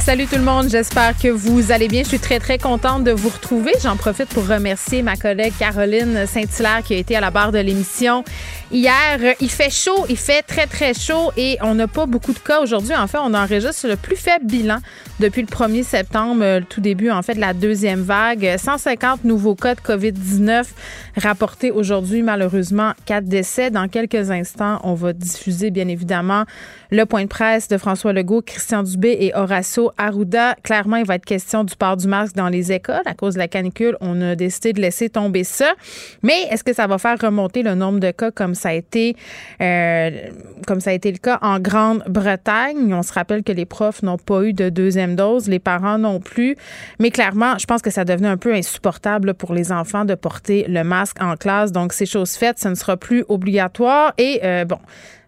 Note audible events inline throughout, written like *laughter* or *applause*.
Salut tout le monde, j'espère que vous allez bien. Je suis très très contente de vous retrouver. J'en profite pour remercier ma collègue Caroline Saint-Hilaire qui a été à la barre de l'émission hier. Il fait chaud, il fait très très chaud et on n'a pas beaucoup de cas aujourd'hui. En fait, on enregistre le plus faible bilan depuis le 1er septembre, le tout début en fait de la deuxième vague. 150 nouveaux cas de COVID-19 rapportés aujourd'hui. Malheureusement, quatre décès. Dans quelques instants, on va diffuser bien évidemment le point de presse de François Legault, Christian Dubé et Horacio Arruda. Clairement, il va être question du port du masque dans les écoles. À cause de la canicule, on a décidé de laisser tomber ça. Mais est-ce que ça va faire remonter le nombre de cas comme ça a été, euh, comme ça a été le cas en Grande-Bretagne? On se rappelle que les profs n'ont pas eu de deuxième dose, les parents non plus. Mais clairement, je pense que ça devenait un peu insupportable pour les enfants de porter le masque en classe. Donc, c'est chose faite, ce ne sera plus obligatoire. Et euh, bon,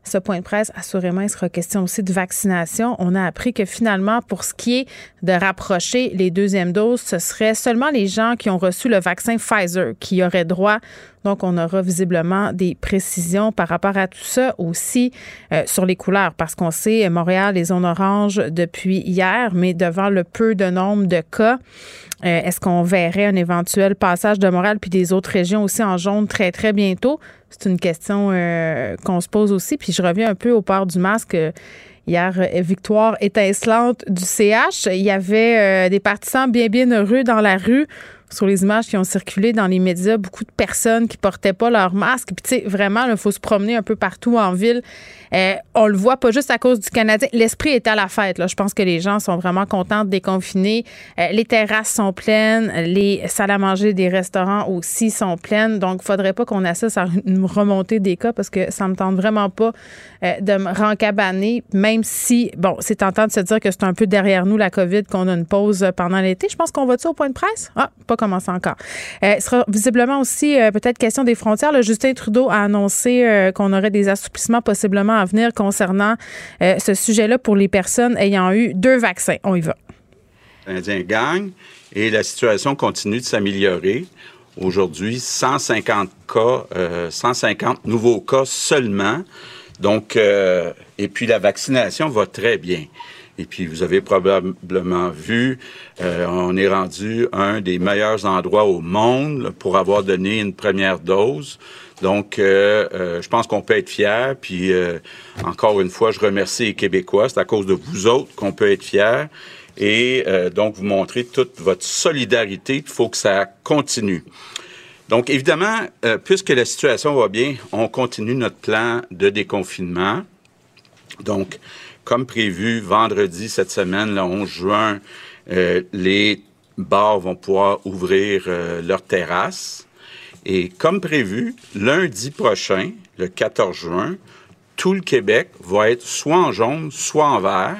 ce point de presse, assurément, il sera question aussi de vaccination. On a appris que finalement, pour ce qui est de rapprocher les deuxièmes doses, ce serait seulement les gens qui ont reçu le vaccin Pfizer qui auraient droit donc, on aura visiblement des précisions par rapport à tout ça aussi euh, sur les couleurs, parce qu'on sait Montréal, les zones oranges depuis hier, mais devant le peu de nombre de cas, euh, est-ce qu'on verrait un éventuel passage de Montréal puis des autres régions aussi en jaune très, très bientôt? C'est une question euh, qu'on se pose aussi. Puis je reviens un peu au port du masque. Hier, victoire étincelante du CH. Il y avait des partisans bien, bien heureux dans la rue sur les images qui ont circulé dans les médias, beaucoup de personnes qui portaient pas leur masque. Puis, tu sais, vraiment, il faut se promener un peu partout en ville euh, on le voit pas juste à cause du Canadien. L'esprit est à la fête. Là. Je pense que les gens sont vraiment contents de déconfiner. Euh, les terrasses sont pleines. Les salles à manger des restaurants aussi sont pleines. Donc, il faudrait pas qu'on assiste à une remontée des cas parce que ça me tente vraiment pas euh, de me rencabaner, même si, bon, c'est tentant de se dire que c'est un peu derrière nous la COVID, qu'on a une pause pendant l'été. Je pense qu'on va-tu au point de presse? Ah, pas commencé encore. il sera visiblement aussi peut-être question des frontières. Justin Trudeau a annoncé qu'on aurait des assouplissements possiblement venir concernant euh, ce sujet-là pour les personnes ayant eu deux vaccins. On y va. Canadien gagne et la situation continue de s'améliorer. Aujourd'hui, 150 cas, 150 euh, nouveaux cas seulement. Donc, euh, et puis la vaccination va très bien. Et puis, vous avez probablement vu, on est rendu un des meilleurs endroits au monde pour avoir donné une première dose. Donc, euh, euh, je pense qu'on peut être fier. Puis, euh, encore une fois, je remercie les Québécois. C'est à cause de vous autres qu'on peut être fier. Et donc, vous montrer toute votre solidarité. Il faut que ça continue. Donc, évidemment, puisque la situation va bien, on continue notre plan de déconfinement. Donc, comme prévu, vendredi cette semaine, le 11 juin, les bars vont pouvoir ouvrir leurs terrasses. Et comme prévu, lundi prochain, le 14 juin, tout le Québec va être soit en jaune, soit en vert.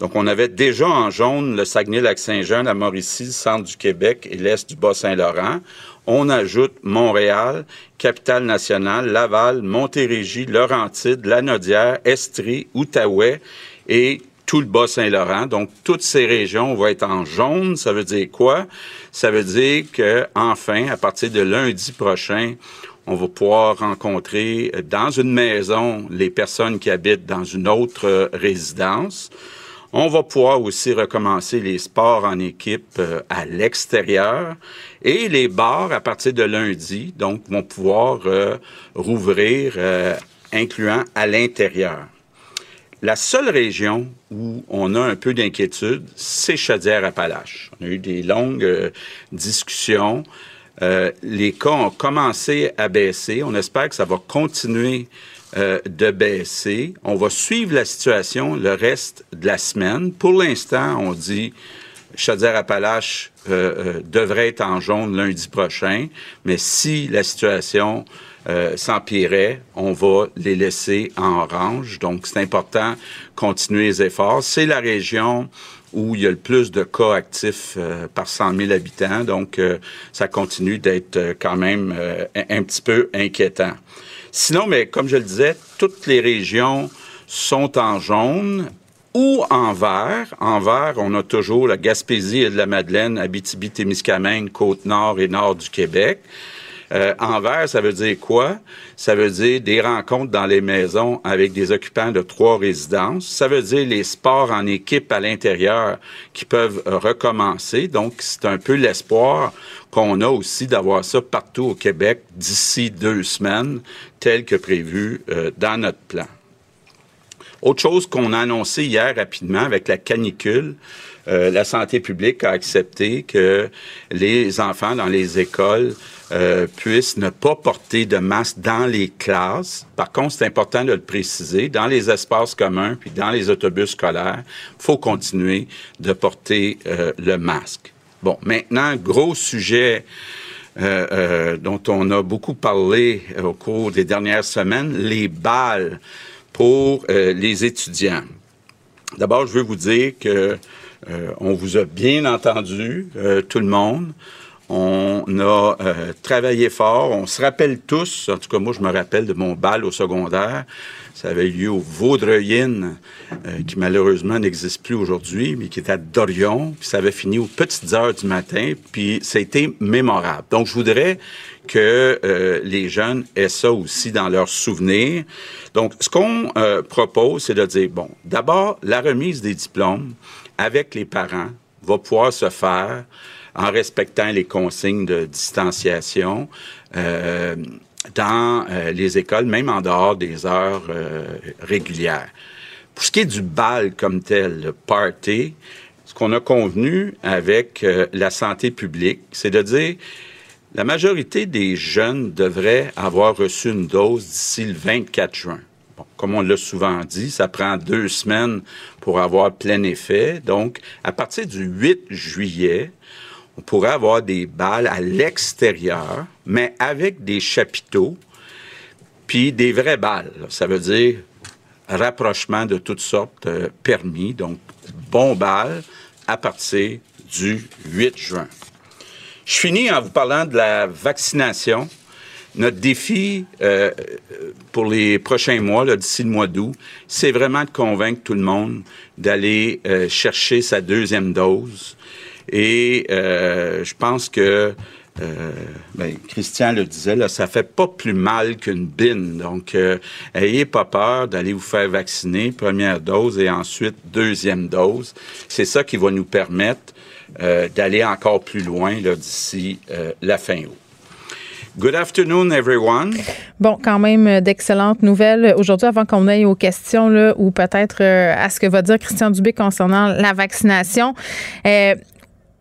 Donc, on avait déjà en jaune le Saguenay-Lac-Saint-Jean, la Mauricie, le centre du Québec et l'est du Bas-Saint-Laurent. On ajoute Montréal, Capitale-Nationale, Laval, Montérégie, Laurentide, Lanaudière, Estrie, Outaouais et tout le Bas-Saint-Laurent. Donc, toutes ces régions vont être en jaune. Ça veut dire quoi? Ça veut dire que, enfin, à partir de lundi prochain, on va pouvoir rencontrer dans une maison les personnes qui habitent dans une autre euh, résidence. On va pouvoir aussi recommencer les sports en équipe euh, à l'extérieur et les bars à partir de lundi, donc, vont pouvoir euh, rouvrir, incluant à l'intérieur. La seule région où on a un peu d'inquiétude, c'est Chaudière-Appalaches. On a eu des longues euh, discussions. Euh, les cas ont commencé à baisser. On espère que ça va continuer euh, de baisser. On va suivre la situation le reste de la semaine. Pour l'instant, on dit Chaudière-Appalaches devrait être en jaune lundi prochain, mais si la situation euh, on va les laisser en orange. Donc, c'est important de continuer les efforts. C'est la région où il y a le plus de cas actifs euh, par 100 000 habitants. Donc, euh, ça continue d'être quand même un, petit peu inquiétant. Sinon, mais comme je le disais, toutes les régions sont en jaune ou en vert. En vert, on a toujours la Gaspésie et de la Madeleine, Abitibi-Témiscamingue, Côte-Nord et Nord du Québec. Euh, en vert, ça veut dire quoi? Ça veut dire des rencontres dans les maisons avec des occupants de trois résidences. Ça veut dire les sports en équipe à l'intérieur qui peuvent recommencer. Donc, c'est un peu l'espoir qu'on a aussi d'avoir ça partout au Québec d'ici deux semaines, tel que prévu euh, dans notre plan. Autre chose qu'on a annoncé hier rapidement avec la canicule, euh, la santé publique a accepté que les enfants dans les écoles euh, puissent ne pas porter de masque dans les classes. Par contre, c'est important de le préciser, dans les espaces communs puis dans les autobus scolaires, faut continuer de porter euh, le masque. Bon, maintenant, gros sujet dont on a beaucoup parlé au cours des dernières semaines, les balles pour euh, les étudiants. D'abord, je veux vous dire que euh, on vous a bien entendu, euh, tout le monde. On a travaillé fort. On se rappelle tous, en tout cas moi je me rappelle de mon bal au secondaire. Ça avait eu lieu au Vaudreuil, qui malheureusement n'existe plus aujourd'hui, mais qui était à Dorion. Puis ça avait fini aux petites heures du matin. Puis ça a été mémorable. Donc je voudrais que euh, les jeunes aient ça aussi dans leurs souvenirs. Donc, ce qu'on euh, propose, c'est de dire, bon, d'abord, la remise des diplômes avec les parents va pouvoir se faire en respectant les consignes de distanciation euh, dans les écoles, même en dehors des heures régulières. Pour ce qui est du bal comme tel, le party, ce qu'on a convenu avec la santé publique, c'est de dire, la majorité des jeunes devraient avoir reçu une dose d'ici le 24 juin. comme on l'a souvent dit, ça prend deux semaines pour avoir plein effet. Donc, à partir du 8 juillet, on pourrait avoir des balles à l'extérieur, mais avec des chapiteaux, puis des vraies balles. Ça veut dire rapprochement de toutes sortes euh, permis. Donc, bon balles à partir du 8 juin. Je finis en vous parlant de la vaccination. Notre défi euh, pour les prochains mois, d'ici le mois d'août, c'est vraiment de convaincre tout le monde d'aller euh, chercher sa deuxième dose. Et euh, je pense que ben, Christian le disait, là, ça fait pas plus mal qu'une bine. Donc, ayez pas peur d'aller vous faire vacciner, première dose et ensuite deuxième dose. C'est ça qui va nous permettre euh, d'aller encore plus loin d'ici euh, la fin août. Good afternoon, everyone. Bon, quand même euh, d'excellentes nouvelles aujourd'hui avant qu'on aille aux questions là, ou peut-être à ce que va dire Christian Dubé concernant la vaccination.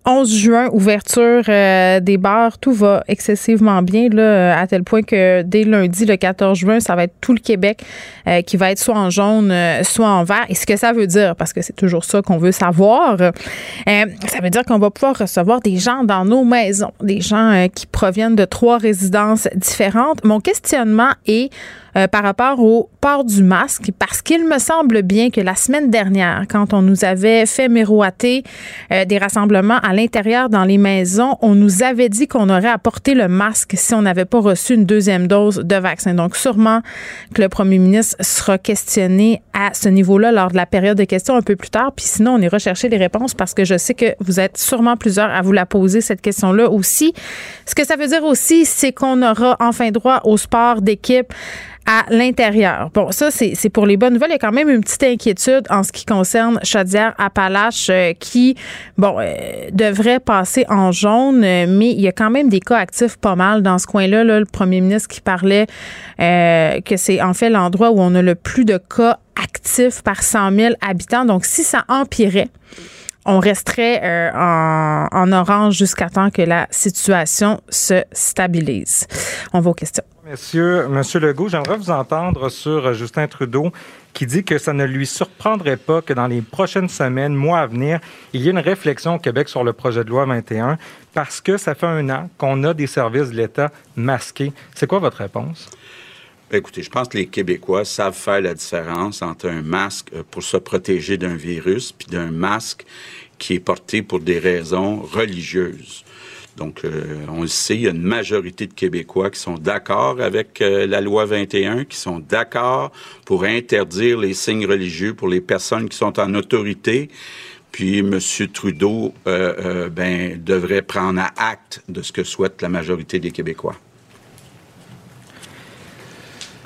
11 juin, ouverture euh, des bars, tout va excessivement bien, là, à tel point que dès lundi, le 14 juin, ça va être tout le Québec euh, qui va être soit en jaune, euh, soit en vert. Et ce que ça veut dire, parce que c'est toujours ça qu'on veut savoir, ça veut dire qu'on va pouvoir recevoir des gens dans nos maisons, des gens qui proviennent de trois résidences différentes. Mon questionnement est euh, par rapport au port du masque parce qu'il me semble bien que la semaine dernière, quand on nous avait fait miroiter euh, des rassemblements à l'intérieur dans les maisons, on nous avait dit qu'on aurait apporté le masque si on n'avait pas reçu une deuxième dose de vaccin. Donc sûrement que le premier ministre sera questionné à ce niveau-là lors de la période de questions un peu plus tard. Puis sinon, on ira chercher les réponses parce que je sais que vous êtes sûrement plusieurs à vous la poser, cette question-là aussi. Ce que ça veut dire aussi, c'est qu'on aura enfin droit au sport d'équipe à l'intérieur. Bon, ça, c'est pour les bonnes nouvelles. Il y a quand même une petite inquiétude en ce qui concerne Chaudière-Appalaches euh, qui, bon, euh, devrait passer en jaune, euh, mais il y a quand même des cas actifs pas mal dans ce coin-là. Là, le premier ministre qui parlait que c'est en fait l'endroit où on a le plus de cas actifs par 100 000 habitants. Donc, si ça empirait, on resterait en, en, orange jusqu'à temps que la situation se stabilise. On va aux questions. Monsieur, Legault, j'aimerais vous entendre sur euh, Justin Trudeau qui dit que ça ne lui surprendrait pas que dans les prochaines semaines, mois à venir, il y ait une réflexion au Québec sur le projet de loi 21 parce que ça fait un an qu'on a des services de l'État masqués. C'est quoi votre réponse? Ben, écoutez, je pense que les Québécois savent faire la différence entre un masque euh, pour se protéger d'un virus puis d'un masque qui est porté pour des raisons religieuses. Donc, euh, on le sait, il y a une majorité de Québécois qui sont d'accord avec euh, la loi 21, qui sont d'accord pour interdire les signes religieux pour les personnes qui sont en autorité. Puis, M. Trudeau euh, ben, devrait prendre acte de ce que souhaite la majorité des Québécois.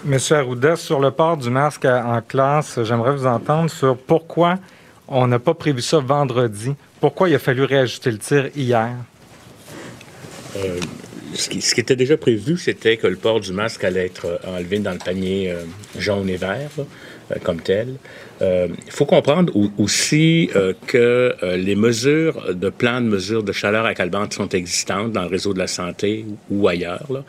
Monsieur Arruda, sur le port du masque en classe, j'aimerais vous entendre sur pourquoi on n'a pas prévu ça vendredi. Pourquoi il a fallu réajuster le tir hier? Euh, ce, qui, était déjà prévu, c'était que le port du masque allait être euh, enlevé dans le panier euh, jaune et vert, comme tel. Il faut comprendre aussi que les mesures de plan de mesures de chaleur à calbante sont existantes dans le réseau de la santé ou ailleurs.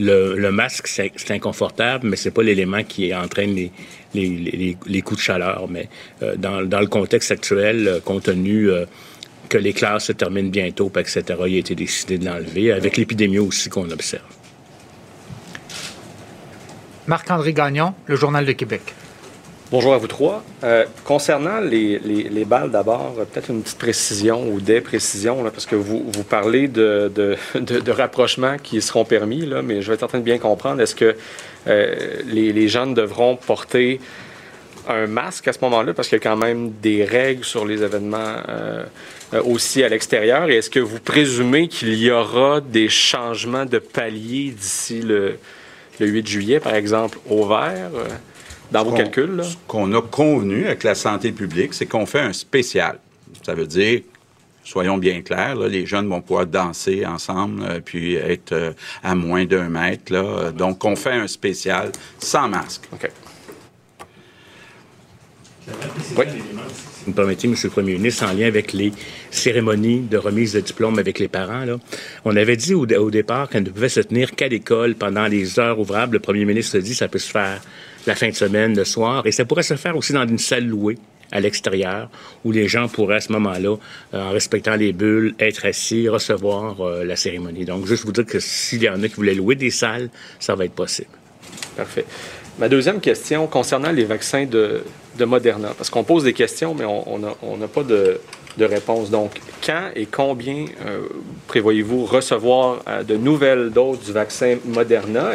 Le, masque, c'est inconfortable, mais c'est pas l'élément qui entraîne les, les, les, coups de chaleur. Mais dans, dans, le contexte actuel, compte tenu que les classes se terminent bientôt, etc. Il a été décidé de l'enlever, avec l'épidémie aussi qu'on observe. Marc-André Gagnon, le Journal de Québec. Bonjour à vous trois. Euh, concernant les, les, balles, d'abord, peut-être une petite précision ou des précisions, parce que vous, vous parlez de, de, de, rapprochements qui seront permis, là, mais je vais être en train de bien comprendre. Est-ce que euh, les, les jeunes devront porter un masque à ce moment-là, parce qu'il y a quand même des règles sur les événements euh, euh, aussi à l'extérieur. Et est-ce que vous présumez qu'il y aura des changements de palier d'ici le, 8 juillet, par exemple, au vert? Euh, dans vos calculs? Ce qu'on a convenu avec la santé publique, c'est qu'on fait un spécial. Ça veut dire soyons bien clairs, les jeunes vont pouvoir danser ensemble puis être à moins d'un mètre. Là. Donc, on fait un spécial sans masque. Oui. Vous me permettez, M. le Premier ministre, en lien avec les cérémonies de remise de diplôme avec les parents, on avait dit au, départ qu'elle ne pouvait se tenir qu'à l'école pendant les heures ouvrables. Le premier ministre a dit que ça peut se faire la fin de semaine, le soir, et ça pourrait se faire aussi dans une salle louée à l'extérieur, où les gens pourraient à ce moment-là, euh, en respectant les bulles, être assis, recevoir euh, la cérémonie. Donc, juste vous dire que s'il y en a qui voulaient louer des salles, ça va être possible. Parfait. Ma deuxième question concernant les vaccins de, de Moderna, parce qu'on pose des questions, mais on n'a pas de, réponse. Donc, quand et combien euh, prévoyez-vous recevoir euh, de nouvelles doses du vaccin Moderna?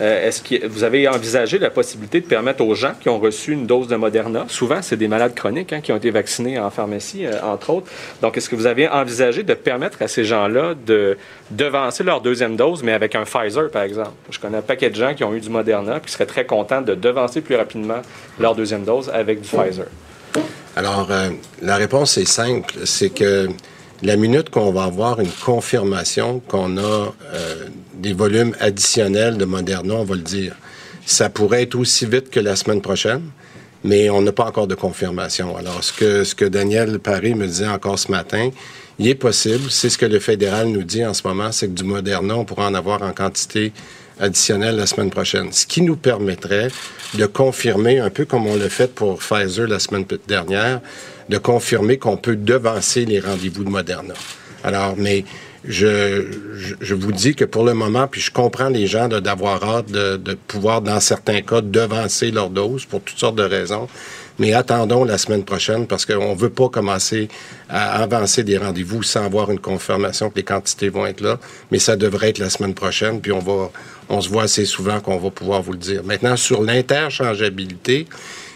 Euh, est-ce que vous avez envisagé la possibilité de permettre aux gens qui ont reçu une dose de Moderna, souvent c'est des malades chroniques hein, qui ont été vaccinés en pharmacie, euh, entre autres, donc est-ce que vous avez envisagé de permettre à ces gens-là de devancer leur deuxième dose, mais avec un Pfizer, par exemple? Je connais un paquet de gens qui ont eu du Moderna qui seraient très contents de devancer plus rapidement leur deuxième dose avec du Pfizer. Alors, euh, la réponse est simple, c'est que la minute qu'on va avoir une confirmation qu'on a euh, des volumes additionnels de Moderna, on va le dire. Ça pourrait être aussi vite que la semaine prochaine, mais on n'a pas encore de confirmation. Alors, ce que, ce que Daniel Paris me disait encore ce matin, il est possible, c'est ce que le fédéral nous dit en ce moment, c'est que du Moderna, on pourra en avoir en quantité additionnelle la semaine prochaine. Ce qui nous permettrait de confirmer, un peu comme on l'a fait pour Pfizer la semaine dernière, de confirmer qu'on peut devancer les rendez-vous de Moderna. Alors, mais je, je, vous dis que pour le moment, puis je comprends les gens d'avoir hâte de, de, pouvoir, dans certains cas, devancer leur dose pour toutes sortes de raisons. Mais attendons la semaine prochaine parce qu'on ne veut pas commencer à avancer des rendez-vous sans avoir une confirmation que les quantités vont être là. Mais ça devrait être la semaine prochaine, puis on va, on se voit assez souvent qu'on va pouvoir vous le dire. Maintenant, sur l'interchangeabilité,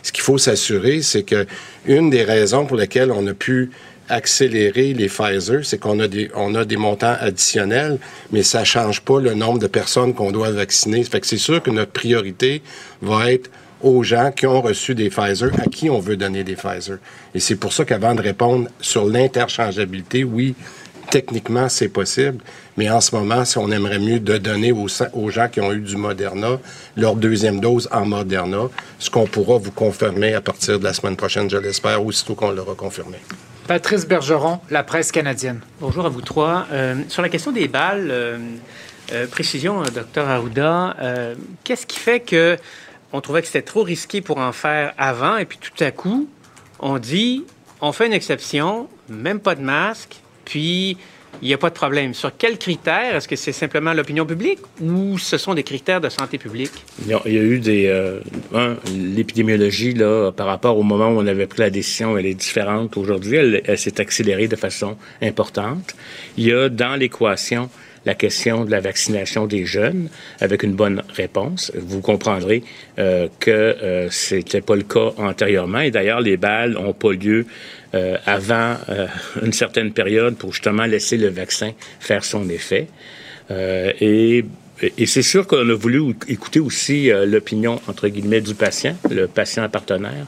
ce qu'il faut s'assurer, c'est que une des raisons pour lesquelles on a pu accélérer les Pfizer, c'est qu'on a des, on a des montants additionnels, mais ça change pas le nombre de personnes qu'on doit vacciner. Que c'est sûr que notre priorité va être aux gens qui ont reçu des Pfizer, à qui on veut donner des Pfizer. Et c'est pour ça qu'avant de répondre sur l'interchangeabilité, oui, techniquement, c'est possible. Mais en ce moment, si on aimerait mieux de donner aux, aux, gens qui ont eu du Moderna leur deuxième dose en Moderna, ce qu'on pourra vous confirmer à partir de la semaine prochaine, je l'espère, aussitôt qu'on l'aura confirmé. Patrice Bergeron, La Presse canadienne. Bonjour à vous trois. Euh, sur la question des balles, euh, euh, précision, docteur Arruda, qu'est-ce qui fait que on trouvait que c'était trop risqué pour en faire avant, et puis tout à coup, on dit, on fait une exception, même pas de masque, puis il n'y a pas de problème. Sur quels critères? Est-ce que c'est simplement l'opinion publique ou ce sont des critères de santé publique? Il y a, eu des... Euh, un, l'épidémiologie, là, par rapport au moment où on avait pris la décision, elle est différente aujourd'hui. Elle, elle s'est accélérée de façon importante. Il y a dans l'équation la question de la vaccination des jeunes avec une bonne réponse. Vous comprendrez euh, que euh, c'était pas le cas antérieurement. Et d'ailleurs, les balles n'ont pas lieu euh, avant euh, *laughs* une certaine période pour justement laisser le vaccin faire son effet. Euh, et et c'est sûr qu'on a voulu écouter aussi euh, l'opinion, entre guillemets, du patient, le patient partenaire,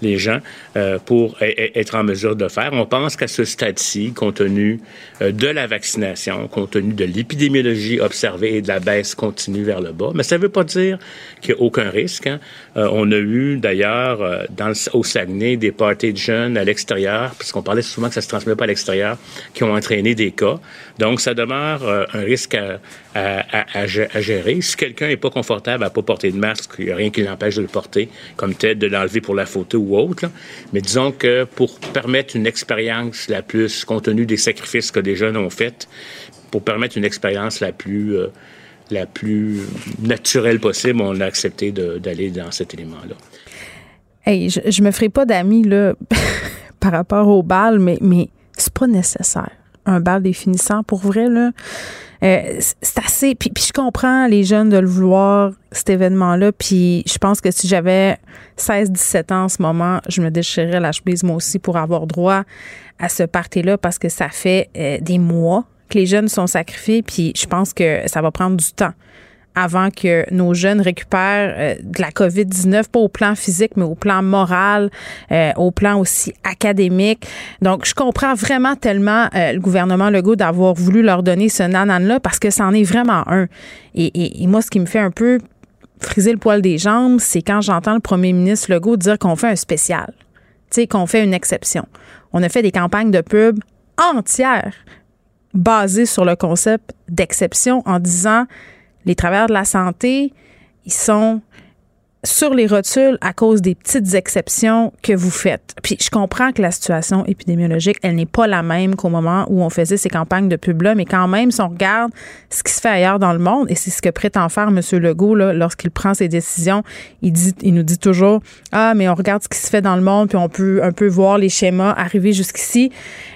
les gens, euh, pour être en mesure de faire. On pense qu'à ce stade-ci, compte tenu euh, de la vaccination, compte tenu de l'épidémiologie observée et de la baisse continue vers le bas, mais ça ne veut pas dire qu'il n'y a aucun risque. Hein. on a eu d'ailleurs au Saguenay des parties de jeunes à l'extérieur, puisqu'on parlait souvent que ça se transmet pas à l'extérieur, qui ont entraîné des cas. Donc ça demeure un risque à, gérer. Si quelqu'un n'est pas confortable à ne pas porter de masque, il n'y a rien qui l'empêche de le porter, comme peut-être de l'enlever pour la photo ou autre. Mais disons que pour permettre une expérience la plus, compte tenu des sacrifices que des jeunes ont faits, pour permettre une expérience la plus, euh, la plus naturelle possible, on a accepté d'aller dans cet élément-là. Hey, je, je me ferai pas d'amis *laughs* par rapport au bal, mais, mais c'est pas nécessaire. Un bal définissant, pour vrai, là. Euh, c'est assez. Puis, je comprends les jeunes de le vouloir, cet événement-là. Puis je pense que si j'avais 16-17 ans en ce moment, je me déchirerais la chemise moi aussi pour avoir droit à ce party-là parce que ça fait euh, des mois que les jeunes sont sacrifiés. Puis je pense que ça va prendre du temps avant que nos jeunes récupèrent euh, de la COVID-19, pas au plan physique, mais au plan moral, euh, au plan aussi académique. Donc, je comprends vraiment tellement euh, le gouvernement Legault d'avoir voulu leur donner ce nanan-là parce que c'en est vraiment un. Et, et, moi, ce qui me fait un peu friser le poil des jambes, c'est quand j'entends le premier ministre Legault dire qu'on fait un spécial, tu sais, qu'on fait une exception. On a fait des campagnes de pub entières basées sur le concept d'exception en disant les travailleurs de la santé, ils sont sur les rotules à cause des petites exceptions que vous faites. Puis je comprends que la situation épidémiologique, elle n'est pas la même qu'au moment où on faisait ces campagnes de pub-là, mais quand même, si on regarde ce qui se fait ailleurs dans le monde, et c'est ce que prétend faire M. Legault lorsqu'il prend ses décisions, il, dit, il nous dit toujours, ah, mais on regarde ce qui se fait dans le monde, puis on peut un peu voir les schémas arriver jusqu'ici.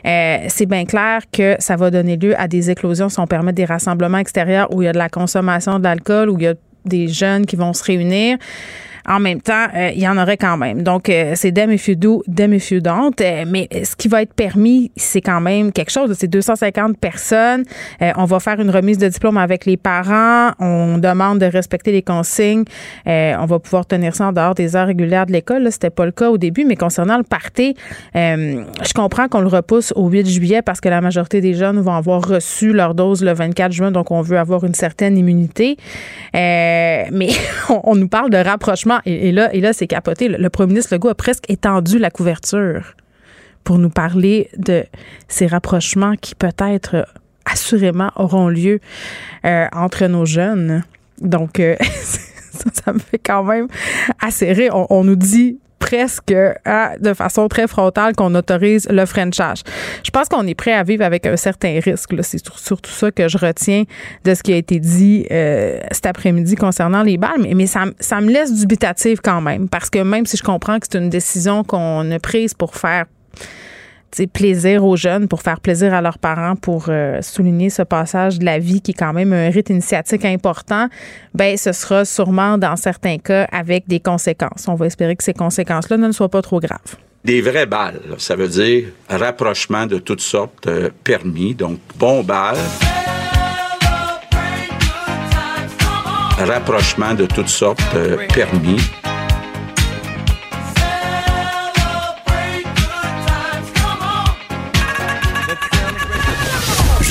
Euh, c'est bien clair que ça va donner lieu à des éclosions si on permet des rassemblements extérieurs où il y a de la consommation d'alcool, où il y a des jeunes qui vont se réunir. En même temps, euh, il y en aurait quand même. Donc, euh, c'est dem if you do. Euh, mais ce qui va être permis, c'est quand même quelque chose. C'est 250 personnes. on va faire une remise de diplôme avec les parents. On demande de respecter les consignes. on va pouvoir tenir ça en dehors des heures régulières de l'école. C'était pas le cas au début, mais concernant le party, je comprends qu'on le repousse au 8 juillet parce que la majorité des jeunes vont avoir reçu leur dose le 24 juin, donc on veut avoir une certaine immunité. mais *laughs* on nous parle de rapprochement et, là, et là c'est capoté. Le, premier ministre Legault a presque étendu la couverture pour nous parler de ces rapprochements qui peut-être assurément auront lieu euh, entre nos jeunes. Donc, euh, *laughs* ça, me fait quand même assez rire. on nous dit presque de façon très frontale qu'on autorise le Frenchage. Je pense qu'on est prêt à vivre avec un certain risque. C'est surtout ça que je retiens de ce qui a été dit euh, cet après-midi concernant les balles, mais, mais ça, ça me laisse dubitative quand même, parce que même si je comprends que c'est une décision qu'on a prise pour faire plaisir aux jeunes, pour faire plaisir à leurs parents, pour euh, souligner ce passage de la vie qui est quand même un rite initiatique important, ben ce sera sûrement dans certains cas avec des conséquences. On va espérer que ces conséquences-là ne soient pas trop graves. Des vraies balles, ça veut dire rapprochement de toutes sortes euh, permis, donc bon balles. Rapprochement de toutes sortes euh, permis.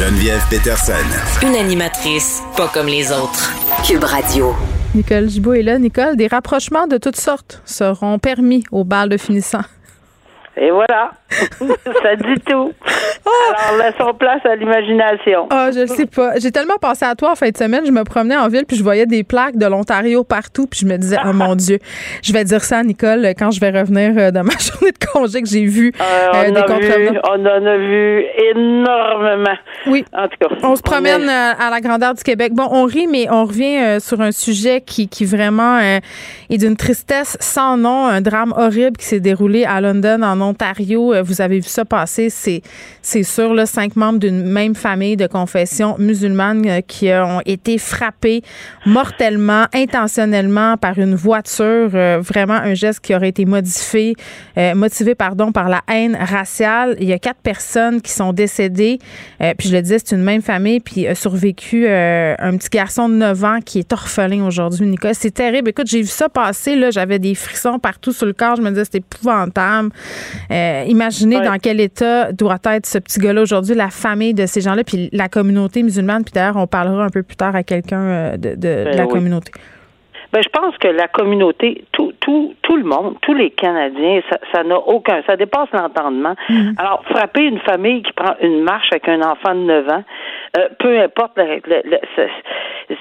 Geneviève Peterson. Une animatrice pas comme les autres. Cube Radio. Nicole Gibault est là. Nicole, des rapprochements de toutes sortes seront permis au bal de finissant. Et voilà, *laughs* ça dit tout. Alors, laissons place à l'imagination. Ah, je sais pas. J'ai tellement pensé à toi en fin de semaine. Je me promenais en ville puis je voyais des plaques de l'Ontario partout puis je me disais, oh mon *laughs* Dieu, je vais dire ça à Nicole quand je vais revenir euh, dans ma *laughs* journée de congé que j'ai vu Euh, euh, on, des a contrevenants. vu, on en a vu énormément. Oui. En tout cas. On se promène est- euh, à la grandeur du Québec. Bon, on rit, mais on revient euh, sur un sujet qui, qui vraiment euh, est d'une tristesse sans nom, un drame horrible qui s'est déroulé à London, en Ontario. Vous avez vu ça passer, c'est c'est sûr, là, cinq membres d'une même famille de confession musulmane euh, qui ont été frappés mortellement, intentionnellement par une voiture. Euh, vraiment un geste qui aurait été modifié, euh, motivé pardon, par la haine raciale. Il y a quatre personnes qui sont décédées. Puis je le disais, c'est une même famille. Puis a survécu un petit garçon de 9 ans qui est orphelin aujourd'hui, Nicolas. C'est terrible. Écoute, j'ai vu ça passer. Là, j'avais des frissons partout sur le corps. Je me disais, c'est épouvantable. Euh, imaginez dans quel état doit être ce petit gars-là aujourd'hui, la famille de ces gens-là, puis la communauté musulmane. Puis d'ailleurs, on parlera un peu plus tard à quelqu'un euh, de, Ben la oui. communauté. Ben, je pense que la communauté, tout, tout, tout le monde, tous les Canadiens, ça, n'a aucun, ça dépasse l'entendement. Alors, frapper une famille qui prend une marche avec un enfant de 9 ans, euh, peu importe la- la- la-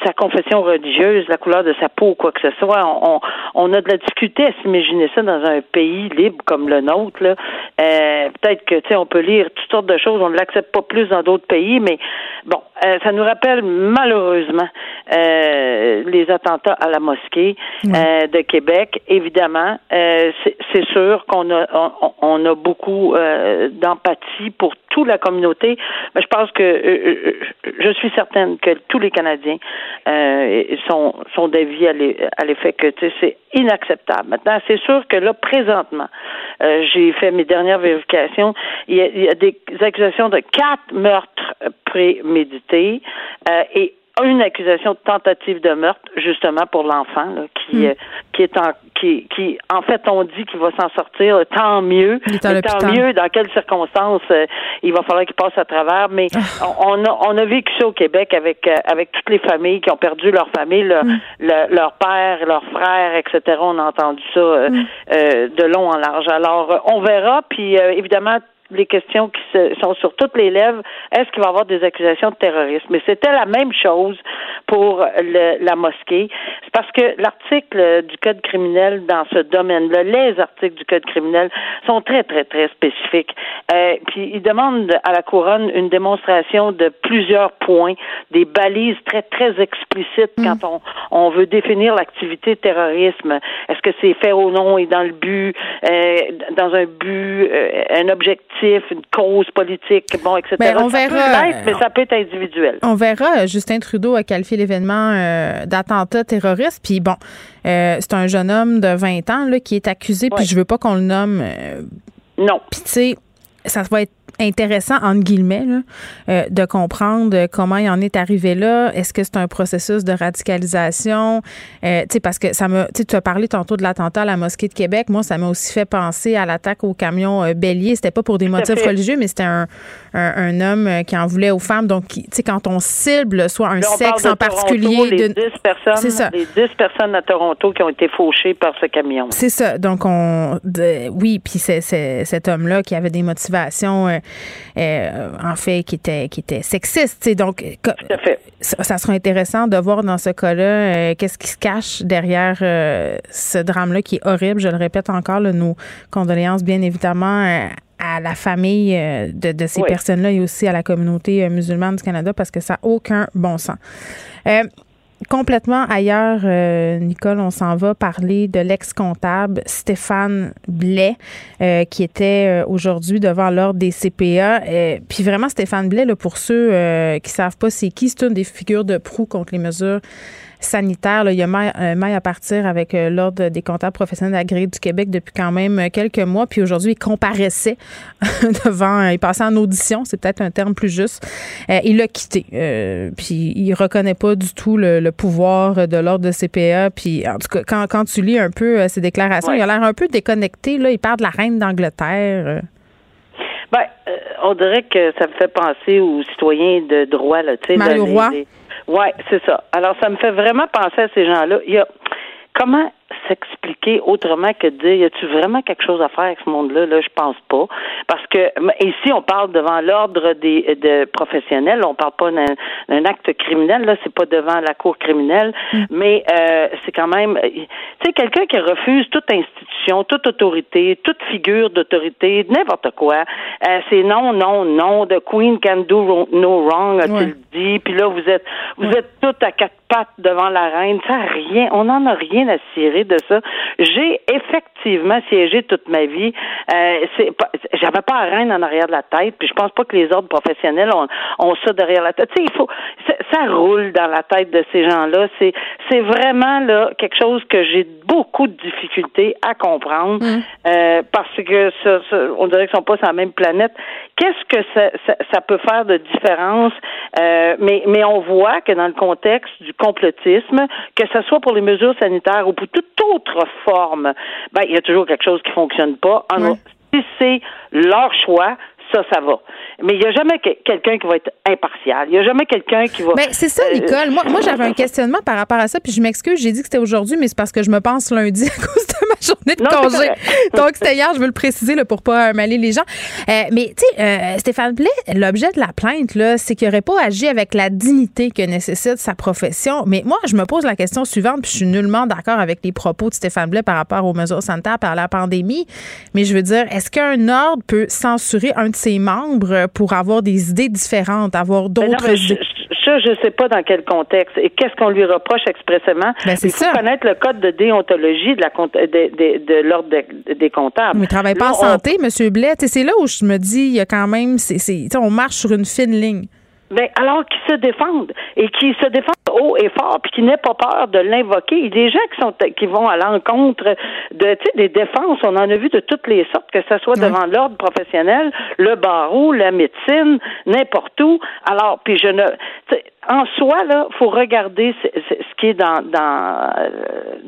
sa, confession religieuse, la couleur de sa peau ou quoi que ce soit, on, on, on a de la difficulté à s'imaginer ça dans un pays libre comme le nôtre. Là. Euh, Peut-être que, tu sais, on peut lire toutes sortes de choses, on ne l'accepte pas plus dans d'autres pays, mais bon, euh, ça nous rappelle malheureusement euh, les attentats à la mosquée euh, de Québec. Évidemment, euh, c'est- c'est sûr qu'on a on, on a beaucoup euh, d'empathie pour toute la communauté, mais je pense que je suis certaine que tous les Canadiens euh, sont sont d'avis à l'e- à l'effet que c'est inacceptable. Maintenant, c'est sûr que là présentement, euh, j'ai fait mes dernières vérifications. Il y a, il y a des accusations de quatre meurtres prémédités euh, et une accusation de tentative de meurtre, justement pour l'enfant, là, qui, Mm. euh, qui est en qui, qui en fait on dit qu'il va s'en sortir, tant mieux. Mais tant mieux dans quelles circonstances euh, il va falloir qu'il passe à travers. Mais Ah. on, on a on a vécu ça au Québec avec euh, avec toutes les familles qui ont perdu leur famille, leur, Mm. le- leur père, leurs frères, etc. On a entendu ça euh, Mm. de long en large. Alors on verra. Puis euh, évidemment les questions qui se- sont sur toutes les lèvres, est-ce qu'il va y avoir des accusations de terrorisme? Mais c'était la même chose pour le- la mosquée. C'est parce que l'article du Code criminel dans ce domaine-là, les articles du Code criminel sont très, très, très spécifiques. Euh, puis ils demandent à la couronne une démonstration de plusieurs points, des balises très, très explicites quand on, on veut définir l'activité terrorisme. Est-ce que c'est fait au nom et dans le but, euh, dans un but, euh, un objectif, une cause politique, bon, etc. Ben, on ça verra. peut l'être, mais ça peut être individuel. On verra. Justin Trudeau a qualifié l'événement euh, d'attentat terroriste. Puis bon, euh, c'est un jeune homme de 20 ans là, qui est accusé. Puis je veux pas qu'on le nomme. euh, non. Puis tu sais, ça va être intéressant, entre guillemets, là, euh, de comprendre comment il en est arrivé là. Est-ce que c'est un processus de radicalisation? Euh, tu sais, parce que ça m'a. Tu as parlé tantôt de l'attentat à la mosquée de Québec. Moi, ça m'a aussi fait penser à l'attaque au camion euh, bélier. C'était pas pour des motifs fait. religieux, mais c'était un, un, un homme euh, qui en voulait aux femmes. Donc, tu sais, quand on cible soit un on sexe en de Toronto, particulier. les d'une- 10 personnes, C'est ça. les 10 personnes à Toronto qui ont été fauchées par ce camion. C'est ça. Donc, on. de- oui, puis c'est, c'est- cet homme-là qui avait des motivations, euh, euh, en fait, qui étaient, qui tu sais. Donc, Ça, ça sera intéressant de voir dans ce cas-là euh, qu'est-ce qui se cache derrière ce drame-là qui est horrible. Je le répète encore, là, nos condoléances, bien évidemment. à la famille de, de ces Oui. personnes-là et aussi à la communauté musulmane du Canada parce que ça n'a aucun bon sens. Euh, Complètement ailleurs, euh, Nicole, on s'en va parler de l'ex-comptable Stéphane Blais, euh, qui était euh, aujourd'hui devant l'ordre des CPA. Euh, puis vraiment, Stéphane Blais, là, pour ceux qui savent pas c'est qui, c'est une des figures de proue contre les mesures sanitaires. Là. Il y a maille, euh, maille à partir avec euh, l'Ordre des comptables professionnels agréés du Québec depuis quand même euh, quelques mois. Puis aujourd'hui, il comparaissait *laughs* devant, il passait en audition, c'est peut-être un terme plus juste. Euh, il l'a quitté. Euh, puis il reconnaît pas du tout le, le pouvoir de l'Ordre de CPA. Puis en tout cas, quand, quand tu lis un peu ses déclarations, Ouais. il a l'air un peu déconnecté. Là. Il parle de la reine d'Angleterre. Ben, on dirait que ça me fait penser aux citoyens de droit, là, tu sais. Mario là, les- Roy. les- Ouais, c'est ça. Alors, ça me fait vraiment penser à ces gens-là. Il y a comment s'expliquer autrement que de dire y a-tu vraiment quelque chose à faire avec ce monde-là? Là, je pense pas, parce que ici on parle devant l'ordre des de professionnels, on parle pas d'un acte criminel. Là, c'est pas devant la cour criminelle, mm. mais euh, c'est quand même, tu sais, quelqu'un qui refuse toute institution, toute autorité, toute figure d'autorité, n'importe quoi. Euh, c'est non, non, non. The Queen can do no wrong, a-t-il dit. Puis là, vous êtes, vous êtes toutes à quatre pattes devant la reine. Ça rien, on n'en a rien à cirer de ça. J'ai effectivement siégé toute ma vie. Euh, j'avais pas la reine en arrière de la tête. Puis je pense pas que les ordres professionnels ont, ont ça derrière la tête. Tu sais, il faut, ça, roule dans la tête de ces gens-là. C'est, c'est vraiment là quelque chose que j'ai beaucoup de difficultés à comprendre mm. euh, parce que ça, on dirait qu'ils sont pas sur la même planète. Qu'est-ce que ça, ça, peut faire de différence? Euh, Mais mais on voit que dans le contexte du complotisme, que ce soit pour les mesures sanitaires ou pour toute autre forme, ben il y a toujours quelque chose qui fonctionne pas. Si c'est leur choix, ça, ça va. Mais il n'y a jamais quelqu'un qui va être impartial. Il n'y a jamais quelqu'un qui va. Mais ben, c'est ça, euh, Nicole. moi, moi j'avais un *laughs* questionnement par rapport à ça, puis je m'excuse, j'ai dit que c'était aujourd'hui, mais c'est parce que je me pense lundi *laughs* à cause de *laughs* journée de congé. *laughs* Donc, c'était hier, je veux le préciser là, pour pas mêler les gens. Euh, mais, tu sais, euh, Stéphane Blais, l'objet de la plainte, là, c'est qu'il n'aurait pas agi avec la dignité que nécessite sa profession. Mais moi, je me pose la question suivante, puis je suis nullement d'accord avec les propos de Stéphane Blais par rapport aux mesures sanitaires par la pandémie. Mais je veux dire, est-ce qu'un ordre peut censurer un de ses membres pour avoir des idées différentes, avoir ben d'autres idées? Ça, je ne sais pas dans quel contexte et qu'est-ce qu'on lui reproche expressément. Ben, il faut connaître le code de déontologie de la de, de, l'ordre des comptables. Mais il travaille pas en santé, M. Blais. C'est là où je me dis, il y a quand même, c'est, on marche sur une fine ligne. Ben, alors qu'ils se défendent et qu'ils se défendent haut et fort, puis qu'ils n'aient pas peur de l'invoquer. Il y a des gens qui sont qui vont à l'encontre de des défenses. On en a vu de toutes les sortes, que ce soit devant l'ordre professionnel, le barreau, la médecine, n'importe où. Alors, puis je ne en soi, là, faut regarder ce, qui est dans, dans, euh,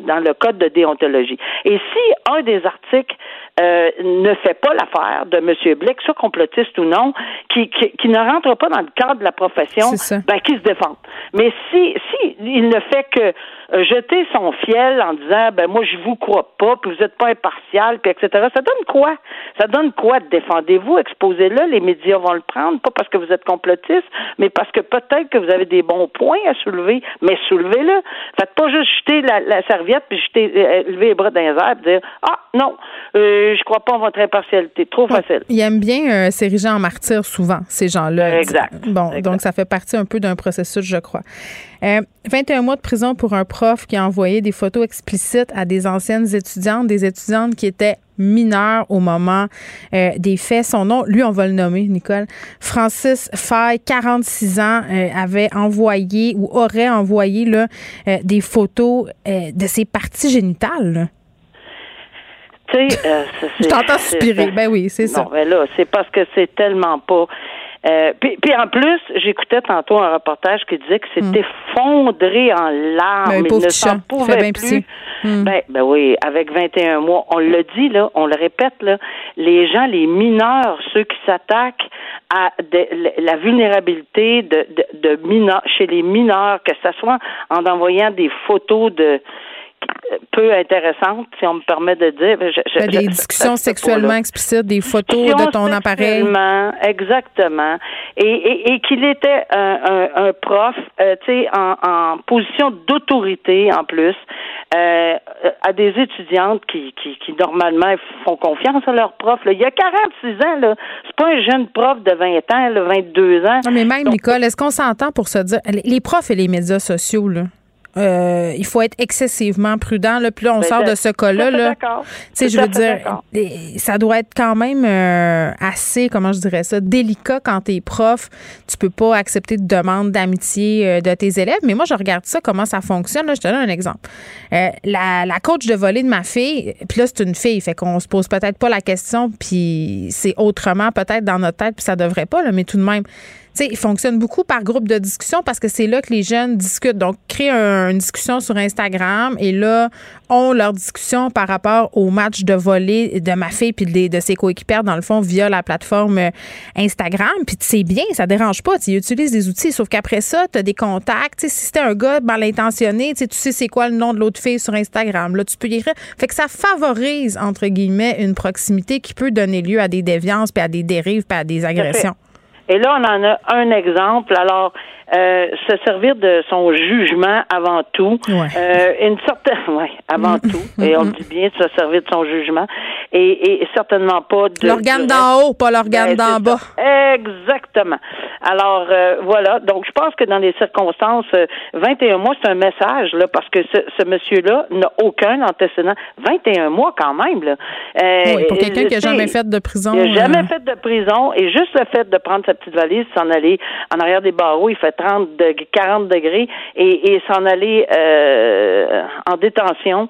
dans le code de déontologie. Et si un des articles euh, ne fait pas l'affaire de M. Blick, soit complotiste ou non, qui, qui, qui, ne rentre pas dans le cadre de la profession, ben, qui se défend. Mais si, si il ne fait que jeter son fiel en disant, ben, moi, je vous crois pas, puis vous n'êtes pas impartial, puis etc., ça donne quoi? Ça donne quoi? Défendez-vous, exposez-le, les médias vont le prendre, pas parce que vous êtes complotiste, mais parce que peut-être que vous avez des bons points à soulever, mais soulevez-le. Faites pas juste jeter la, serviette, puis jeter, euh, lever les bras dans les airs, dire, ah, non, euh, je crois pas en votre impartialité. Trop facile. Ils aiment bien euh, s'ériger en martyr souvent, ces gens-là. Exact. Bon, donc ça fait partie un peu d'un processus, je crois. 21 mois de prison pour un prof qui a envoyé des photos explicites à des anciennes étudiantes, des étudiantes qui étaient mineures au moment des faits. Son nom, lui, on va le nommer, Nicole. Francis Fay, 46 ans, avait envoyé ou aurait envoyé là, des photos de ses parties génitales. Tu sais, euh, *laughs* Je t'entends suspirer. Ben oui, c'est ça. Non, ben là, c'est parce que c'est tellement pas. Euh, puis, puis, en plus, j'écoutais tantôt un reportage qui disait que c'était hmm. effondré en larmes. Ben, il ne s'en pouvait plus. Hmm. Ben, ben oui, avec 21 mois. On le dit, là, on le répète, là, les gens, les mineurs, ceux qui s'attaquent à la vulnérabilité de, de, de mineurs, chez les mineurs, que ce soit en envoyant des photos de peu intéressante, si on me permet de dire. Ben, des discussions sexuellement explicites, des photos de ton appareil. Exactement. Et, et, qu'il était un, un, prof, euh, tu sais, en, en, position d'autorité en plus, euh, à des étudiantes qui, qui, qui, normalement font confiance à leurs profs. Il y a 46 ans, là. C'est pas un jeune prof de 20 ans, là, 22 ans. Non, mais même, Nicole, est-ce qu'on s'entend pour se dire. Les profs et les médias sociaux, là. Euh, il faut être excessivement prudent. Là. Puis là, on ben, sort de ce cas-là. Là. Je veux dire, ça doit être quand même euh, assez, comment je dirais ça, délicat quand tu es prof. Tu peux pas accepter de demande d'amitié euh, de tes élèves. Mais moi, je regarde ça, comment ça fonctionne. Là. Je te donne un exemple. la, la coach de volley de ma fille, puis là, c'est une fille, fait qu'on se pose peut-être pas la question, puis c'est autrement peut-être dans notre tête, puis ça devrait pas, là, mais tout de même sais, il fonctionne beaucoup par groupe de discussion parce que c'est là que les jeunes discutent. Donc, créer une discussion sur Instagram et là, ont leur discussion par rapport au match de volley de ma fille puis de, de ses coéquipières, dans le fond, via la plateforme euh, Instagram. Puis c'est bien, ça dérange pas. Ils utilisent des outils. Sauf qu'après ça, tu as des contacts. si c'était un gars mal intentionné, tu sais c'est quoi le nom de l'autre fille sur Instagram. Là, tu peux y écrire. Fait que ça favorise, entre guillemets, une proximité qui peut donner lieu à des déviances, puis à des dérives, puis à des agressions. Et là, on en a un exemple. Alors, euh, se servir de son jugement avant tout. Euh, une sorte, *laughs* ouais, avant tout. *laughs* Et on dit bien de se servir de son jugement. Et, et certainement pas de. L'organe d'en haut, pas l'organe ben, d'en bas. Exactement. Alors, euh, voilà. Donc, je pense que dans les circonstances, 21 euh, mois, c'est un message, là, parce que ce, ce monsieur-là n'a aucun antécédent. 21 mois, quand même, là. oui, pour quelqu'un qui n'a jamais fait de prison. Il n'a jamais fait de prison. Et juste le fait de prendre sa petite valise, s'en aller en arrière des barreaux, il fait 30 degrés, 40 degrés et, et s'en aller euh, en détention.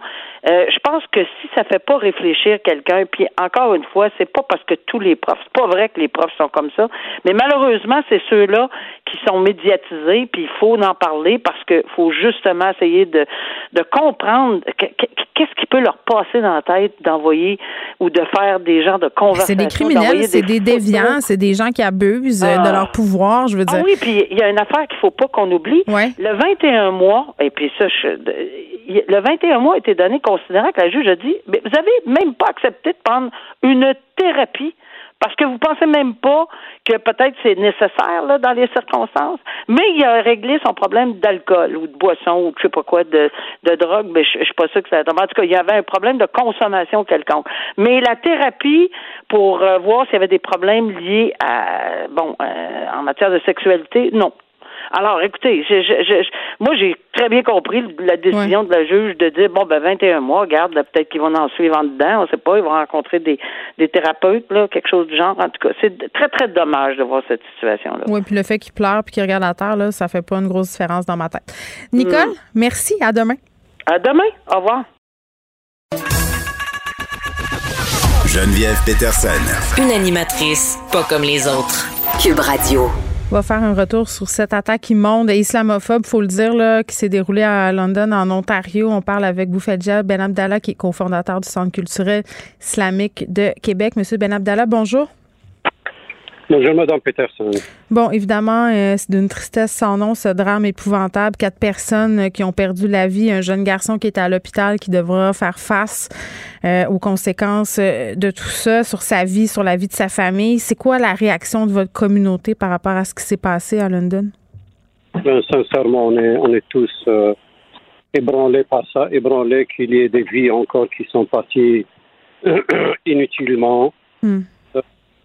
Euh, je pense que si ça fait pas réfléchir quelqu'un, puis encore une fois, c'est pas parce que tous les profs, c'est pas vrai que les profs sont comme ça, mais malheureusement, c'est ceux-là qui sont médiatisés, puis il faut en parler parce que faut justement essayer de, de comprendre qu'est-ce qui peut leur passer dans la tête d'envoyer ou de faire des gens de conversation. C'est des criminels, c'est des, déviants, c'est des gens qui abusent euh, de ah. leur pouvoir, je veux ah dire. Ah oui, puis il y a une affaire qu'il faut pas qu'on oublie. Le 21 mois, et puis ça, je, le 21 mois a été donné considérant que la juge a dit, mais vous avez même pas accepté de prendre une thérapie parce que vous pensez même pas que peut-être c'est nécessaire là, dans les circonstances, mais il a réglé son problème d'alcool ou de boisson ou je sais pas quoi de, de drogue, mais je, je suis pas sûr que ça. En tout cas, il y avait un problème de consommation quelconque. Mais la thérapie pour euh, voir s'il y avait des problèmes liés à bon euh, en matière de sexualité, non. Alors, écoutez, je, je, moi, j'ai très bien compris la décision de la juge de dire, bon, ben, 21 mois, regarde, peut-être qu'ils vont en suivre en dedans, on sait pas, ils vont rencontrer des, des thérapeutes, là, quelque chose du genre. En tout cas, c'est très, très dommage de voir cette situation-là. Oui, puis le fait qu'il pleure puis qu'il regarde la terre, là, ça fait pas une grosse différence dans ma tête. Nicole, mm. merci. À demain. À demain. Au revoir. Geneviève Peterson. Une animatrice pas comme les autres. Cube Radio. On va faire un retour sur cette attaque immonde et islamophobe, faut le dire, qui s'est déroulée à London, en Ontario. On parle avec Boufedja Ben Abdallah, qui est cofondateur du Centre culturel islamique de Québec. Monsieur Ben Abdallah, bonjour. Bonjour, Madame Peterson. Bon, évidemment, euh, c'est d'une tristesse sans nom, ce drame épouvantable. Quatre personnes euh, qui ont perdu la vie, un jeune garçon qui est à l'hôpital qui devra faire face euh, aux conséquences de tout ça sur sa vie, sur la vie de sa famille. C'est quoi la réaction de votre communauté par rapport à ce qui s'est passé à London? Ben, sincèrement, on est, on est tous ébranlés par ça, ébranlés qu'il y ait des vies encore qui sont parties *clears throat* inutilement. Hmm.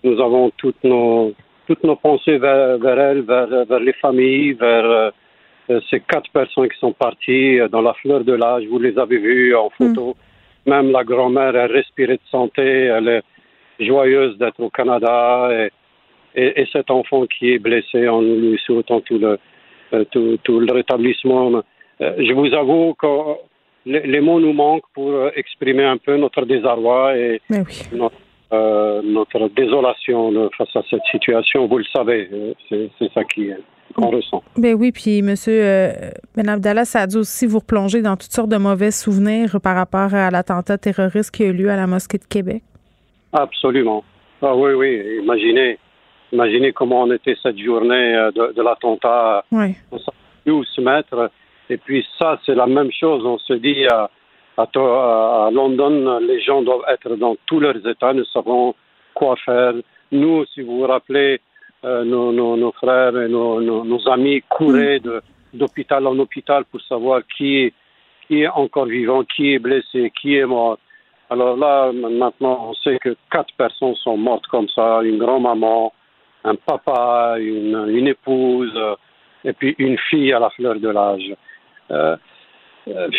Nous avons toutes nos, toutes nos pensées vers, vers elles, vers, vers, les familles, vers euh, ces quatre personnes qui sont parties euh, dans la fleur de l'âge. Vous les avez vues en photo. Mm. Même la grand-mère, elle respirait de santé. Elle est joyeuse d'être au Canada. Et, et, et, cet enfant qui est blessé, en lui souhaitant tout le, euh, tout, tout, le rétablissement. je vous avoue que les, les, mots nous manquent pour exprimer un peu notre désarroi et notre euh, notre désolation face à cette situation. Vous le savez, euh, c'est ça qui qu'on ressent. Ben oui, puis Monsieur euh, Ben Abdallah, ça a dû aussi vous replonger dans toutes sortes de mauvais souvenirs par rapport à l'attentat terroriste qui a eu lieu à la mosquée de Québec. Absolument. Ah oui, oui. Imaginez, imaginez comment on était cette journée de, l'attentat. Oui. On s'est où se mettre. Et puis ça, c'est la même chose. On se dit à, London, les gens doivent être dans tous leurs états, nous savons quoi faire. Nous, si vous vous rappelez, euh, nos, frères et nos, amis couraient d'hôpital en hôpital pour savoir qui, qui est encore vivant, qui est blessé, qui est mort. Alors là, maintenant, on sait que quatre personnes sont mortes comme ça, une grand-maman, un papa, une, épouse, euh, et puis une fille à la fleur de l'âge. Euh, euh,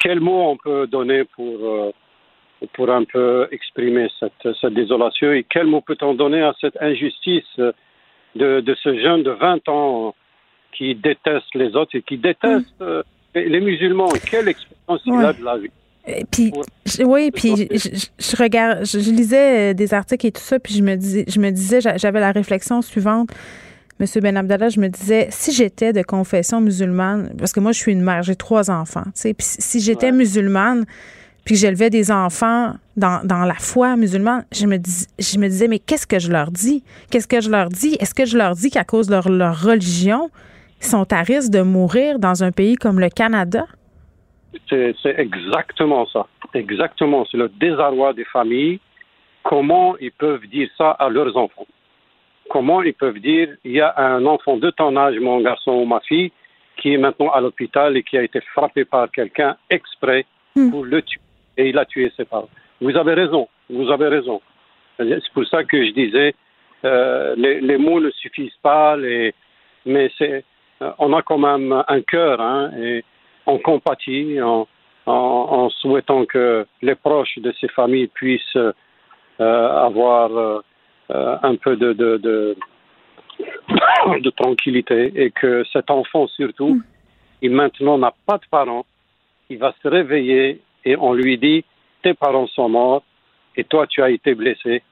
quel mot on peut donner pour, euh, pour un peu exprimer cette, cette désolation et quel mot peut-on donner à cette injustice de, de ce jeune de 20 ans qui déteste les autres et qui déteste mm. euh, les musulmans? Quelle expérience il a de la vie? Puis, oui, puis je, regarde, je, lisais des articles et tout ça, puis je me, dis, je me disais, j'avais la réflexion suivante Monsieur Ben Abdallah, je me disais, si j'étais de confession musulmane, parce que moi, je suis une mère, j'ai trois enfants, tu sais, puis si j'étais musulmane, puis que j'élevais des enfants dans, dans, la foi musulmane, je me, dis, je me disais, mais qu'est-ce que je leur dis? Qu'est-ce que je leur dis? Est-ce que je leur dis qu'à cause de leur, leur, religion, ils sont à risque de mourir dans un pays comme le Canada? C'est exactement ça. Exactement. C'est le désarroi des familles. Comment ils peuvent dire ça à leurs enfants? Comment ils peuvent dire, il y a un enfant de ton âge, mon garçon ou ma fille, qui est maintenant à l'hôpital et qui a été frappé par quelqu'un exprès hmm. pour le tuer et il a tué ses parents. Vous avez raison, vous avez raison. C'est pour ça que je disais, euh, les, les, mots ne suffisent pas, les, mais c'est, euh, on a quand même un cœur, hein, et on compatit en, en, en, souhaitant que les proches de ces familles puissent euh, avoir euh, un peu de, de, de, *coughs* de, tranquillité et que cet enfant surtout, mm. il maintenant n'a pas de parents, il va se réveiller et on lui dit tes parents sont morts et toi tu as été blessé.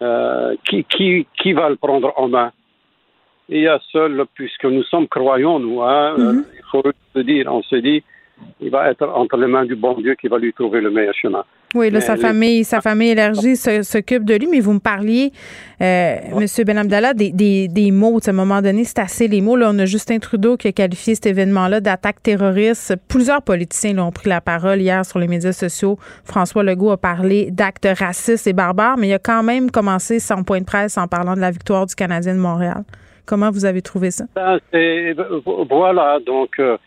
Euh, qui, qui, qui va le prendre en main? Il y a seul, puisque nous sommes croyants, nous, hein, mm -hmm. il faut se dire, on se dit, il va être entre les mains du bon Dieu qui va lui trouver le meilleur chemin. Oui, là, sa famille, sa famille élargie s'occupe de lui, mais vous me parliez, euh, M. Benamdallah, des, des, des mots. À un moment donné, c'est assez les mots. Là, on a Justin Trudeau qui a qualifié cet événement-là d'attaque terroriste. Plusieurs politiciens là, ont pris la parole hier sur les médias sociaux. François Legault a parlé d'actes racistes et barbares, mais il a quand même commencé son point de presse en parlant de la victoire du Canadien de Montréal. Comment vous avez trouvé ça? Ben, voilà, donc, euh,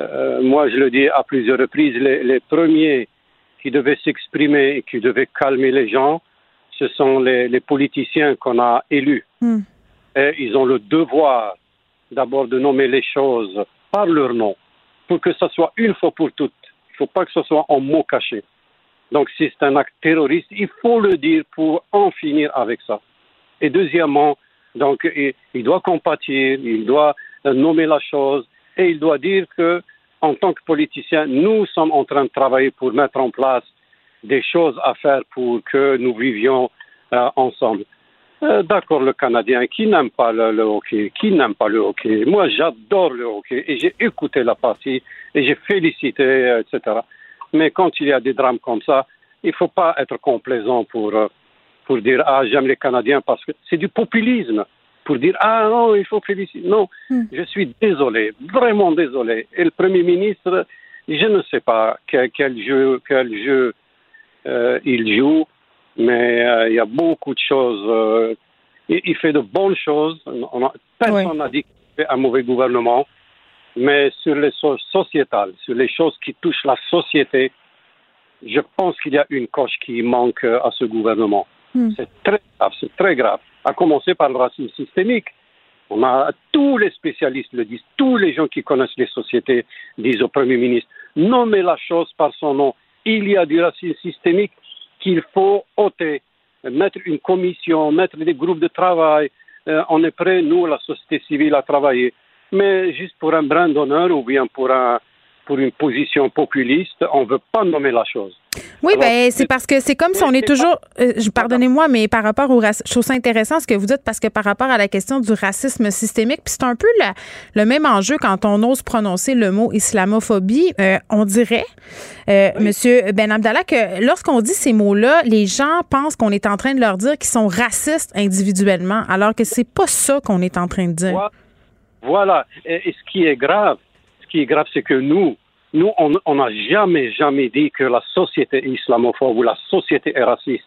euh, moi, je le dis à plusieurs reprises, les, les premiers qui devaient s'exprimer et qui devaient calmer les gens, ce sont les, les politiciens qu'on a élus. Mm. Et ils ont le devoir d'abord de nommer les choses par leur nom, pour que ce soit une fois pour toutes. Il ne faut pas que ce soit en mots cachés. Donc, si c'est un acte terroriste, il faut le dire pour en finir avec ça. Et deuxièmement, donc, il, il doit compatir, il doit nommer la chose, et il doit dire que en tant que politicien, nous sommes en train de travailler pour mettre en place des choses à faire pour que nous vivions euh, ensemble. Euh, D'accord, le Canadien qui n'aime pas le, hockey, qui n'aime pas le hockey? Moi, j'adore le hockey et j'ai écouté la partie et j'ai félicité, etc. Mais quand il y a des drames comme ça, il ne faut pas être complaisant pour, euh, pour dire ah j'aime les Canadiens parce que c'est du populisme pour dire ah non, il faut féliciter. Non, Hmm. je suis désolé, vraiment désolé. Et le Premier ministre, je ne sais pas quel, quel jeu, quel jeu euh, il joue, mais euh, il y a beaucoup de choses. Euh, il, il, fait de bonnes choses. On a, personne n'a dit qu'il fait un mauvais gouvernement, mais sur les choses sociétales, sur les choses qui touchent la société, je pense qu'il y a une coche qui manque à ce gouvernement. Hmm. C'est très grave, c'est très grave. À commencer par le racisme systémique. On a tous les spécialistes le disent, tous les gens qui connaissent les sociétés disent au Premier ministre nommez la chose par son nom. Il y a du racisme systémique qu'il faut ôter, mettre une commission, mettre des groupes de travail. Euh, on est prêt, nous, la société civile, à travailler. Mais juste pour un brin d'honneur ou bien pour, un, pour une position populiste, on ne veut pas nommer la chose. Oui, ben c'est parce que c'est comme si on est toujours. Euh, Pardonnez-moi, mais par rapport au racisme, je trouve ça intéressant ce que vous dites parce que par rapport à la question du racisme systémique, puis c'est un peu la, le même enjeu quand on ose prononcer le mot islamophobie. Euh, on dirait, euh, oui. Monsieur Ben Abdallah, que lorsqu'on dit ces mots-là, les gens pensent qu'on est en train de leur dire qu'ils sont racistes individuellement, alors que c'est pas ça qu'on est en train de dire. Voilà. Et, et ce qui est grave, qui est grave, c'est que nous, nous, on n'a jamais, jamais dit que la société est islamophobe ou la société est raciste.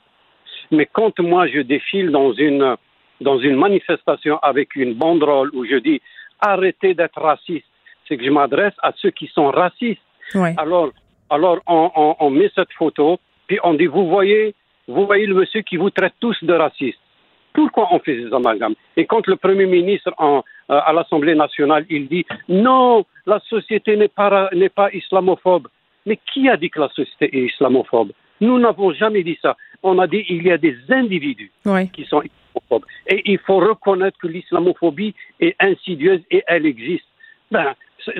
Mais quand moi je défile dans une, dans une manifestation avec une banderole où je dis arrêtez d'être raciste, c'est que je m'adresse à ceux qui sont racistes. Alors, alors on, on, on, met cette photo, puis on dit vous voyez, vous voyez le monsieur qui vous traite tous de racistes. Pourquoi on fait ces amalgames? Et quand le Premier ministre en, à l'Assemblée nationale, il dit non, la société n'est pas, n'est pas islamophobe. Mais qui a dit que la société est islamophobe? Nous n'avons jamais dit ça. On a dit qu'il y a des individus oui. qui sont islamophobes. Et il faut reconnaître que l'islamophobie est insidieuse et elle existe. Ben,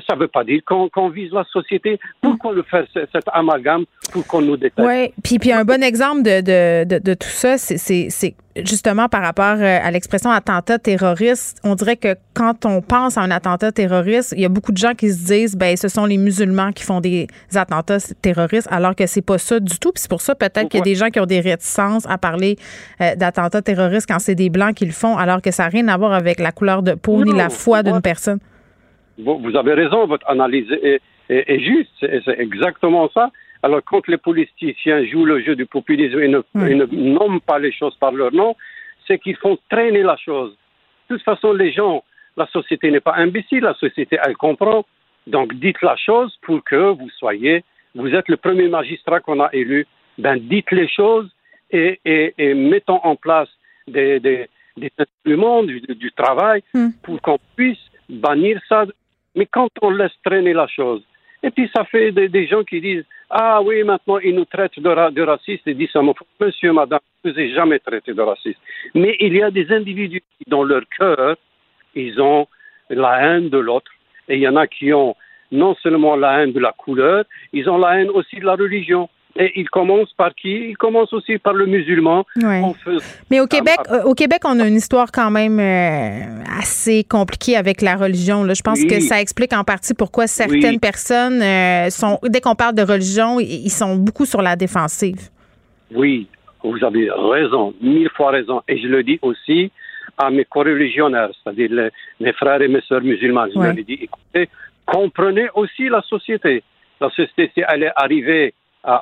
ça ne veut pas dire qu'on vise la société. Pourquoi le faire cet amalgame pour qu'on nous déteste? Oui, puis, puis un bon exemple de, de, de, tout ça, c'est justement par rapport euh, à l'expression attentat terroriste. On dirait que quand on pense à un attentat terroriste, il y a beaucoup de gens qui se disent, ben ce sont les musulmans qui font des attentats terroristes, alors que c'est pas ça du tout. Puis c'est pour ça peut-être qu'il y a des gens qui ont des réticences à parler euh, d'attentats terroristes quand c'est des blancs qui le font, alors que ça n'a rien à voir avec la couleur de peau ni la foi d'une personne vous, avez raison, votre analyse est, juste, c'est exactement ça. Alors, quand les politiciens jouent le jeu du populisme et ne, nomment pas les choses par leur nom, c'est qu'ils font traîner la chose. De toute façon, les gens, la société n'est pas imbécile, la société, elle comprend. Donc, dites la chose pour que vous soyez, vous êtes le premier magistrat qu'on a élu. Ben, dites les choses et, mettons en place des, des, instruments du, travail hmm. pour qu'on puisse bannir ça mais quand on laisse traîner la chose, et puis ça fait des, gens qui disent Ah oui, maintenant ils nous traitent de, de racistes et disent Monsieur, madame, je ne vous ai jamais traité de raciste. Mais il y a des individus qui, dans leur cœur, ils ont la haine de l'autre. Et il y en a qui ont non seulement la haine de la couleur, ils ont la haine aussi de la religion. Et il commence par qui? Il commence aussi par le musulman. Mais au Québec, euh, au Québec, on a une histoire quand même euh, assez compliquée avec la religion. Là. Je pense que ça explique en partie pourquoi certaines personnes euh, sont, dès qu'on parle de religion, ils sont beaucoup sur la défensive. Oui, vous avez raison, mille fois raison. Et je le dis aussi à mes co-religionnaires, c'est-à-dire mes frères et mes sœurs musulmans. Je leur dis, écoutez, comprenez aussi la société. La société, si elle est arrivée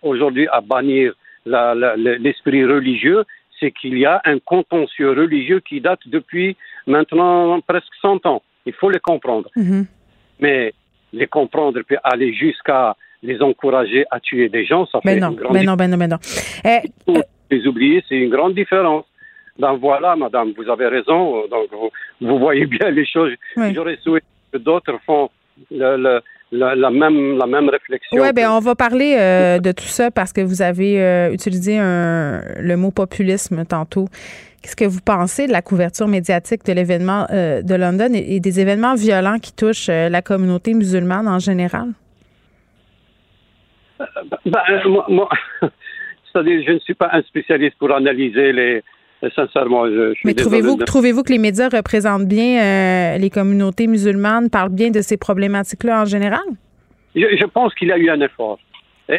aujourd'hui à bannir l'esprit religieux, c'est qu'il y a un contentieux religieux qui date depuis maintenant presque 100 ans. Il faut les comprendre. Mm-hmm. Mais les comprendre puis aller jusqu'à les encourager à tuer des gens, ça fait une grande mais non, mais non, mais non. Eh, les oublier, c'est une grande différence. Donc voilà, madame, vous avez raison. Donc vous, voyez bien les choses. J'aurais souhaité que d'autres font le, la, même, la même réflexion. Oui, bien, on va parler euh, de tout ça parce que vous avez euh, utilisé le mot populisme tantôt. Qu'est-ce que vous pensez de la couverture médiatique de l'événement euh, de London et, des événements violents qui touchent la communauté musulmane en général? Ben, moi, *laughs* c'est-à-dire, je ne suis pas un spécialiste pour analyser les, sincèrement, je, Mais trouvez-vous que les médias représentent bien euh, les communautés musulmanes, parlent bien de ces problématiques-là en général? Je, pense qu'il y a eu un effort.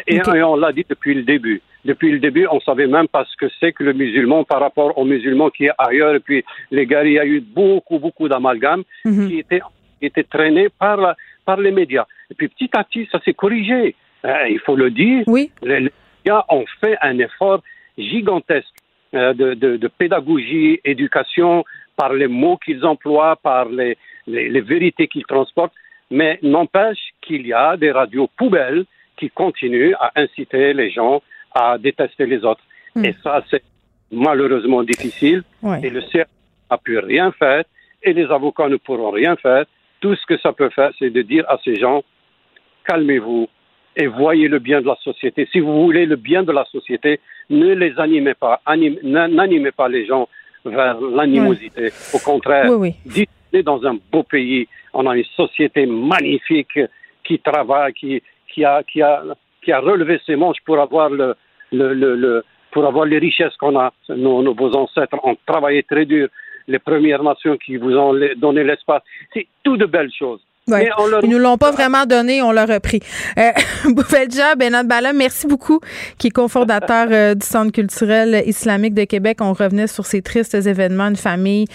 Et, on l'a dit depuis le début. Depuis le début, on savait même pas ce que c'est que le musulman par rapport au musulman qui est ailleurs. Et puis, les gars, il y a eu beaucoup, beaucoup d'amalgames mhm. qui étaient était traînés par, par les médias. Et puis, petit à petit, ça s'est corrigé. Euh, il faut le dire. Oui. Les médias ont fait un effort gigantesque. Euh, de, pédagogie, éducation, par les mots qu'ils emploient, par les, vérités qu'ils transportent, mais n'empêche qu'il y a des radios poubelles qui continuent à inciter les gens à détester les autres. Hmm. Et ça, c'est malheureusement difficile. Et le CRS n'a pu rien faire et les avocats ne pourront rien faire. Tout ce que ça peut faire, c'est de dire à ces gens, calmez-vous, et voyez le bien de la société. Si vous voulez le bien de la société, ne les animez pas, n'animez pas les gens vers l'animosité. Au contraire, oui, oui. dans un beau pays, on a une société magnifique qui travaille, qui, qui, a, qui, a, qui a relevé ses manches pour avoir le, le, le, pour avoir les richesses qu'on a. Nos, nos, vos ancêtres ont travaillé très dur. Les Premières Nations qui vous ont donné l'espace. C'est tout de belles choses. Ouais. Ils nous l'ont pas vraiment donné, on l'a repris. Euh, *laughs* Boufelja Benat Bala, merci beaucoup, qui est cofondateur euh, du Centre culturel islamique de Québec. On revenait sur ces tristes événements, une famille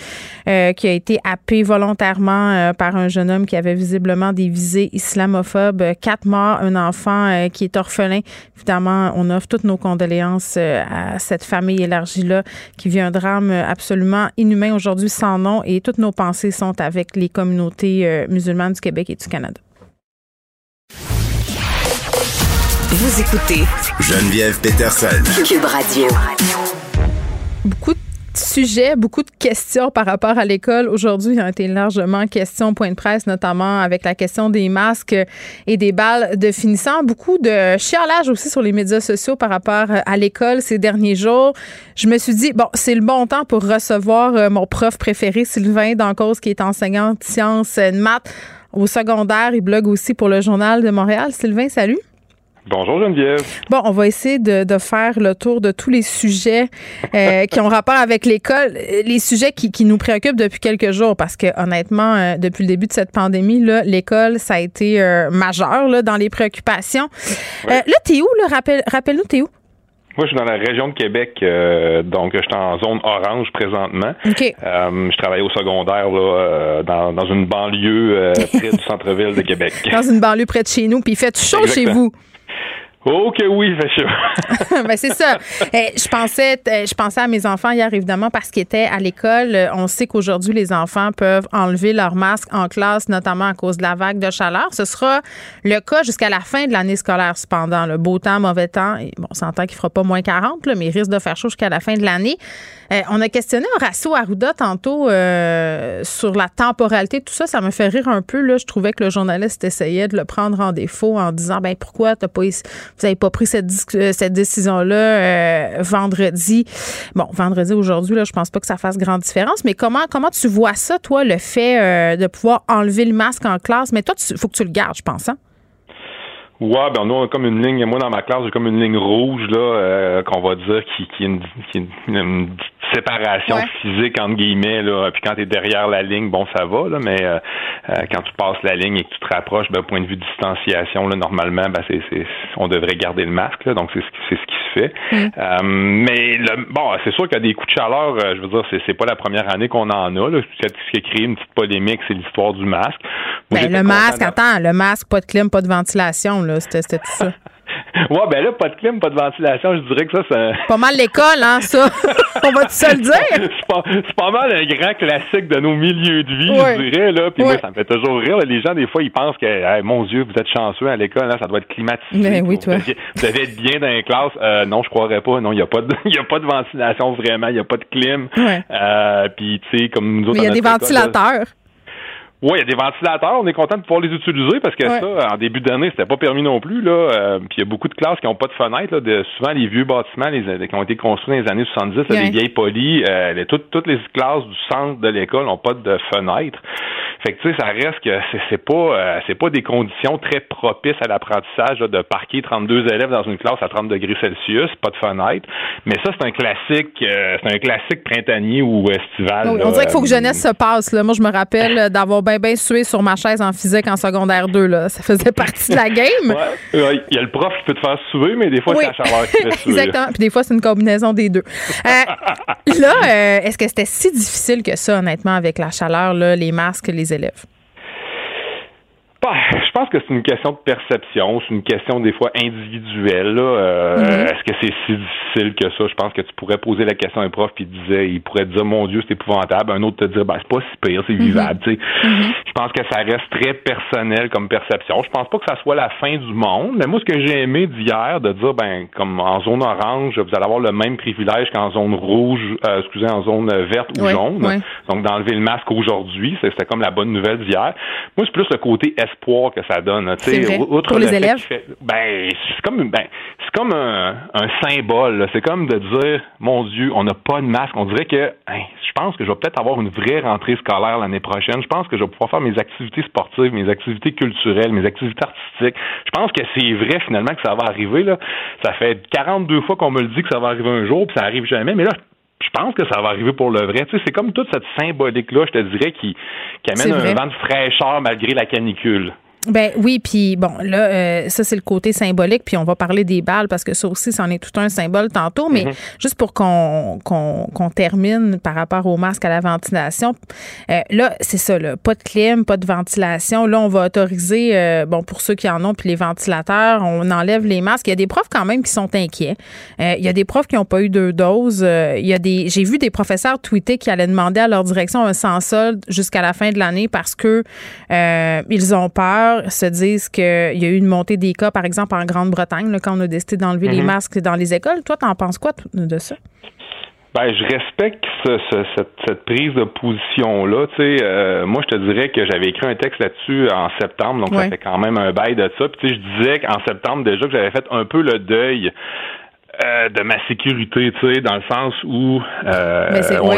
euh, qui a été happée volontairement euh, par un jeune homme qui avait visiblement des visées islamophobes. Quatre morts, un enfant qui est orphelin. Évidemment, on offre toutes nos condoléances à cette famille élargie-là qui vit un drame absolument inhumain aujourd'hui sans nom et toutes nos pensées sont avec les communautés musulmanes Québec et du Canada. Vous écoutez Geneviève Peterson. Cube Radio. Beaucoup de sujets, beaucoup de questions par rapport à l'école. Aujourd'hui, ont été largement question point de presse, notamment avec la question des masques et des balles de finissant. Beaucoup de chialage aussi sur les médias sociaux par rapport à l'école ces derniers jours. Je me suis dit, bon, c'est le bon temps pour recevoir euh, mon prof préféré, Sylvain Dancause, qui est enseignant de sciences de maths au secondaire. Il blogue aussi pour le Journal de Montréal. Sylvain, salut. Bonjour Geneviève. Bon, on va essayer de, de faire le tour de tous les sujets euh, *laughs* qui ont rapport avec l'école, les sujets qui, qui, nous préoccupent depuis quelques jours, parce que honnêtement, euh, depuis le début de cette pandémie, là, l'école, ça a été euh, majeur là, dans les préoccupations. Euh, là, t'es où? Là? Rappelle, rappelle-nous, t'es où? Moi, je suis dans la région de Québec, euh, donc je suis en zone orange présentement. OK. Euh, je travaille au secondaire là, euh, dans, dans une banlieue euh, près du centre-ville de Québec. *laughs* Dans une banlieue près de chez nous, puis il fait chaud chez vous. Oh que oui, fait *laughs* ben c'est ça. Eh, je pensais, eh, je pensais à mes enfants hier évidemment parce qu'ils étaient à l'école. Euh, On sait qu'aujourd'hui les enfants peuvent enlever leur masque en classe, notamment à cause de la vague de chaleur. Ce sera le cas jusqu'à la fin de l'année scolaire. Cependant, le beau temps, mauvais temps. Et bon, on s'entend qu'il fera pas moins 40, là, mais il risque de faire chaud jusqu'à la fin de l'année. Eh, on a questionné Horacio Arruda tantôt euh, sur la temporalité, tout ça. Ça me fait rire un peu. Là. Je trouvais que le journaliste essayait de le prendre en défaut en disant ben pourquoi t'as pas vous n'avez pas pris cette, euh, décision-là euh, vendredi. Bon, vendredi aujourd'hui, là, je pense pas que ça fasse grande différence, mais comment comment tu vois ça, toi, le fait euh, de pouvoir enlever le masque en classe? Mais toi, il faut que tu le gardes, je pense, hein? Ouais, ben nous on a comme une ligne, moi dans ma classe j'ai comme une ligne rouge là euh, qu'on va dire qui, qui est une, qui est une- une séparation Ouais. physique entre guillemets là. Puis quand t'es derrière la ligne, bon ça va là, mais euh, euh, quand tu passes la ligne et que tu te rapproches, ben point de vue distanciation là, normalement, ben c'est, c'est on devrait garder le masque là, donc c'est ce qui c'est ce qui se fait. Euh, mais le, bon, c'est sûr qu'il y a des coups de chaleur. euh, je veux dire, c'est, c'est pas la première année qu'on en a. Là. Ce qui a- ce qui a créé une petite polémique, c'est l'histoire du masque. Moi, Ben, le masque, de- attends, le masque, pas de clim, pas de ventilation, là, c'était c'était tout ça. *laughs* Ouais, ben là, pas de clim, pas de ventilation, je dirais que ça, c'est Pas mal l'école, hein, ça. *laughs* On va tout se le dire? c'est pas, c'est pas mal un grand classique de nos milieux de vie, Ouais. je dirais. Là. Puis Ouais. moi, ça me fait toujours rire. là. Les gens, des fois, ils pensent que, Hey, mon Dieu, vous êtes chanceux à l'école, là, ça doit être climatisé. Mais oui, Vous toi. Vous devez être bien dans les classes. Euh, non, je croirais pas. Non, il n'y a, pas de- *laughs* y a pas de ventilation vraiment. Il n'y a pas de clim. Ouais. Euh, puis, tu sais, comme nous autres. Mais il y a des là, ventilateurs. Oui, il y a des ventilateurs. On est content de pouvoir les utiliser parce que Ouais. ça, en début d'année, c'était pas permis non plus. Là. Euh, puis il y a beaucoup de classes qui n'ont pas de fenêtres. Là, de, souvent, les vieux bâtiments les, qui ont été construits dans les années 70, là, Ouais. vieilles polies, euh, les- toutes, toutes les classes du centre de l'école n'ont pas de fenêtres. Fait que tu sais, ça reste que c'est, c'est pas euh, c'est pas des conditions très propices à l'apprentissage là, de parquer 32 élèves dans une classe à 30 degrés Celsius, pas de fenêtre. Mais ça, c'est un classique, euh, c'est un classique printanier ou estival. Oui, on dirait qu'il faut que Euh, jeunesse se passe. Là. Moi, je me rappelle *laughs* d'avoir bien, bien sué sur ma chaise en physique en secondaire 2. Là. Ça faisait partie de la game. Ouais, ouais, il y a le prof qui peut te faire suer, mais des fois, Oui. c'est la chaleur qui fait *laughs* suer. Exactement. Puis des fois, c'est une combinaison des deux. Euh, *laughs* là, euh, est-ce que c'était si difficile que ça, honnêtement, avec la chaleur, là, les masques, les élèves? Bah, je pense que c'est une question de perception, c'est une question des fois individuelle. Euh, Mhm. Est-ce que c'est si difficile que ça? Je pense que tu pourrais poser la question à un prof puis il disait, il pourrait te dire mon Dieu, c'est épouvantable. Un autre te dire ben c'est pas si pire, c'est vivable. tu sais. Je pense que ça reste très personnel comme perception. Je pense pas que ça soit la fin du monde. Mais moi, ce que j'ai aimé d'hier, de dire ben comme en zone orange, vous allez avoir le même privilège qu'en zone rouge, euh, excusez, en zone verte ou jaune. Donc d'enlever le masque aujourd'hui, c'était comme la bonne nouvelle d'hier. Moi, c'est plus le côté espoir que ça donne. C'est vrai. Outre Pour le les élèves? fait- ben, c'est comme, ben, c'est comme un, un symbole. C'est comme de dire, mon Dieu, on n'a pas de masque. On dirait que, hein, je pense que je vais peut-être avoir une vraie rentrée scolaire l'année prochaine. Je pense que je vais pouvoir faire mes activités sportives, mes activités culturelles, mes activités artistiques. Je pense que c'est vrai finalement que ça va arriver. Là. Ça fait 42 fois qu'on me le dit que ça va arriver un jour, puis ça arrive jamais. Mais là, je pense que ça va arriver pour le vrai. Tu sais, c'est comme toute cette symbolique-là, je te dirais, qui, qui amène un vent de fraîcheur malgré la canicule. Ben oui, puis bon, là, euh, ça, c'est le côté symbolique, puis on va parler des balles parce que ça aussi, c'en est tout un symbole tantôt, mais Mhm. juste pour qu'on qu'on qu'on termine par rapport au masque à la ventilation, euh, là, c'est ça, là, pas de clim, pas de ventilation. Là, on va autoriser, euh, bon, pour ceux qui en ont, puis les ventilateurs, on enlève les masques. Il y a des profs quand même qui sont inquiets. Euh, il y a des profs qui n'ont pas eu deux doses. Euh, il y a des, j'ai vu des professeurs tweeter qui allaient demander à leur direction un sans solde jusqu'à la fin de l'année parce que euh, ils ont peur, se disent qu'il y a eu une montée des cas, par exemple en Grande-Bretagne, quand on a décidé d'enlever les Mhm. masques dans les écoles. Toi, t'en penses quoi de ça? Ben, je respecte ce- ce- cette, cette prise de position-là. Euh, moi, je te dirais que j'avais écrit un texte là-dessus en septembre, donc Ouais. ça fait quand même un bail de ça. Puis, je disais qu'en septembre déjà que j'avais fait un peu le deuil euh, de ma sécurité, tu sais, dans le sens où euh, Mais c'est- on ouais.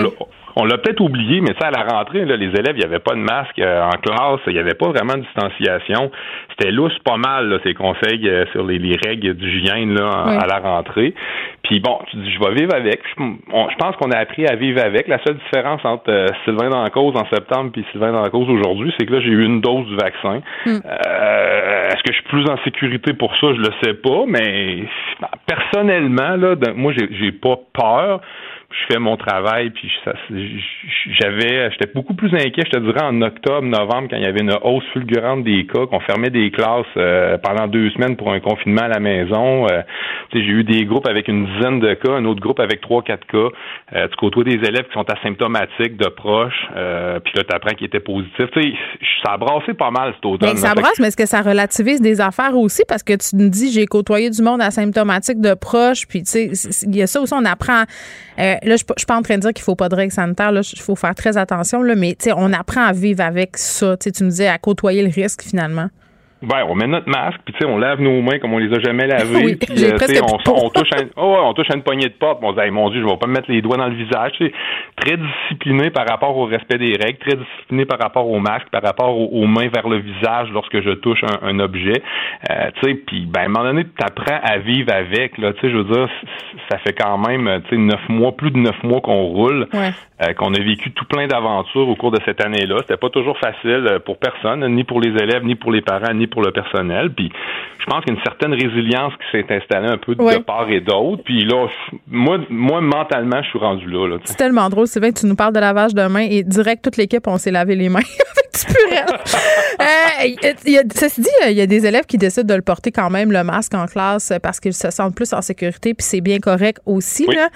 L'a- on l'a peut-être oublié, mais ça, à la rentrée, là, les élèves, il n'y avait pas de masque euh, en classe, il n'y avait pas vraiment de distanciation. C'était lousse pas mal, là, ces conseils euh, sur les, règles d'hygiène là, à la rentrée. Puis bon, tu dis, je vais vivre avec. Je, pense qu'on a appris à vivre avec. La seule différence entre euh, Sylvain cause en septembre puis Sylvain cause aujourd'hui, c'est que là, j'ai eu une dose du vaccin. Mm. Est-ce que je suis plus en sécurité pour ça? Je le sais pas, mais personnellement, là, moi, j'ai pas peur je fais mon travail, puis j'avais, j'étais beaucoup plus inquiet, je te dirais, en octobre, novembre, quand il y avait une hausse fulgurante des cas, qu'on fermait des classes euh, pendant deux semaines pour un confinement à la maison. Euh, j'ai eu des groupes avec une dizaine de cas, un autre groupe avec trois, quatre cas. Euh, tu côtoies des élèves qui sont asymptomatiques, de proches, euh, puis là, tu apprends qu'ils étaient positifs. ça a brassé pas mal cet automne. Ben, ça brasse, mais est-ce que ça relativise des affaires aussi? Parce que tu me dis, j'ai côtoyé du monde asymptomatique de proches, puis tu sais, il y a ça aussi, on apprend là, je ne suis pas en train de dire qu'il faut pas de règles sanitaires. Il faut faire très attention. Là, mais on apprend à vivre avec ça. Tu me disais à côtoyer le risque finalement. Ben, on met notre masque, puis on lave nos mains comme on les a jamais lavées. Oui, euh, on, touche à, *laughs* oh, on touche à une poignée de porte. On dit, mon Dieu, je vais pas me mettre les doigts dans le visage. très discipliné par rapport au respect des règles, très discipliné par rapport au masque, par rapport aux, mains vers le visage lorsque je touche un, objet. Euh, puis ben, à un moment donné, tu apprends à vivre avec. Là, je veux dire, ça fait quand même neuf mois, plus de neuf mois qu'on roule. Euh, qu'on a vécu tout plein d'aventures au cours de cette année-là. C'était pas toujours facile euh, pour personne, ni pour les élèves, ni pour les parents, ni pour le personnel. Puis je pense qu'il y a une certaine résilience qui s'est installée un peu de part et d'autre. Puis là, moi, moi, mentalement, je suis rendu là. c'est tellement drôle, Sylvain, que tu nous parles de lavage de mains et direct, toute l'équipe, on s'est lavé les mains avec du purel. euh, ceci dit, il y a des élèves qui décident de le porter quand même, le masque en classe, parce qu'ils se sentent plus en sécurité, puis c'est bien correct aussi. Là.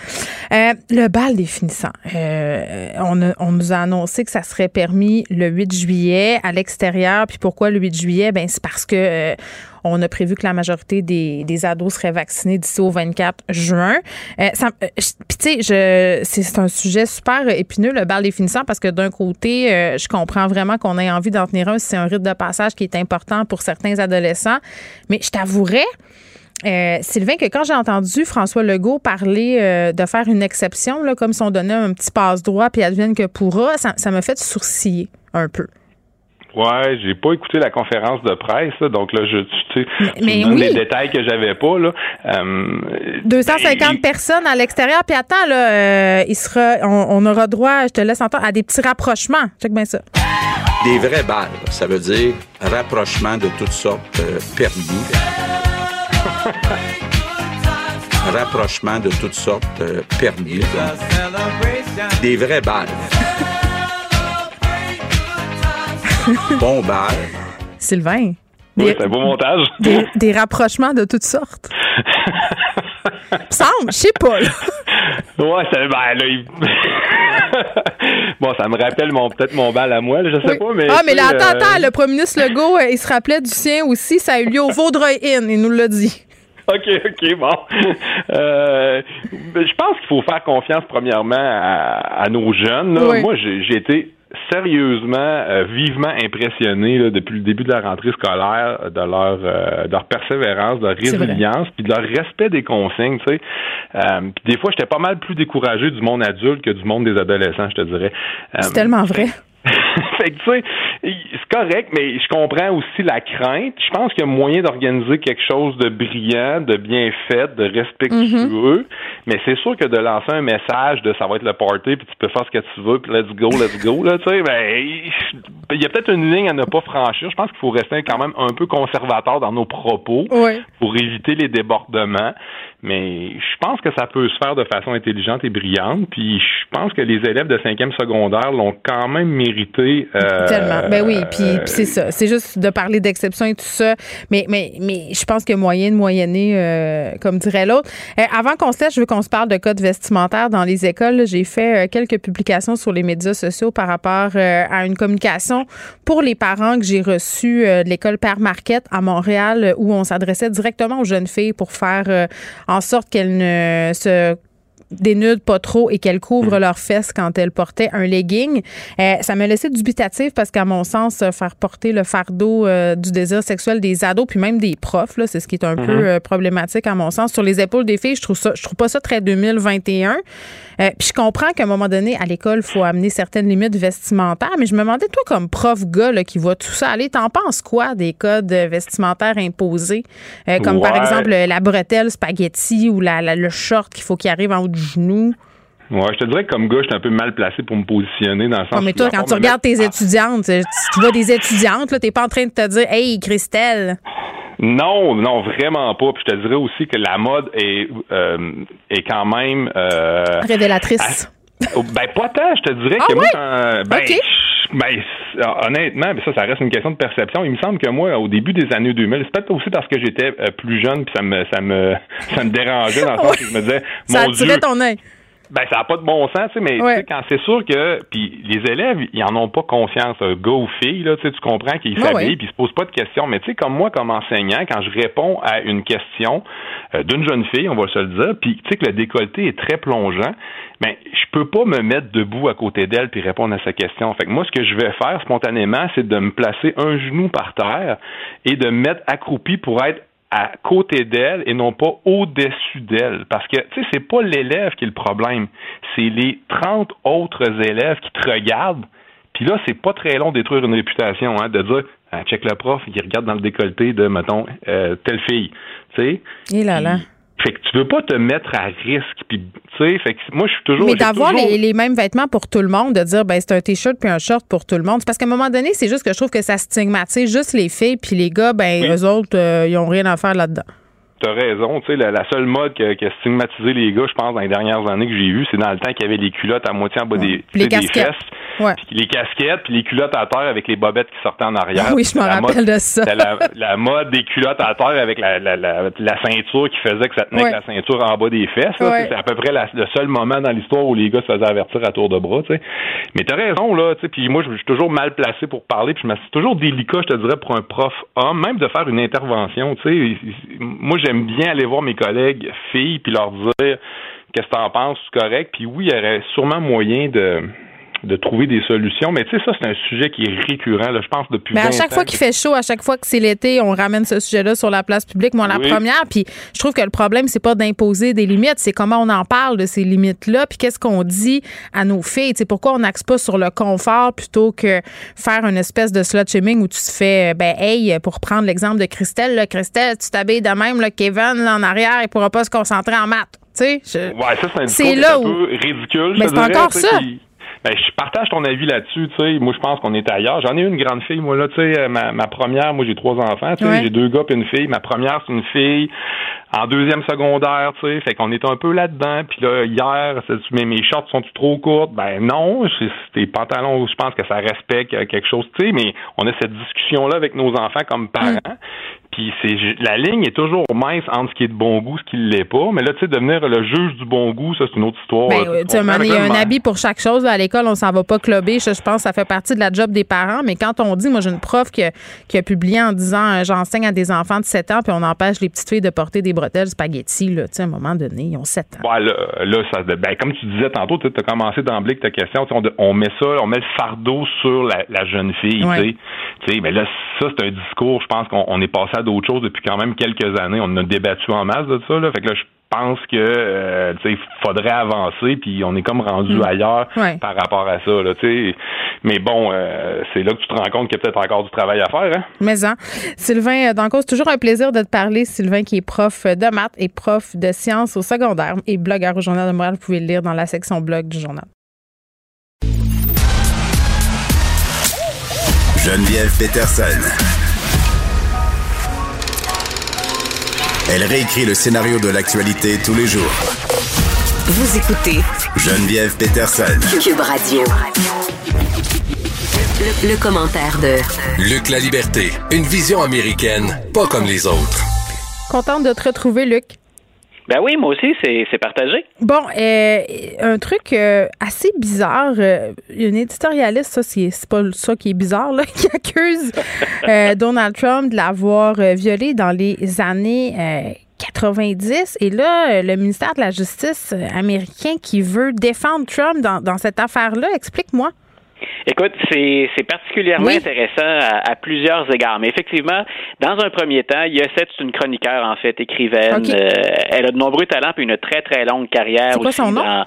Euh, le bal des finissants. Euh, on, nous a annoncé que ça serait permis le 8 juillet à l'extérieur. Puis pourquoi le 8 juillet? Ben, c'est parce que euh, on a prévu que la majorité des, ados seraient vaccinés d'ici au 24 juin. Euh, sais, c'est un sujet super épineux, le bal définissant, parce que d'un côté, je comprends vraiment qu'on ait envie d'en tenir un. C'est un rite de passage qui est important pour certains adolescents. Mais je t'avouerais euh, Sylvain, que quand j'ai entendu François Legault parler euh, de faire une exception, comme si on donnait un petit passe-droit puis advienne que pourra, ça m'a fait sourciller un peu. Ouais, j'ai pas écouté la conférence de presse, donc là, je, tu sais, mais, les détails que j'avais pas, là. 250 euh, personnes à l'extérieur, puis attends, là, il sera, on, aura droit, je te laisse entendre, à des petits rapprochements. Check bien ça. Des vrais balles, ça veut dire rapprochement de toutes sortes permis. *laughs* Rapprochement de toutes sortes euh, permis. Des vrais balles. *laughs* bon bal. Sylvain. oui, c'est un beau montage. Des, rapprochements de toutes sortes. *laughs* semble, je sais pas. Ouais, ça, ben, là, *laughs* bon, ça me rappelle mon peut-être mon bal à moi, je sais pas, mais. Ah, mais là, attends, euh, attends, le premier ministre Legault, euh, il se rappelait du sien aussi, ça a eu lieu au Vaudreuil Inn, il nous l'a dit. OK, OK, bon. Euh, je pense qu'il faut faire confiance premièrement à, nos jeunes. Moi, j'ai été sérieusement, euh, vivement impressionné depuis le début de la rentrée scolaire de leur, euh, de leur persévérance, de leur résilience, puis de leur respect des consignes. Tu sais. des fois, j'étais pas mal plus découragé du monde adulte que du monde des adolescents, je te dirais. C'est tellement vrai. *laughs* fait que, tu sais, c'est correct, mais je comprends aussi la crainte. Je pense qu'il y a moyen d'organiser quelque chose de brillant, de bien fait, de respectueux. Mm-hmm. Mais c'est sûr que de lancer un message de ça va être le party, puis tu peux faire ce que tu veux, puis let's go, let's go, là, tu sais, ben, il y a peut-être une ligne à ne pas franchir. Je pense qu'il faut rester quand même un peu conservateur dans nos propos pour éviter les débordements. Mais je pense que ça peut se faire de façon intelligente et brillante. Puis je pense que les élèves de cinquième secondaire l'ont quand même mérité. Euh, Tellement. Ben oui, puis, c'est ça. C'est juste de parler d'exception et tout ça. Mais, mais, mais je pense a moyen de moyenner, euh, comme dirait l'autre. Euh, avant qu'on se laisse, je veux qu'on se parle de code vestimentaire dans les écoles. J'ai fait quelques publications sur les médias sociaux par rapport à une communication pour les parents que j'ai reçue de l'école Père Marquette à Montréal où on s'adressait directement aux jeunes filles pour faire en sorte qu'elles ne se dénudent pas trop et qu'elles couvrent leurs fesses quand elles portaient un legging. Euh, ça me laissait dubitatif parce qu'à mon sens, euh, faire porter le fardeau euh, du désir sexuel des ados puis même des profs, là, c'est ce qui est un Mhm. peu euh, problématique à mon sens sur les épaules des filles. Je trouve ça, je trouve pas ça très 2021. Euh, puis je comprends qu'à un moment donné, à l'école, il faut amener certaines limites vestimentaires, mais je me demandais, toi, comme prof gars là, qui voit tout ça aller, t'en penses quoi des codes vestimentaires imposés? Comme par exemple la bretelle spaghetti ou la, la- le short qu'il faut qu'il arrive en haut du genou. Ouais, je te dirais que comme gars, je suis un peu mal placé pour me positionner dans le sens Ouais, mais toi, quand tu regardes tes étudiantes, euh, tu, vois des étudiantes, là, t'es pas en train de te dire, hey, Christelle. Non, non, vraiment pas. Puis je te dirais aussi que la mode est, euh, est quand même... euh, Révélatrice. Oh, Ben, pas tant, je te dirais Ah que moi, quand- ben, je- ben, c- honnêtement, ça, ça reste une question de perception. Il me semble que moi, au début des années 2000, c'est peut-être aussi parce que j'étais euh, plus jeune, puis ça me, ça me, *laughs* ça me dérangeait dans le sens Ouais. que je me disais, Ça mon Dieu, attirait ton œil. Ben, ça n'a pas de bon sens, tu sais, mais tu sais, quand c'est sûr que. Puis les élèves, ils en ont pas conscience, euh, gars ou filles, là, tu comprends qu'ils Ouais, s'habillent, ouais. puis ils se posent pas de questions. Mais tu sais, comme moi, comme enseignant, quand je réponds à une question euh, d'une jeune fille, on va se le dire, puis tu sais que le décolleté est très plongeant, ben, je peux pas me mettre debout à côté d'elle puis répondre à sa question. Fait que moi, ce que je vais faire spontanément, c'est de me placer un genou par terre et de me mettre accroupi pour être à côté d'elle et non pas au-dessus d'elle. Parce que, tu sais, c'est pas l'élève qui est le problème. C'est les 30 autres élèves qui te regardent. Puis là, c'est pas très long de détruire une réputation, hein, de dire, ah, check le prof, il regarde dans le décolleté de, mettons, euh, telle fille. Tu sais? Et là là. Fait que tu veux pas te mettre à risque. Puis, tu sais, fait que moi, je suis toujours. Mais d'avoir toujours- les, les mêmes vêtements pour tout le monde, de dire ben c'est un t-shirt puis un short pour tout le monde, parce qu'à un moment donné, c'est juste que je trouve que ça stigmatise juste les filles puis les gars, ben Oui. eux autres, euh, ils ont rien à faire là-dedans. T'as raison, tu sais, la, la seule mode qui a, qui a stigmatisé les gars, je pense, dans les dernières années que j'ai vues, c'est dans le temps qu'il y avait les culottes à moitié en bas des, les des fesses. Ouais. Puis les casquettes, puis les culottes à terre avec les bobettes qui sortaient en arrière. Ah oui, je me rappelle mode- de ça. c'était La, la mode des culottes à terre avec la, la, la, la ceinture qui faisait que ça tenait Ouais. avec la ceinture en bas des fesses. C'est à peu près le seul moment dans l'histoire où les gars se faisaient avertir à tour de bras. tu sais. Mais t'as raison, là. tu sais, Puis moi, je suis toujours mal placé pour parler. Puis je me c'est toujours délicat, je te dirais, pour un prof homme, même de faire une intervention. tu sais. Moi, j'aime bien aller voir mes collègues filles puis leur dire qu'est-ce que t'en penses, correct. Puis oui, il y aurait sûrement moyen de de trouver des solutions. Mais tu sais, ça, c'est un sujet qui est récurrent, là, je pense, depuis Mais à 20 chaque fois qu'il fait chaud, à chaque fois que c'est l'été, on ramène ce sujet-là sur la place publique. Moi, la Oui. première, puis je trouve que le problème, c'est pas d'imposer des limites, c'est comment on en parle de ces limites-là, puis qu'est-ce qu'on dit à nos filles. Tu sais, pourquoi on n'axe pas sur le confort plutôt que faire une espèce de slut shaming où tu te fais, ben, hey, pour prendre l'exemple de Christelle, là, Christelle, tu t'habilles de même, là, Kevin, là, en arrière, il pourra pas se concentrer en maths. Tu sais, je- Ouais, ça, c'est là un où- peu ridicule. Mais c'est encore ça. Ben, je partage ton avis là-dessus, tu sais. Moi, je pense qu'on est ailleurs. J'en ai une grande fille, moi, là, tu sais. euh, Ma, ma première, moi, j'ai trois enfants, tu sais. Ouais. J'ai deux gars puis une fille. Ma première, c'est une fille en deuxième secondaire, tu sais. Fait qu'on est un peu là-dedans. Puis là, hier, mais mes shorts sont-tu trop courtes? Ben non. Des pantalons, je pense que ça respecte euh, quelque chose, tu sais. Mais on a cette discussion-là avec nos enfants comme parents. Puis c'est la ligne est toujours mince entre ce qui est de bon goût, ce qui ne l'est pas. Mais là, tu sais, devenir le juge du bon goût, ça, c'est une autre histoire. Ben, tu il y a un habit pour chaque chose. là. À l'école, on s'en va pas clubber. Je, je pense que ça fait partie de la job des parents. Mais quand on dit, moi, j'ai une prof qui, a- qui a publié en disant euh, j'enseigne à des enfants de 7 ans, puis on empêche les petites filles de porter des bretelles spaghetti. Là. Tu sais, À un moment donné, ils ont 7 ans. Ouais, là, là, ça, ben, comme tu disais tantôt, tu as commencé d'emblée avec ta question. On, on met ça, on met le fardeau sur la, la jeune fille. Ouais. tu sais. Tu sais, ben là, ça, c'est un discours. Je pense qu'on on est passé à d'autres choses depuis quand même quelques années. On en a débattu en masse de ça. Là. Fait que là, je pense que euh, tu sais, il faudrait avancer, puis on est comme rendu Mm. ailleurs Ouais. par rapport à ça. Là. Mais bon, euh, c'est là que tu te rends compte qu'il y a peut-être encore du travail à faire. Hein? Mais hein. Sylvain Dancos, c'est toujours un plaisir de te parler. Sylvain qui est prof de maths et prof de sciences au secondaire et blogueur au Journal de Montréal. Vous pouvez le lire dans la section blog du journal. Geneviève Peterson. Elle réécrit le scénario de l'actualité tous les jours. Vous écoutez Geneviève Peterson. Cube Radio. Le, le commentaire de Luc La Liberté, une vision américaine, pas comme les autres. Contente de te retrouver, Luc. Ben oui, moi aussi, c'est partagé. Bon, euh, un truc euh, assez bizarre. euh, une éditorialiste, ça, c'est pas ça qui est bizarre, là, *laughs* qui accuse euh, Donald Trump de l'avoir violé dans les années euh, 90. Et là, le ministère de la Justice américain qui veut défendre Trump dans, dans cette affaire-là, explique-moi. Écoute, c'est particulièrement intéressant à, plusieurs égards. Mais effectivement, dans un premier temps, Yossette, c'est une chroniqueur, en fait, écrivaine. Euh, elle a de nombreux talents puis une très, très longue carrière aussi dans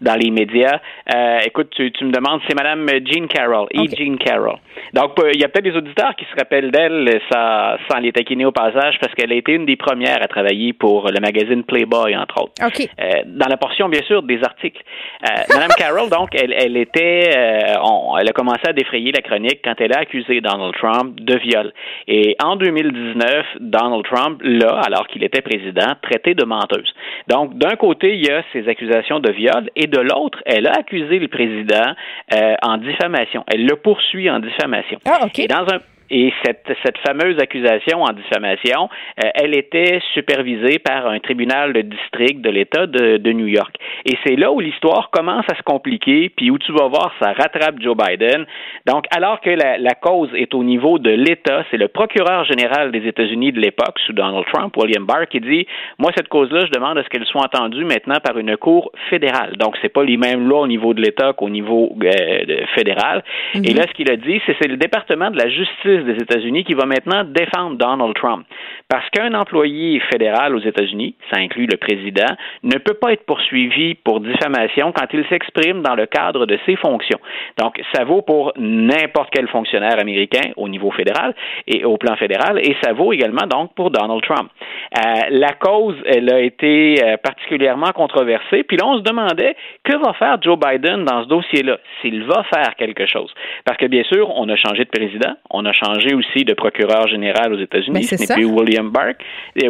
dans les médias. Euh, écoute, tu, tu, me demandes, c'est Madame Jean Carroll, E. Jean Carroll. Donc, euh, il y a peut-être des auditeurs qui se rappellent d'elle sans, sans les taquiner au passage parce qu'elle a été une des premières à travailler pour le magazine Playboy, entre autres. Euh, dans la portion, bien sûr, des articles. Euh, Madame Carroll, *laughs* donc, elle, elle était, euh, on, elle a commencé à défrayer la chronique quand elle a accusé Donald Trump de viol. Et en 2019, Donald Trump l'a, alors qu'il était président, traité de menteuse. Donc, d'un côté, il y a ces accusations de viol et de l'autre, elle a accusé le président euh, en diffamation. Elle le poursuit en diffamation. Ah, OK. Et dans un et cette, cette fameuse accusation en diffamation, euh, elle était supervisée par un tribunal de district de l'État de, de, New York. Et c'est là où l'histoire commence à se compliquer, puis où tu vas voir, ça rattrape Joe Biden. Donc, alors que la, la cause est au niveau de l'État, c'est le procureur général des États-Unis de l'époque, sous Donald Trump, William Barr, qui dit, moi, cette cause-là, je demande à ce qu'elle soit entendue maintenant par une cour fédérale. Donc, c'est pas les mêmes lois au niveau de l'État qu'au niveau euh, fédéral. Et Mhm. là, ce qu'il a dit, c'est c'est le département de la justice des États-Unis qui va maintenant défendre Donald Trump. Parce qu'un employé fédéral aux États-Unis, ça inclut le président, ne peut pas être poursuivi pour diffamation quand il s'exprime dans le cadre de ses fonctions. Donc, ça vaut pour n'importe quel fonctionnaire américain au niveau fédéral et au plan fédéral, et ça vaut également donc pour Donald Trump. Euh, la cause, elle a été euh, particulièrement controversée, puis là, on se demandait que va faire Joe Biden dans ce dossier-là, s'il va faire quelque chose. Parce que, bien sûr, on a changé de président, on a changé aussi de procureur général aux États-Unis. Ben, Ce n'est plus William Barr.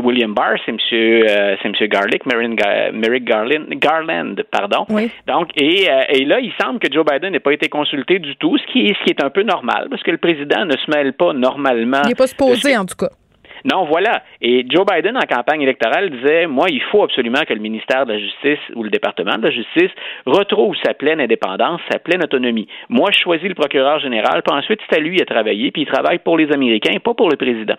William Barr, c'est Monsieur, euh, c'est Monsieur Garlick, Merrick, Ga- Merrick Garland, Garland, pardon. Donc, et, euh, et là, il semble que Joe Biden n'ait pas été consulté du tout, ce qui, est, ce qui est un peu normal, parce que le président ne se mêle pas normalement. Il n'est pas de ce supposé, en tout cas. Non, voilà. Et Joe Biden, en campagne électorale, disait, moi, il faut absolument que le ministère de la Justice ou le département de la Justice retrouve sa pleine indépendance, sa pleine autonomie. Moi, je choisis le procureur général, puis ensuite, c'est à lui à travailler, puis il travaille pour les Américains, pas pour le président.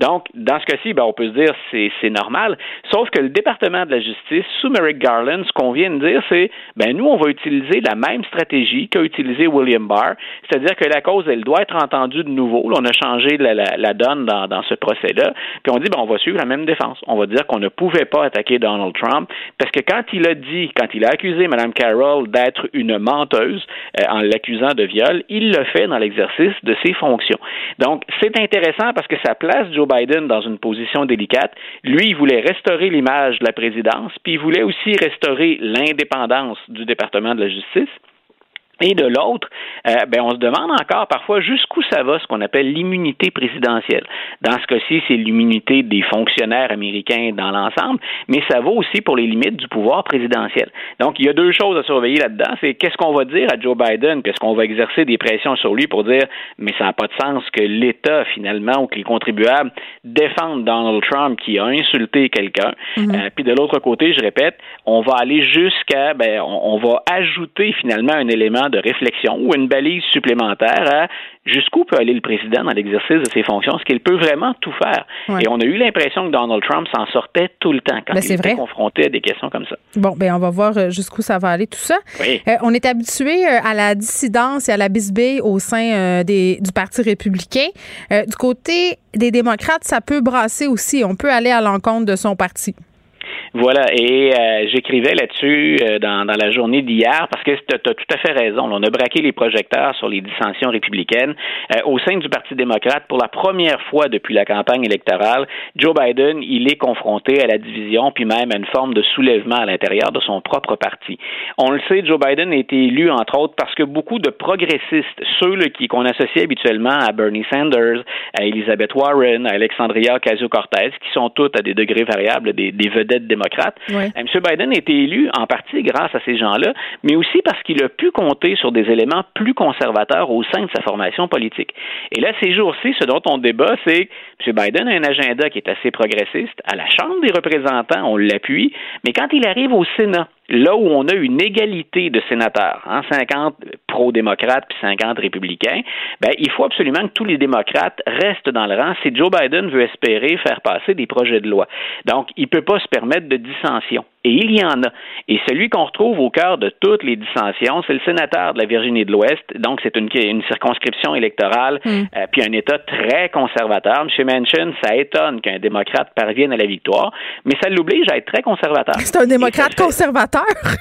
Donc, dans ce cas-ci, ben, on peut se dire, c'est, c'est normal. Sauf que le département de la Justice, sous Merrick Garland, ce qu'on vient de dire, c'est, ben, nous, on va utiliser la même stratégie qu'a utilisé William Barr, c'est-à-dire que la cause, elle doit être entendue de nouveau. Là, on a changé la, la, la donne dans, dans ce procès-là. Puis on dit, ben, on va suivre la même défense. On va dire qu'on ne pouvait pas attaquer Donald Trump parce que quand il a dit, quand il a accusé Mme Carroll d'être une menteuse euh, en l'accusant de viol, il le fait dans l'exercice de ses fonctions. Donc, c'est intéressant parce que ça place Joe Biden dans une position délicate. Lui, il voulait restaurer l'image de la présidence, puis il voulait aussi restaurer l'indépendance du département de la justice. Et de l'autre, euh, ben on se demande encore parfois jusqu'où ça va ce qu'on appelle l'immunité présidentielle. Dans ce cas-ci, c'est l'immunité des fonctionnaires américains dans l'ensemble, mais ça vaut aussi pour les limites du pouvoir présidentiel. Donc, il y a deux choses à surveiller là-dedans. C'est qu'est-ce qu'on va dire à Joe Biden, qu'est-ce qu'on va exercer des pressions sur lui pour dire, mais ça n'a pas de sens que l'État finalement ou que les contribuables défendent Donald Trump qui a insulté quelqu'un. Euh, puis de l'autre côté, je répète, on va aller jusqu'à, ben, on, on va ajouter finalement un élément de réflexion ou une balise supplémentaire à jusqu'où peut aller le président dans l'exercice de ses fonctions, est-ce qu'il peut vraiment tout faire. Ouais. Et on a eu l'impression que Donald Trump s'en sortait tout le temps quand Ben, il était vrai. confronté à des questions comme ça. Bon, ben on va voir euh, jusqu'où ça va aller tout ça. Oui. Euh, on est habitué euh, à la dissidence et à la bisbille au sein euh, des, du Parti républicain. Euh, du côté des démocrates, ça peut brasser aussi. On peut aller à l'encontre de son parti. Voilà, et euh, j'écrivais là-dessus euh, dans, dans la journée d'hier parce que tu as tout à fait raison. On a braqué les projecteurs sur les dissensions républicaines. Euh, au sein du Parti démocrate, pour la première fois depuis la campagne électorale, Joe Biden, il est confronté à la division, puis même à une forme de soulèvement à l'intérieur de son propre parti. On le sait, Joe Biden a été élu, entre autres, parce que beaucoup de progressistes, ceux qu'on associe habituellement à Bernie Sanders, à Elizabeth Warren, à Alexandria Ocasio-Cortez, qui sont toutes à des degrés variables des, vedettes Euh, M. Biden a été élu en partie grâce à ces gens-là, mais aussi parce qu'il a pu compter sur des éléments plus conservateurs au sein de sa formation politique. Et là, ces jours-ci, ce dont on débat, c'est que M. Biden a un agenda qui est assez progressiste. À la Chambre des représentants, on l'appuie, mais quand il arrive au Sénat, là où on a une égalité de sénateurs, hein, 50 pro-démocrates puis 50 républicains, ben, il faut absolument que tous les démocrates restent dans le rang si Joe Biden veut espérer faire passer des projets de loi. Donc, il ne peut pas se permettre de dissension. Et il y en a. Et celui qu'on retrouve au cœur de toutes les dissensions, c'est le sénateur de la Virginie de l'Ouest. Donc, c'est une, une, circonscription électorale, mm. euh, puis un État très conservateur. M. Manchin, ça étonne qu'un démocrate parvienne à la victoire, mais ça l'oblige à être très conservateur. C'est un démocrate conservateur animateur.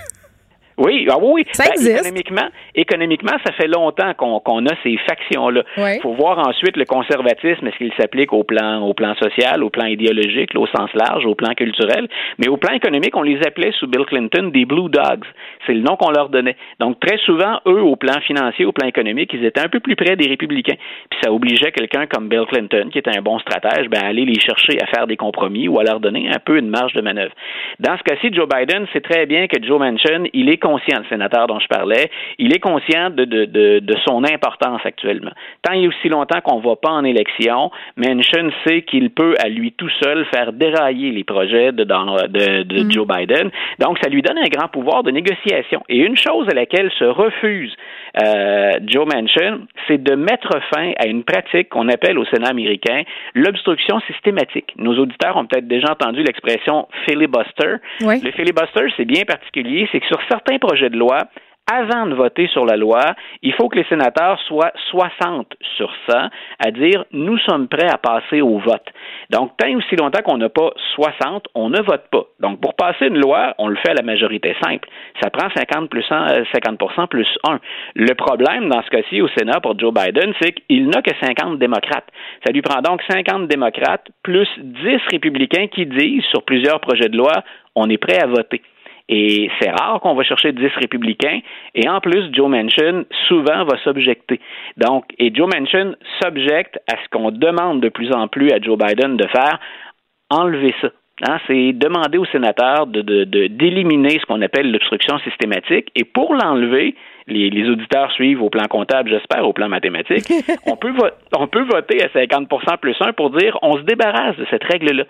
Oui, ah oui, Ça ben, existe. Économiquement, économiquement, ça fait longtemps qu'on a ces factions-là. Il faut voir ensuite le conservatisme, est-ce qu'il s'applique au plan, au plan social, au plan idéologique, au sens large, au plan culturel. Mais au plan économique, on les appelait sous Bill Clinton des Blue Dogs. C'est le nom qu'on leur donnait. Donc, très souvent, eux, au plan financier, au plan économique, ils étaient un peu plus près des républicains. Puis ça obligeait quelqu'un comme Bill Clinton, qui était un bon stratège, ben, à aller les chercher à faire des compromis ou à leur donner un peu une marge de manœuvre. Dans ce cas-ci, Joe Biden, c'est très bien que Joe Manchin, il est conscient, le sénateur dont je parlais, il est conscient de, de, de, de son importance actuellement. Tant il y a aussi longtemps qu'on ne va pas en élection, Manchin sait qu'il peut à lui tout seul faire dérailler les projets de, de, de mm. Joe Biden. Donc, ça lui donne un grand pouvoir de négociation. Et une chose à laquelle se refuse euh, Joe Manchin, c'est de mettre fin à une pratique qu'on appelle au Sénat américain l'obstruction systématique. Nos auditeurs ont peut-être déjà entendu l'expression filibuster. Le filibuster, c'est bien particulier, c'est que sur certains projets de loi, avant de voter sur la loi, il faut que les sénateurs soient 60 sur 100 à dire nous sommes prêts à passer au vote. Donc, tant et aussi longtemps qu'on n'a pas 60, on ne vote pas. Donc, pour passer une loi, on le fait à la majorité simple. Ça prend 50 plus 1, 50 euh, plus 1. Le problème dans ce cas-ci au Sénat pour Joe Biden, c'est qu'il n'a que 50 démocrates. Ça lui prend donc 50 démocrates plus 10 républicains qui disent sur plusieurs projets de loi on est prêt à voter. Et c'est rare qu'on va chercher 10 républicains. Et en plus, Joe Manchin, souvent, va s'objecter. Donc, et Joe Manchin s'objecte à ce qu'on demande de plus en plus à Joe Biden de faire, enlever ça. Hein, c'est demander aux sénateurs d'éliminer de, ce qu'on appelle l'obstruction systématique. Et pour l'enlever, les, auditeurs suivent au plan comptable, j'espère, au plan mathématique, *laughs* on, peut on peut voter à 50 plus 1 pour dire on se débarrasse de cette règle-là.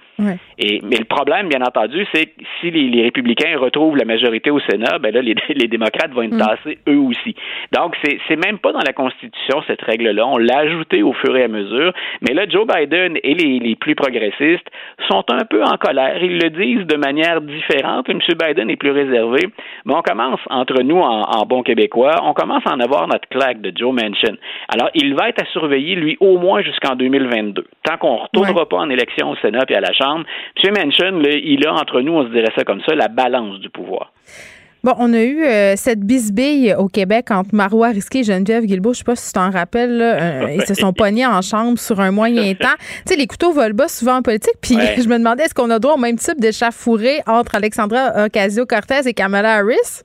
Et, mais le problème, bien entendu, c'est que si les, républicains retrouvent la majorité au Sénat, ben là, les, *laughs* les démocrates vont être mm. tassés eux aussi. Donc, c'est, c'est même pas dans la Constitution, cette règle-là. On l'a ajoutée au fur et à mesure. Mais là, Joe Biden et les, les plus progressistes sont un peu en colère. Ils le disent de manière différente. M. Biden est plus réservé. Mais on commence entre nous en, en bon québécois on commence à en avoir notre claque de Joe Manchin. Alors, il va être à surveiller, lui, au moins jusqu'en 2022. Tant qu'on ne retournera pas en élection au Sénat et à la Chambre, M. Manchin, il a entre nous, on se dirait ça comme ça, la balance du pouvoir. Bon, on a eu euh, cette bisbille au Québec entre Marois Risqué et Geneviève Guilbeault. Je sais pas si tu t'en rappelles. Euh, *laughs* ils se sont pognés en chambre sur un moyen *laughs* temps. Tu sais, les couteaux volent bas souvent en politique. Puis *laughs* je me demandais, est-ce qu'on a droit au même type d'échafourée entre Alexandra Ocasio-Cortez et Kamala Harris?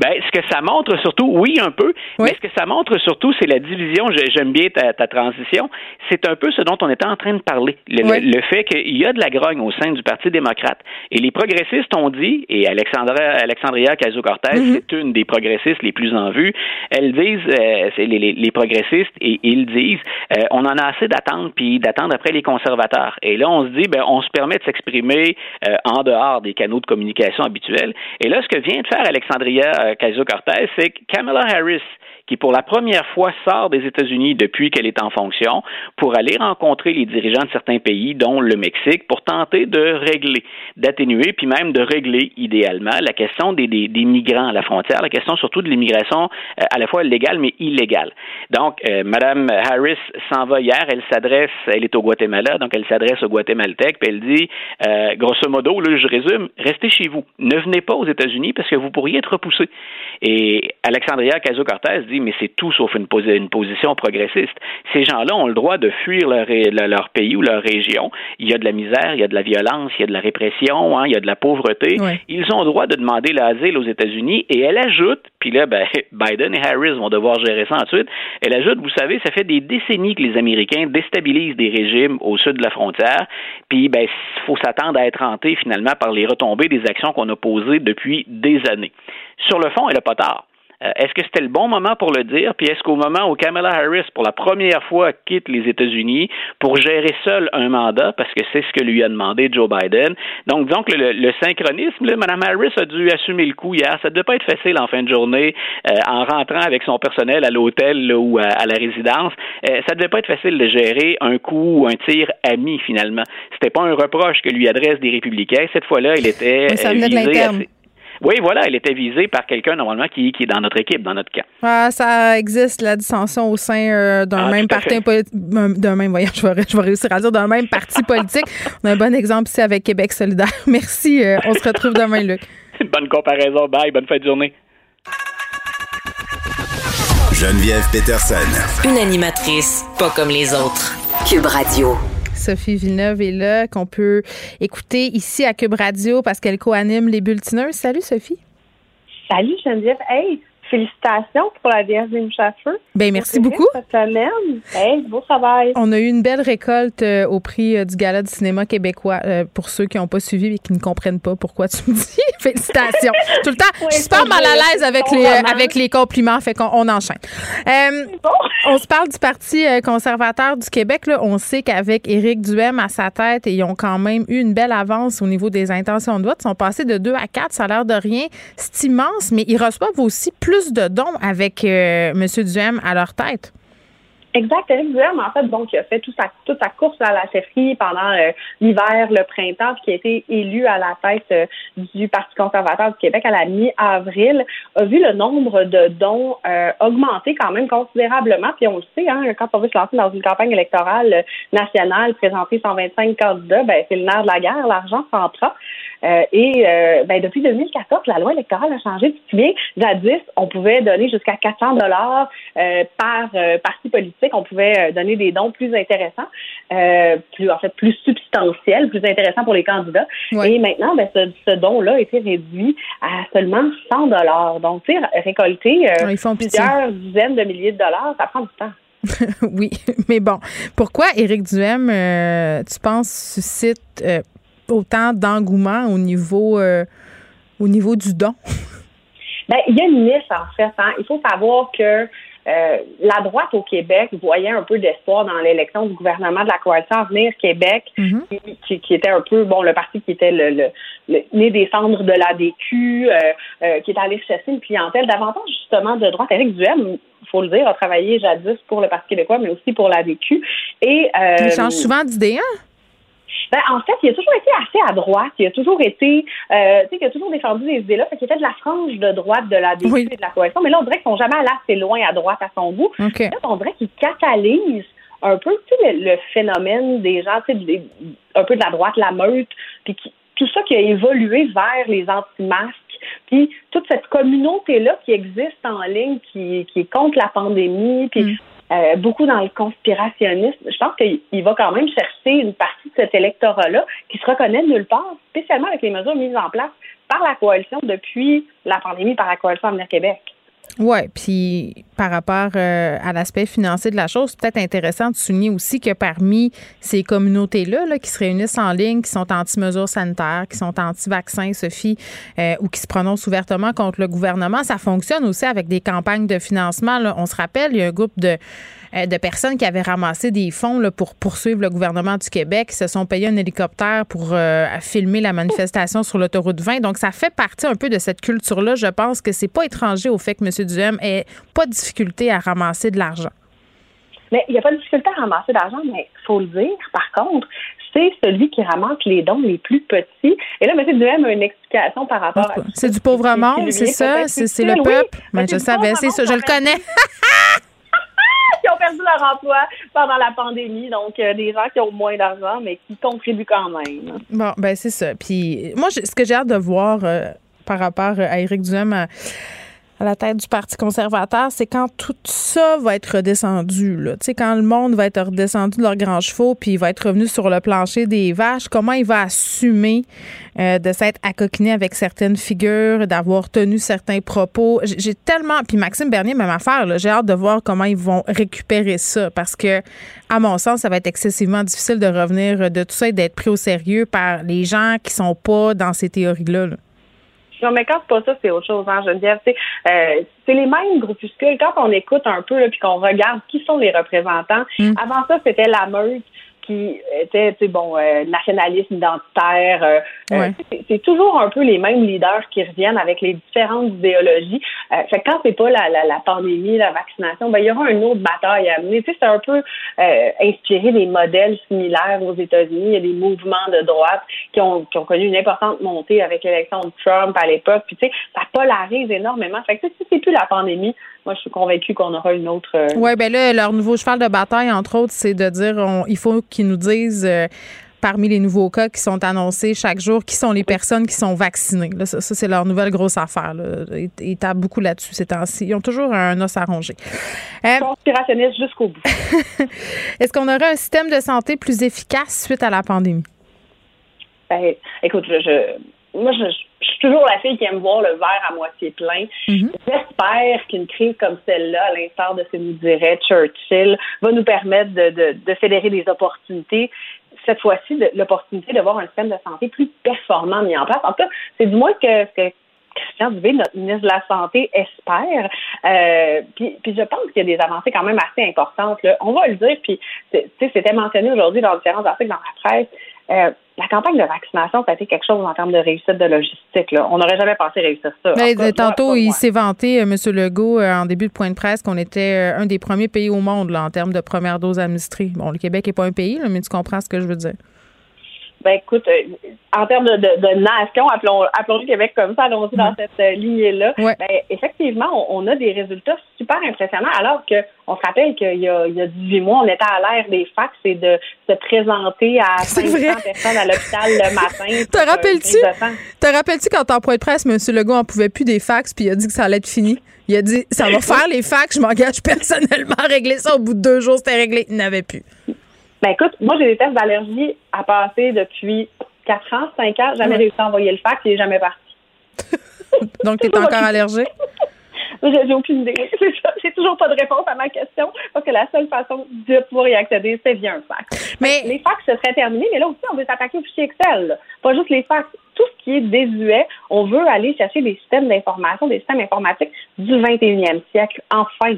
Ben, ce que ça montre surtout, oui, un peu, mais ce que ça montre surtout, c'est la division. J'aime bien ta, ta transition. C'est un peu ce dont on était en train de parler. Le, fait qu'il y a de la grogne au sein du Parti démocrate. Et les progressistes ont dit, et Alexandria, Alexandria Ocasio-Cortez, mm-hmm. c'est une des progressistes les plus en vue, elles disent, euh, c'est les, les, progressistes, et ils disent, euh, on en a assez d'attendre, puis d'attendre après les conservateurs. Et là, on se dit, ben, on se permet de s'exprimer euh, en dehors des canaux de communication habituels. Et là, ce que vient de faire Alexandria Ocasio-Cortez, c'est que Kamala Harris qui pour la première fois sort des États-Unis depuis qu'elle est en fonction pour aller rencontrer les dirigeants de certains pays, dont le Mexique, pour tenter de régler, d'atténuer, puis même de régler idéalement la question des, des, des migrants à la frontière, la question surtout de l'immigration euh, à la fois légale mais illégale. Donc, euh, Madame Harris s'en va hier, elle s'adresse, elle est au Guatemala, donc elle s'adresse au Guatémaltèque, puis elle dit, euh, grosso modo, là, je résume, restez chez vous, ne venez pas aux États-Unis parce que vous pourriez être repoussé. Et Alexandria Ocasio-Cortez dit mais c'est tout sauf une, position progressiste. Ces gens-là ont le droit de fuir leur, pays ou leur région. Il y a de la misère, il y a de la violence, il y a de la répression, hein, il y a de la pauvreté. Ils ont le droit de demander l'asile aux États-Unis et elle ajoute, puis là, ben, *laughs* Biden et Harris vont devoir gérer ça ensuite, elle ajoute, vous savez, ça fait des décennies que les Américains déstabilisent des régimes au sud de la frontière, puis ben, il faut s'attendre à être hanté finalement par les retombées des actions qu'on a posées depuis des années. Sur le fond, elle n'a pas tard. Euh, est-ce que c'était le bon moment pour le dire? Puis est-ce qu'au moment où Kamala Harris, pour la première fois, quitte les États-Unis pour gérer seul un mandat, parce que c'est ce que lui a demandé Joe Biden? Donc, disons que le, synchronisme, là, Mme Harris a dû assumer le coup hier. Ça ne devait pas être facile en fin de journée, euh, en rentrant avec son personnel à l'hôtel ou à, la résidence. Euh, ça ne devait pas être facile de gérer un coup ou un tir ami, finalement. C'était pas un reproche que lui adresse des républicains. Cette fois-là, il était ça visé oui, voilà, elle était visée par quelqu'un normalement qui, qui est dans notre équipe, dans notre camp. Ah, ça existe la dissension au sein euh, d'un ah, même parti d'un même voyage, *laughs* je vais, je vais, réussir à dire d'un même parti politique. On a un bon exemple ici avec Québec solidaire. *laughs* Merci. Euh, on se retrouve demain, Luc. *laughs* bonne comparaison. Bye. Bonne fin de journée. Geneviève Peterson. Une animatrice pas comme les autres. Cube Radio. Sophie Villeneuve est là, qu'on peut écouter ici à Cube Radio parce qu'elle co-anime les bulletineurs. Salut Sophie. Salut Geneviève. Hey, Félicitations pour la Vierge des Ben, merci beaucoup. Hey, beau travail. On a eu une belle récolte euh, au prix euh, du Gala du cinéma québécois. Euh, pour ceux qui n'ont pas suivi et qui ne comprennent pas pourquoi tu me dis *laughs* félicitations. Tout le temps, je suis pas mal à l'aise avec les, avec les compliments, fait qu'on on enchaîne. On se parle du Parti conservateur du Québec. Là. On sait qu'avec Éric Duhem à sa tête, ils ont quand même eu une belle avance au niveau des intentions de vote. Ils sont passés de 2 à 4, ça a l'air de rien. C'est immense, mais ils reçoivent aussi plus de dons avec euh, M. Duhem à leur tête. Exact. Éric Duhem, en fait, donc, il a fait toute sa, course à la chefferie pendant euh, l'hiver, le printemps, puis qui a été élu à la tête euh, du Parti conservateur du Québec à la mi-avril, a vu le nombre de dons augmenter quand même considérablement. Puis on le sait, hein, quand on veut se lancer dans une campagne électorale nationale, présenter 125 candidats, ben, c'est le nerf de la guerre, l'argent s'entra. Euh, et euh, ben, depuis 2014, la loi électorale a changé. Tu te souviens, jadis, on pouvait donner jusqu'à 400 dollars euh, par parti politique. On pouvait donner des dons plus intéressants, plus en fait plus substantiels, plus intéressants pour les candidats. Et maintenant, ben, ce, don-là a été réduit à seulement 100 dollars. Donc, tu sais, récolter plusieurs dizaines de milliers de dollars, ça prend du temps. *laughs* oui, mais bon, pourquoi Éric Duhem, tu penses, suscite autant d'engouement au niveau euh, au niveau du don? *laughs* Ben, il y a une niche, en fait. Hein. Il faut savoir que euh, la droite au Québec voyait un peu d'espoir dans l'élection du gouvernement de la coalition Avenir Québec, mm-hmm. qui, était un peu, bon, le parti qui était le, le, né des cendres de l'ADQ, euh, qui est allé chercher une clientèle davantage justement de droite. Éric Duhem, il faut le dire, a travaillé jadis pour le Parti québécois, mais aussi pour l'ADQ. Et, il change souvent d'idée, hein? Ben, en fait, il a toujours été assez à droite. Il a toujours été, euh, tu sais, il a toujours défendu des idées-là. Fait qu'il était de la frange de droite de la DQ et de la coalition. Mais là, on dirait qu'ils sont jamais allés assez loin à droite à son goût. Là, on dirait qu'il catalyse un peu le, phénomène des gens, tu sais, un peu de la droite, la meute, puis tout ça qui a évolué vers les anti-masques. Puis toute cette communauté-là qui existe en ligne, qui, qui est contre la pandémie, puis mm. Euh, beaucoup dans le conspirationnisme. Je pense qu'il va quand même chercher une partie de cet électorat-là qui se reconnaît nulle part, spécialement avec les mesures mises en place par la coalition depuis la pandémie, par la coalition Avenir Québec. Oui, puis par rapport euh, à l'aspect financier de la chose, c'est peut-être intéressant de souligner aussi que parmi ces communautés-là là, qui se réunissent en ligne, qui sont anti-mesures sanitaires, qui sont anti-vaccins, Sophie, euh, ou qui se prononcent ouvertement contre le gouvernement, ça fonctionne aussi avec des campagnes de financement. Là. On se rappelle, il y a un groupe de de personnes qui avaient ramassé des fonds là, pour poursuivre le gouvernement du Québec, qui se sont payés un hélicoptère pour euh, filmer la manifestation sur l'autoroute 20. Donc, ça fait partie un peu de cette culture-là. Je pense que c'est pas étranger au fait que M. Duhem ait pas de difficulté à ramasser de l'argent. Mais il n'y a pas de difficulté à ramasser de l'argent, mais il faut le dire, par contre, c'est celui qui ramasse les dons les plus petits. Et là, M. Duhem a une explication par rapport à... C'est du pauvre monde, c'est ça? C'est le peuple? Mais je savais, c'est ça, je le connais. *laughs* perdu leur emploi pendant la pandémie. Donc, euh, des gens qui ont moins d'argent, mais qui contribuent quand même. Bon, ben c'est ça. Puis moi, ce que j'ai hâte de voir euh, par rapport à Éric Duhem la tête du Parti conservateur, c'est quand tout ça va être redescendu. Là. Tu sais, quand le monde va être redescendu de leurs grands chevaux, puis il va être revenu sur le plancher des vaches, comment il va assumer euh, de s'être accoquiné avec certaines figures, d'avoir tenu certains propos? J'ai tellement... Puis Maxime Bernier, même affaire, j'ai hâte de voir comment ils vont récupérer ça, parce que, à mon sens, ça va être excessivement difficile de revenir de tout ça et d'être pris au sérieux par les gens qui sont pas dans ces théories-là. là Non, mais quand c'est pas ça, c'est autre chose, hein, Geneviève. Euh, c'est les mêmes groupuscules. Quand on écoute un peu, puis qu'on regarde qui sont les représentants, mm. avant ça, c'était la meute qui était, tu sais, bon, euh, nationalisme identitaire. Euh, euh, c'est toujours un peu les mêmes leaders qui reviennent avec les différentes idéologies. fait que quand c'est pas la, la, la, pandémie, la vaccination, ben il y aura une autre bataille à mener. Tu sais, c'est un peu inspiré des modèles similaires aux États-Unis. Il y a des mouvements de droite qui ont, qui ont connu une importante montée avec l'élection de Trump à l'époque. Puis tu sais, ça polarise énormément. Fait que si c'est plus la pandémie, moi, je suis convaincue qu'on aura une autre. Euh, oui, bien là, leur nouveau cheval de bataille, entre autres, c'est de dire il faut qu'ils nous disent. Euh, parmi les nouveaux cas qui sont annoncés chaque jour, qui sont les personnes qui sont vaccinées. ça, c'est leur nouvelle grosse affaire. Ils, tapent beaucoup là-dessus ces temps-ci. Ils ont toujours un os à ronger. Euh, Conspirationniste jusqu'au bout. *laughs* Est-ce qu'on aurait un système de santé plus efficace suite à la pandémie? Ben, écoute, je, moi, je, suis toujours la fille qui aime voir le verre à moitié plein. Mhm. J'espère qu'une crise comme celle-là, à l'instar de ce que nous dirait Churchill, va nous permettre de, de, de fédérer des opportunités. Cette fois-ci, l'opportunité de voir un système de santé plus performant mis en place. En tout cas, c'est du moins que, que Christian Dubé, notre ministre de la Santé, espère. Euh, puis, puis, je pense qu'il y a des avancées quand même assez importantes. Là. On va le dire, puis c'était mentionné aujourd'hui dans différents articles dans la presse. Euh, la campagne de vaccination, ça a été quelque chose en termes de réussite de logistique. Là. On n'aurait jamais pensé réussir ça. Mais tantôt, il s'est vanté, euh, M. Legault, euh, en début de point de presse, qu'on était un des premiers pays au monde là, en termes de première dose administrée. Bon, le Québec n'est pas un pays, mais tu comprends ce que je veux dire. Ben écoute, euh, en termes de, de, nation, appelons, appelons le Québec comme ça, allons-y dans cette euh, lignée-là. Ben, effectivement, on, a des résultats super impressionnants, alors que on se rappelle qu'il y a, il y a 18 mois, on était à l'ère des fax et de se présenter à *laughs* 500 personnes à l'hôpital le matin. *laughs* Te rappelles-tu? Te rappelles-tu quand en point de presse, M. Legault en pouvait plus des fax, puis il a dit que ça allait être fini? Il a dit, ça va *laughs* faire les fax, je m'engage personnellement à régler ça. Au bout de deux jours, c'était réglé. Il n'avait plus. Ben écoute, moi j'ai des tests d'allergie à passer depuis 4 ans, 5 ans. Jamais réussi à envoyer le fax, il n'est jamais parti. *laughs* Donc tu es encore allergique? *laughs* J'ai aucune idée. *laughs* J'ai toujours pas de réponse à ma question parce que la seule façon de pouvoir y accéder, c'est via un fax. Mais les fax ce serait terminé, mais là aussi, on veut s'attaquer au fichier Excel. Pas juste les fax. Tout ce qui est désuet, on veut aller chercher des systèmes d'information, des systèmes informatiques du 21e siècle. Enfin.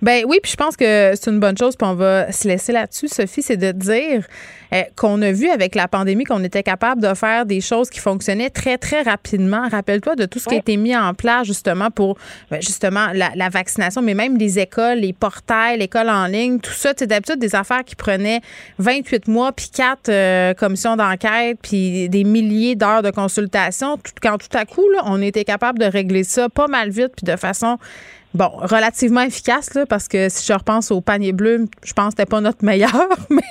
Ben oui, puis je pense que c'est une bonne chose, puis on va se laisser là-dessus, Sophie, c'est de dire euh, qu'on a vu avec la pandémie qu'on était capable de faire des choses qui fonctionnaient très, très rapidement. Rappelle-toi de tout ce qui a été mis en place justement pour ben, justement la, vaccination, mais même les écoles, les portails, l'école en ligne, tout ça, c'est d'habitude des affaires qui prenaient 28 mois, puis quatre euh, commissions d'enquête, puis des milliers d'heures de consultation. Tout, quand tout à coup, là, on était capable de régler ça pas mal vite, puis de façon bon, relativement efficace, là, parce que si je repense au panier bleu, je pense que c'était pas notre meilleur. *laughs* Mais...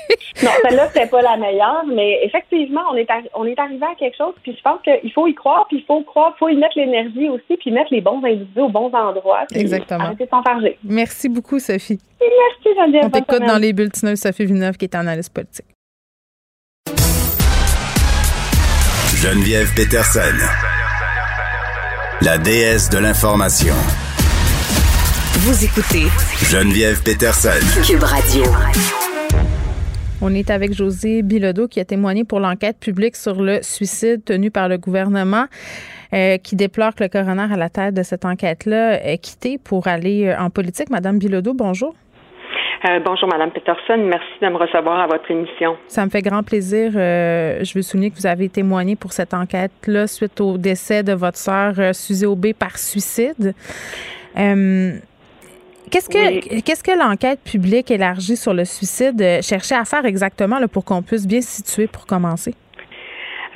non, celle-là, c'était pas la meilleure, mais effectivement, on est, on est arrivé à quelque chose, puis je pense qu'il faut y croire, puis il faut croire, il faut y mettre l'énergie aussi, puis mettre les bons individus aux bons endroits. Exactement. Arrêter de Merci beaucoup, Sophie. merci, Geneviève. On t'écoute dans les bulletins Sophie Villeneuve, qui est analyste politique. Geneviève Peterson, la déesse de l'information. Vous écoutez Geneviève Peterson. Cube Radio. On est avec José Bilodeau qui a témoigné pour l'enquête publique sur le suicide tenu par le gouvernement. Euh, qui déplore que le coroner à la tête de cette enquête-là ait quitté pour aller euh, en politique. Madame Bilodeau, bonjour. Euh, bonjour, Madame Peterson. Merci de me recevoir à votre émission. Ça me fait grand plaisir. je veux souligner que vous avez témoigné pour cette enquête-là suite au décès de votre sœur Suzy Aubé par suicide. Qu'est-ce que qu'est-ce que l'enquête publique élargie sur le suicide euh, cherchait à faire exactement là, pour qu'on puisse bien se situer pour commencer?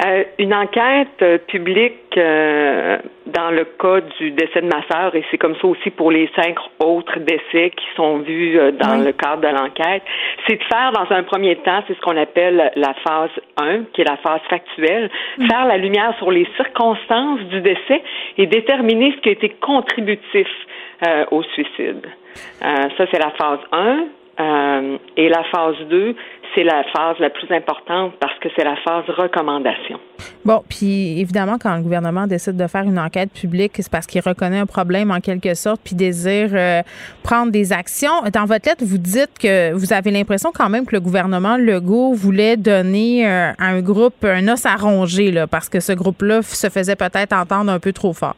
Euh, une enquête euh, publique dans le cas du décès de ma sœur, et c'est comme ça aussi pour les cinq autres décès qui sont vus dans le cadre de l'enquête, c'est de faire dans un premier temps, c'est ce qu'on appelle la phase 1, qui est la phase factuelle, mm. faire la lumière sur les circonstances du décès et déterminer ce qui a été contributif au suicide. Euh, ça, c'est la phase 1. Euh, et la phase 2, c'est la phase la plus importante parce que c'est la phase recommandation. Bon, puis évidemment, quand le gouvernement décide de faire une enquête publique, c'est parce qu'il reconnaît un problème en quelque sorte, puis désire euh, prendre des actions. Dans votre lettre, vous dites que vous avez l'impression quand même que le gouvernement Legault voulait donner à un groupe un os à ronger, là, parce que ce groupe-là se faisait peut-être entendre un peu trop fort.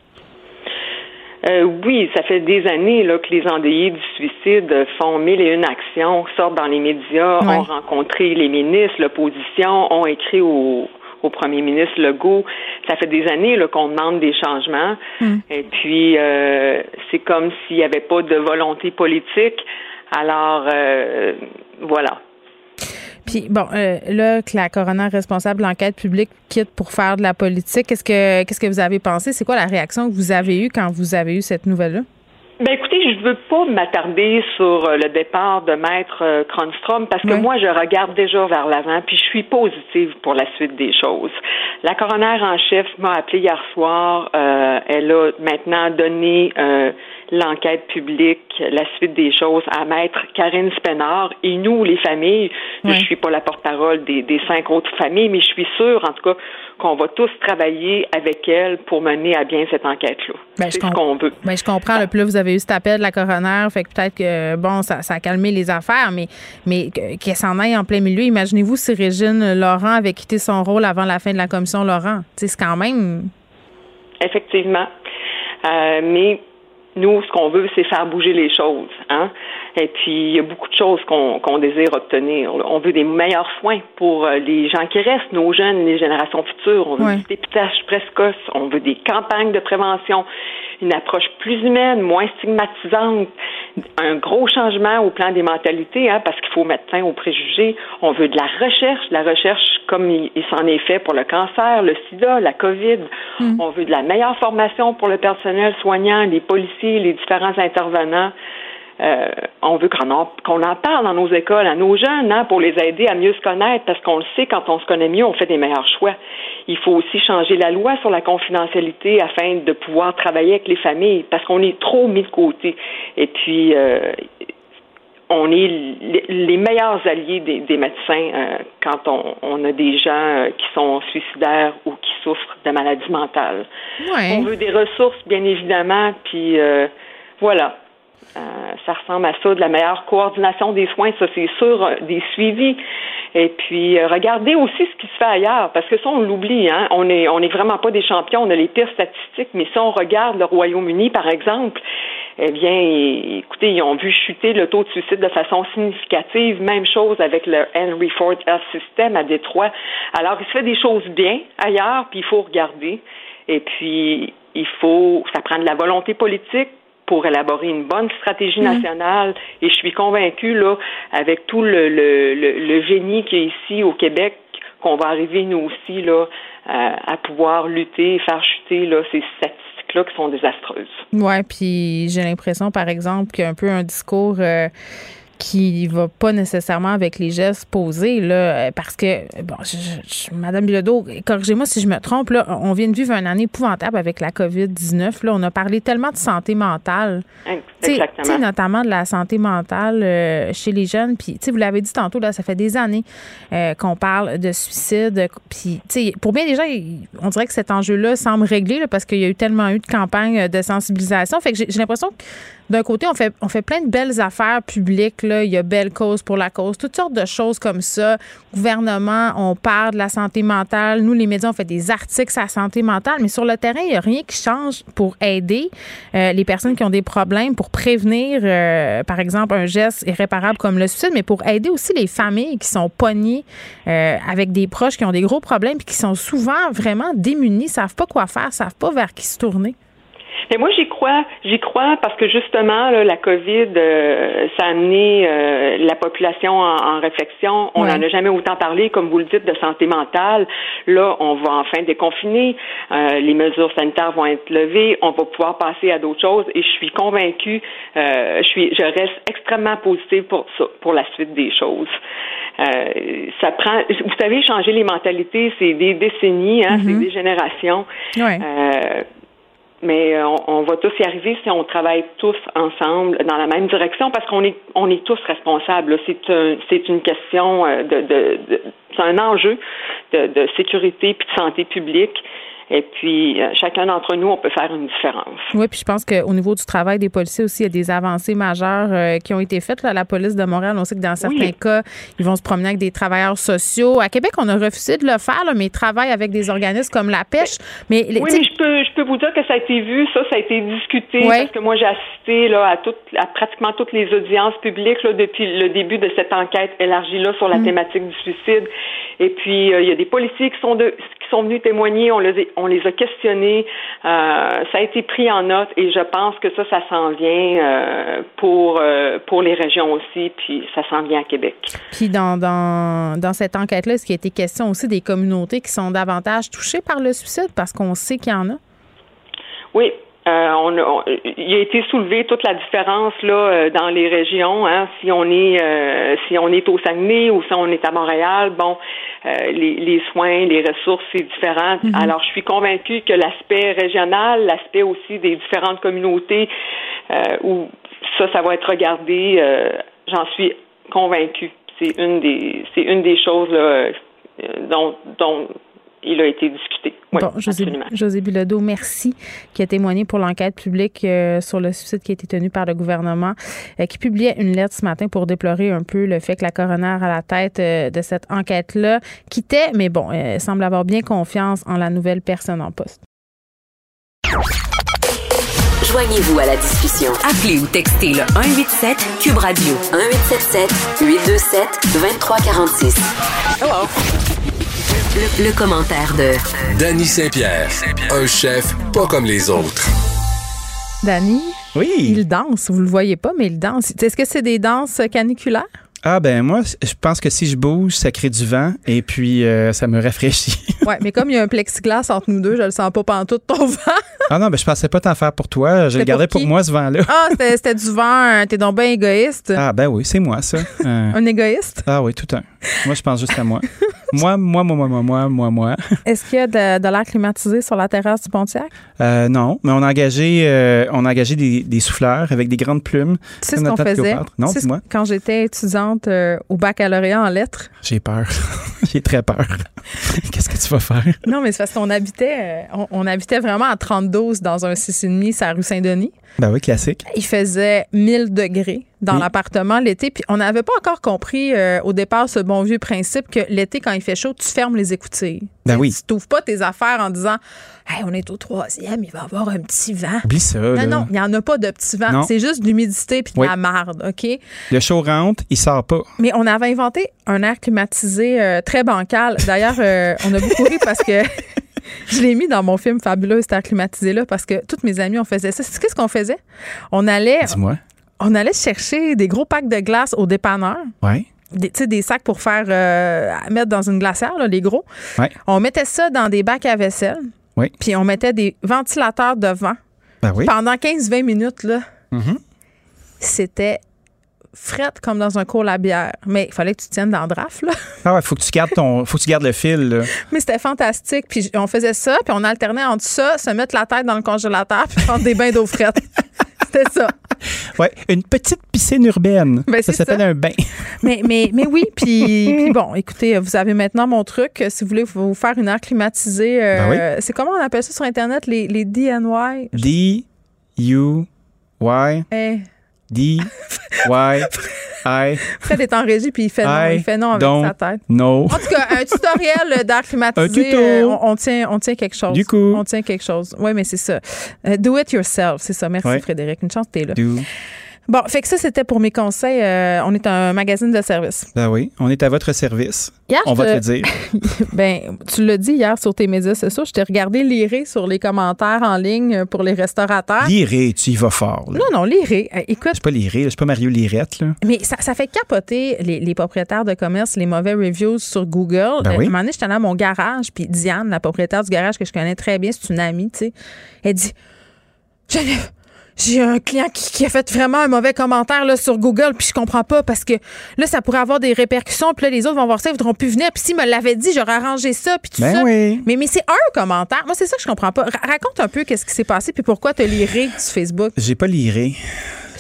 Euh, oui, ça fait des années là, que les endeuillés du suicide font mille et une actions, sortent dans les médias, ont rencontré les ministres, l'opposition, ont écrit au, au premier ministre Legault. Ça fait des années qu'on demande des changements. Hmm. Et puis, euh, c'est comme s'il n'y avait pas de volonté politique. Alors, euh, voilà. Puis bon, euh, là que la coroner responsable de l'enquête publique quitte pour faire de la politique, qu'est-ce que qu'est-ce que vous avez pensé? C'est quoi la réaction que vous avez eue quand vous avez eu cette nouvelle-là? Ben écoutez, je veux pas m'attarder sur euh, le départ de Maître euh, Kronstrom parce que moi, je regarde déjà vers l'avant, puis je suis positive pour la suite des choses. La coroner en chef m'a appelé hier soir. Euh, elle a maintenant donné l'enquête publique, la suite des choses à Maître Karine Spenard et nous, les familles. Je Je suis pas la porte-parole des, des cinq autres familles, mais je suis sûre, en tout cas, qu'on va tous travailler avec elle pour mener à bien cette enquête-là. Ben, c'est ce qu'on veut. Ben, je comprends. Le plus vous avez eu cet appel de la coroner, fait que peut-être que bon, ça, ça, a calmé les affaires, mais mais qu'elle s'en aille en plein milieu. Imaginez-vous si Régine Laurent avait quitté son rôle avant la fin de la commission Laurent. C'est quand même. Effectivement. Euh, mais nous, ce qu'on veut, c'est faire bouger les choses. Hein? Et puis, il y a beaucoup de choses qu'on désire obtenir. On veut des meilleurs soins pour euh, les gens qui restent, nos jeunes, les générations futures. On veut des dépistage précoce. On veut des campagnes de prévention, une approche plus humaine, moins stigmatisante, un gros changement au plan des mentalités, hein, parce qu'il faut mettre fin aux préjugés. On veut de la recherche, la recherche comme il, s'en est fait pour le cancer, le sida, la COVID. Mm. On veut de la meilleure formation pour le personnel soignant, les policiers, les différents intervenants. Euh, on veut qu'on en, qu'on en parle dans nos écoles, à nos jeunes, hein, pour les aider à mieux se connaître, parce qu'on le sait, quand on se connaît mieux, on fait des meilleurs choix. Il faut aussi changer la loi sur la confidentialité afin de pouvoir travailler avec les familles, parce qu'on est trop mis de côté. Et puis, euh, on est les meilleurs alliés des, médecins euh, quand on, a des gens qui sont suicidaires ou qui souffrent de maladies mentales. On veut des ressources, bien évidemment, puis voilà. Euh, ça ressemble à ça, de la meilleure coordination des soins, ça c'est sûr, euh, des suivis. Et puis euh, regardez aussi ce qui se fait ailleurs, parce que ça on l'oublie, hein. On est on est vraiment pas des champions, on a les pires statistiques, mais si on regarde le Royaume-Uni par exemple, eh bien, écoutez, ils ont vu chuter le taux de suicide de façon significative. Même chose avec le Henry Ford Health System à Détroit. Alors, il se fait des choses bien ailleurs, puis il faut regarder. Et puis, il faut, ça prend de la volonté politique, pour élaborer une bonne stratégie mm. nationale. Et je suis convaincue, là, avec tout le, le, le, génie qui est ici au Québec, qu'on va arriver, nous aussi, là, à, pouvoir lutter et faire chuter là, ces statistiques-là qui sont désastreuses. Oui, puis j'ai l'impression, par exemple, qu'il y a un peu un discours euh, qui va pas nécessairement avec les gestes posés là parce que bon je, madame Bilodeau corrigez-moi si je me trompe là on vient de vivre une année épouvantable avec la Covid-19 là on a parlé tellement de santé mentale Exactement. notamment de la santé mentale euh, chez les jeunes puis vous l'avez dit tantôt là ça fait des années euh, qu'on parle de suicide puis pour bien des gens on dirait que cet enjeu là semble réglé là, parce qu'il y a eu tellement eu de campagnes de sensibilisation fait que j'ai l'impression que d'un côté, on fait, plein de belles affaires publiques. Là. Il y a Belle Cause pour la cause, toutes sortes de choses comme ça. Gouvernement, on parle de la santé mentale. Nous, les médias, on fait des articles sur la santé mentale, mais sur le terrain, il n'y a rien qui change pour aider euh, les personnes qui ont des problèmes, pour prévenir, euh, par exemple, un geste irréparable comme le suicide, mais pour aider aussi les familles qui sont pognées euh, avec des proches qui ont des gros problèmes et qui sont souvent vraiment démunis, savent pas quoi faire, savent pas vers qui se tourner. Mais moi, j'y crois. J'y crois parce que justement, la COVID, euh, ça a amené euh, la population en, réflexion. On n'en a jamais autant parlé, comme vous le dites, de santé mentale. Là, on va enfin déconfiner. Euh, les mesures sanitaires vont être levées. On va pouvoir passer à d'autres choses. Et je suis convaincue. je suis, je reste extrêmement positive pour pour la suite des choses. ça prend. Vous savez, changer les mentalités, c'est des décennies, hein, c'est mm-hmm. des générations. Mais euh, on, on, va tous y arriver si on travaille tous ensemble dans la même direction parce qu'on est on est tous responsables. C'est un, c'est une question euh, de, de, de c'est un enjeu de, de sécurité puis de santé publique. Et puis, euh, chacun d'entre nous, on peut faire une différence. Oui, puis je pense qu'au niveau du travail des policiers aussi, il y a des avancées majeures euh, qui ont été faites. Là, la police de Montréal, on sait que dans certains cas, ils vont se promener avec des travailleurs sociaux. À Québec, on a refusé de le faire, là, mais ils travaillent avec des organismes comme la pêche. Mais, oui, mais je peux, je peux vous dire que ça a été vu, ça, ça a été discuté, parce que moi, j'ai assisté là, à, toutes, à pratiquement toutes les audiences publiques là, depuis le début de cette enquête élargie là, sur la Mm. thématique du suicide. Et puis, euh, il y a des policiers qui sont, de, qui sont venus témoigner, on les, on les a questionnés, euh, ça a été pris en note et je pense que ça, ça s'en vient euh, pour, pour les régions aussi, puis ça s'en vient à Québec. Puis dans, dans, dans cette enquête-là, est-ce qu'il a été question aussi des communautés qui sont davantage touchées par le suicide? Parce qu'on sait qu'il y en a? Oui, euh, on, on, il a été soulevé toute la différence là euh, dans les régions. Hein, si on est euh, si on est au Saguenay ou si on est à Montréal, bon, euh, les, les, soins, les ressources, c'est différent. Mhm. Mm -hmm. Alors, je suis convaincue que l'aspect régional, l'aspect aussi des différentes communautés, où ça, ça va être regardé. J'en suis convaincue. C'est une des c'est une des choses là, dont, dont il a été discuté. Oui, bon, José, José Bilodeau, merci, qui a témoigné pour l'enquête publique euh, sur le suicide qui a été tenu par le gouvernement, euh, qui publiait une lettre ce matin pour déplorer un peu le fait que la coroner à la tête euh, de cette enquête-là quittait, mais bon, elle semble avoir bien confiance en la nouvelle personne en poste. Joignez-vous à la discussion. Appelez ou textez le 187 Cube Radio 1877 827 2346. Hello. Le, le, commentaire de Danny Saint-Pierre, un chef pas comme les autres. Danny, oui. il danse. Vous le voyez pas, mais il danse. Est-ce que c'est des danses caniculaires? Ah ben moi, je pense que si je bouge, ça crée du vent et puis euh, ça me rafraîchit. *laughs* ouais, mais comme il y a un plexiglas entre nous deux, je le sens pas pantoute ton vent. ah non, ben je pensais pas t'en faire pour toi. Je le gardais pour, pour, moi ce vent-là. Ah, c'était du vent. T'es donc bien égoïste. Ah ben oui, c'est moi ça. *laughs* Euh... un égoïste? Ah oui, tout un. Moi, je pense juste à moi. moi, moi, moi, moi, moi, moi, moi, moi. Est-ce qu'il y a de, de l'air climatisé sur la terrasse du Pontiac? Euh, non, mais on a engagé, euh, on a engagé des, des, souffleurs avec des grandes plumes. Tu sais ce qu'on faisait? Non, dis-moi. Quand j'étais étudiante euh, au baccalauréat en lettres? J'ai peur. *laughs* J'ai très peur. *laughs* Qu'est-ce que tu vas faire? Non, mais c'est parce qu'on habitait, on, on, habitait vraiment à 32 dans un 6,5 sur la rue Saint-Denis. Ben oui, classique. Il faisait 1000 degrés dans oui. l'appartement l'été. Puis on n'avait pas encore compris euh, au départ ce bon vieux principe que l'été, quand il fait chaud, tu fermes les écoutilles. Ben oui. Tu t'ouvres pas tes affaires en disant Hey, on est au troisième, il va y avoir un petit vent. Oublie ça. Non, là. non, il n'y en a pas de petit vent. C'est juste de l'humidité puis de oui. la marde, OK? Le chaud rentre, il sort pas. Mais on avait inventé un air climatisé euh, très bancal. D'ailleurs, euh, on a beaucoup ri parce que. *laughs* *laughs* Je l'ai mis dans mon film Fabuleux, cet air climatisé-là, parce que toutes mes amies, on faisait ça. Qu'est-ce qu'on faisait? On allait. Dis-moi. On allait chercher des gros packs de glace au dépanneur. Ouais. Des, des sacs pour faire euh, mettre dans une glacière, là, les gros. Ouais. On mettait ça dans des bacs à vaisselle. Oui. Puis on mettait des ventilateurs devant. Ben oui. Pendant 15-20 minutes, là. Mm -hmm. C'était frette comme dans un cours à bière. Mais il fallait que tu tiennes dans le draft, là. *laughs* Ah ouais, faut que tu gardes ton. faut que tu gardes le fil, là. Mais c'était fantastique. Puis on faisait ça, puis on alternait entre ça, se mettre la tête dans le congélateur, puis prendre des bains d'eau frette. *laughs* C'était ça. Ouais, une petite piscine urbaine. Ben, ça s'appelle un bain. *laughs* Mais, mais, mais oui, puis, puis bon, écoutez, vous avez maintenant mon truc. Si vous voulez vous faire une air climatisée, euh, ben oui. c'est comment on appelle ça sur Internet, les, les DNY? D, U, Y. Eh. D, Y, I. Fred est en régie puis il fait non, il fait non avec sa tête. No. En tout cas, un tutoriel d'air *laughs* climatisé. Un tuto. euh, on, on tient, on tient quelque chose. Du coup. On tient quelque chose. Oui, mais c'est ça. Euh, do it yourself, c'est ça. Merci Ouais. Frédéric. Une chance que t'es là. Do. Bon, fait que ça, c'était pour mes conseils. Euh, on est un magazine de service. Ben oui, on est à votre service. Hier, on va te le dire. *laughs* Ben, tu l'as dit hier sur tes médias sociaux. Je t'ai regardé lirer sur les commentaires en ligne pour les restaurateurs. Liré, tu y vas fort. Là. Non, non, lirer. Euh, écoute, C'est pas liré, là, c'est pas Mario Lirette. Là. Mais ça, ça fait capoter les, les propriétaires de commerce, les mauvais reviews sur Google. Ben Euh, oui. Un moment donné, j'étais allée à mon garage, puis Diane, la propriétaire du garage que je connais très bien, c'est une amie, tu sais, elle dit Geneviève, j'ai un client qui, qui a fait vraiment un mauvais commentaire là, sur Google, puis je comprends pas parce que là, ça pourrait avoir des répercussions, puis là, les autres vont voir ça, ils voudront plus venir. Puis s'ils me l'avaient dit, j'aurais arrangé ça, puis tout Ben ça. oui. Mais, mais c'est un commentaire. Moi, c'est ça que je comprends pas. Ra- raconte un peu qu'est-ce qui s'est passé, puis pourquoi te liré sur Facebook. J'ai pas liré.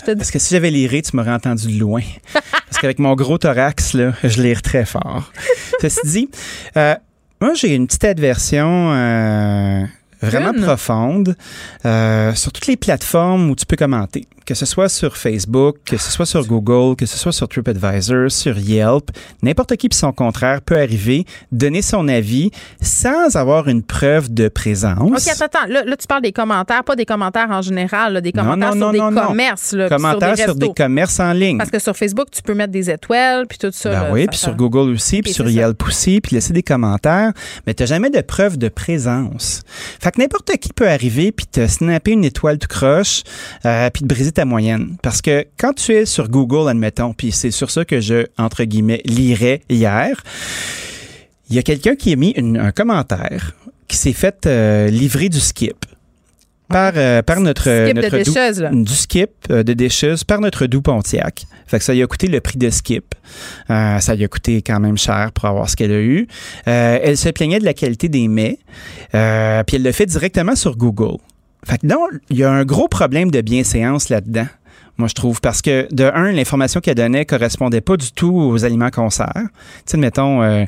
Parce que si j'avais liré, tu m'aurais entendu de loin. *laughs* Parce qu'avec mon gros thorax, là, je lire très fort. *laughs* Ceci dit, euh, moi, j'ai une petite adversion euh, vraiment profonde euh, sur toutes les plateformes où tu peux commenter. Que ce soit sur Facebook, que ce soit sur Google, que ce soit sur TripAdvisor, sur Yelp, n'importe qui puis son contraire peut arriver, donner son avis sans avoir une preuve de présence. OK, attends, attends. Là, là, tu parles des commentaires, pas des commentaires en général, là, des commentaires non, sur non, des commerces. Là, Commentaires sur sur des, des commerces en ligne. Parce que sur Facebook, tu peux mettre des étoiles, puis tout ça. Ben oui, puis sur Google aussi, puis sur ça. Yelp aussi, puis laisser des commentaires, mais tu jamais de preuve de présence. Fait que n'importe qui peut arriver puis te snapper une étoile tout croche, euh, puis te briser ta moyenne. Parce que quand tu es sur Google, admettons, puis c'est sur ça que je, entre guillemets, lirais hier, il y a quelqu'un qui a mis une- un commentaire qui s'est fait euh, livrer du skip. Par, euh, par notre, Skip de notre doux- décheuse, du skip euh, de décheuse par notre doux Pontiac. Fait que ça lui a coûté le prix de skip. Euh, ça lui a coûté quand même cher pour avoir ce qu'elle a eu. Elle se plaignait de la qualité des mets. Puis elle le fait directement sur Google. Fait que donc, il y a un gros problème de bienséance là-dedans. Moi, je trouve, parce que de un, l'information qu'elle donnait correspondait pas du tout aux aliments qu'on sert. Tu sais, mettons, euh,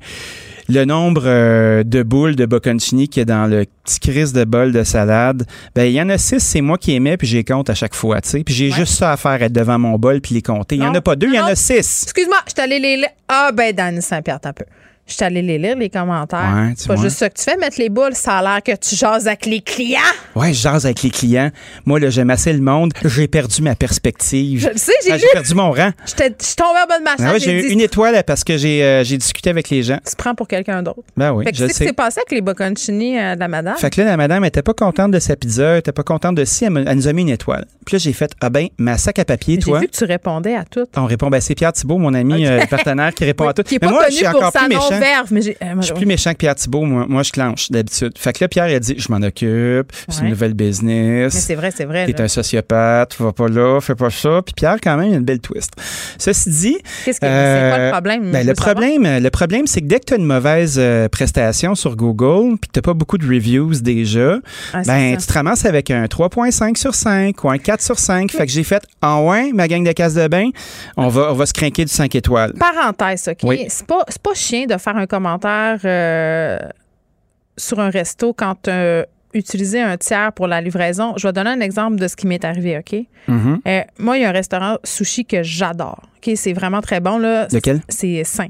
le nombre euh, de boules de bocconcini qu'il y a dans le petit crise de bol de salade, ben il y en a six, c'est moi qui aimais, puis j'ai compte à chaque fois, tu sais. Puis j'ai juste ça à faire, être devant mon bol puis les compter. Il y en a pas deux, il y en a six. Excuse-moi, je suis allée les. Ah, ben, Dani Saint-Pierre, t'as un peu. Je suis allée les lire, les commentaires. Ouais, c'est pas juste ça que tu fais, mettre les boules. Ça a l'air que tu jases avec les clients. Ouais, je jase avec les clients. Moi, là, j'aime assez le monde. J'ai perdu ma perspective. Je le sais, j'ai Ah. J'ai perdu mon rang. Je suis tombée en bas de ma chaise. Ah ouais, j'ai eu une étoile parce que j'ai euh, j'ai discuté avec les gens. Tu te prends pour quelqu'un d'autre. Ben oui, fait que je sais ce qui s'est passé avec les bocconcini euh, de la madame? Fait que là, la madame était pas contente de sa pizza, elle était pas contente de si, elle, nous a mis une étoile. Puis là, j'ai fait, ah ben, ma sac à papier, J'ai toi. vu que tu répondais à tout. On répond, ben c'est Pierre Thibault, mon ami euh, partenaire, qui répond *laughs* à tout. Qui est mais pas moi, je suis encore plus méchant. Non-verve. Mais j'ai. euh, Je suis plus méchant que Pierre Thibault, moi, moi je clenche d'habitude. Fait que là, Pierre, il a dit, je m'en occupe, c'est Ouais. une nouvelle business. Mais c'est vrai, c'est vrai. T'es un sociopathe, va pas là, fais pas ça. Puis Pierre, quand même, il a une belle twist. Ceci dit. Qu'est-ce que- c'est quoi le problème? ben, le savoir. problème, le problème, c'est que dès que tu as une mauvaise euh, prestation sur Google, puis que t'as pas beaucoup de reviews déjà, Ah, ben, tu te ramasses avec un 3.5 sur 5 ou un 4 sur 5. Fait que j'ai fait, en ouais, ma gang de casse de bain, on va, on va se craquer du 5 étoiles. Parenthèse, OK? Oui. C'est pas, pas chien de faire un commentaire euh, sur un resto quand tu utiliser un tiers pour la livraison. Je vais donner un exemple de ce qui m'est arrivé, OK? Mhm. Euh, moi, il y a un restaurant sushi que j'adore. OK? C'est vraiment très bon. Là. Lequel? C'est Saint.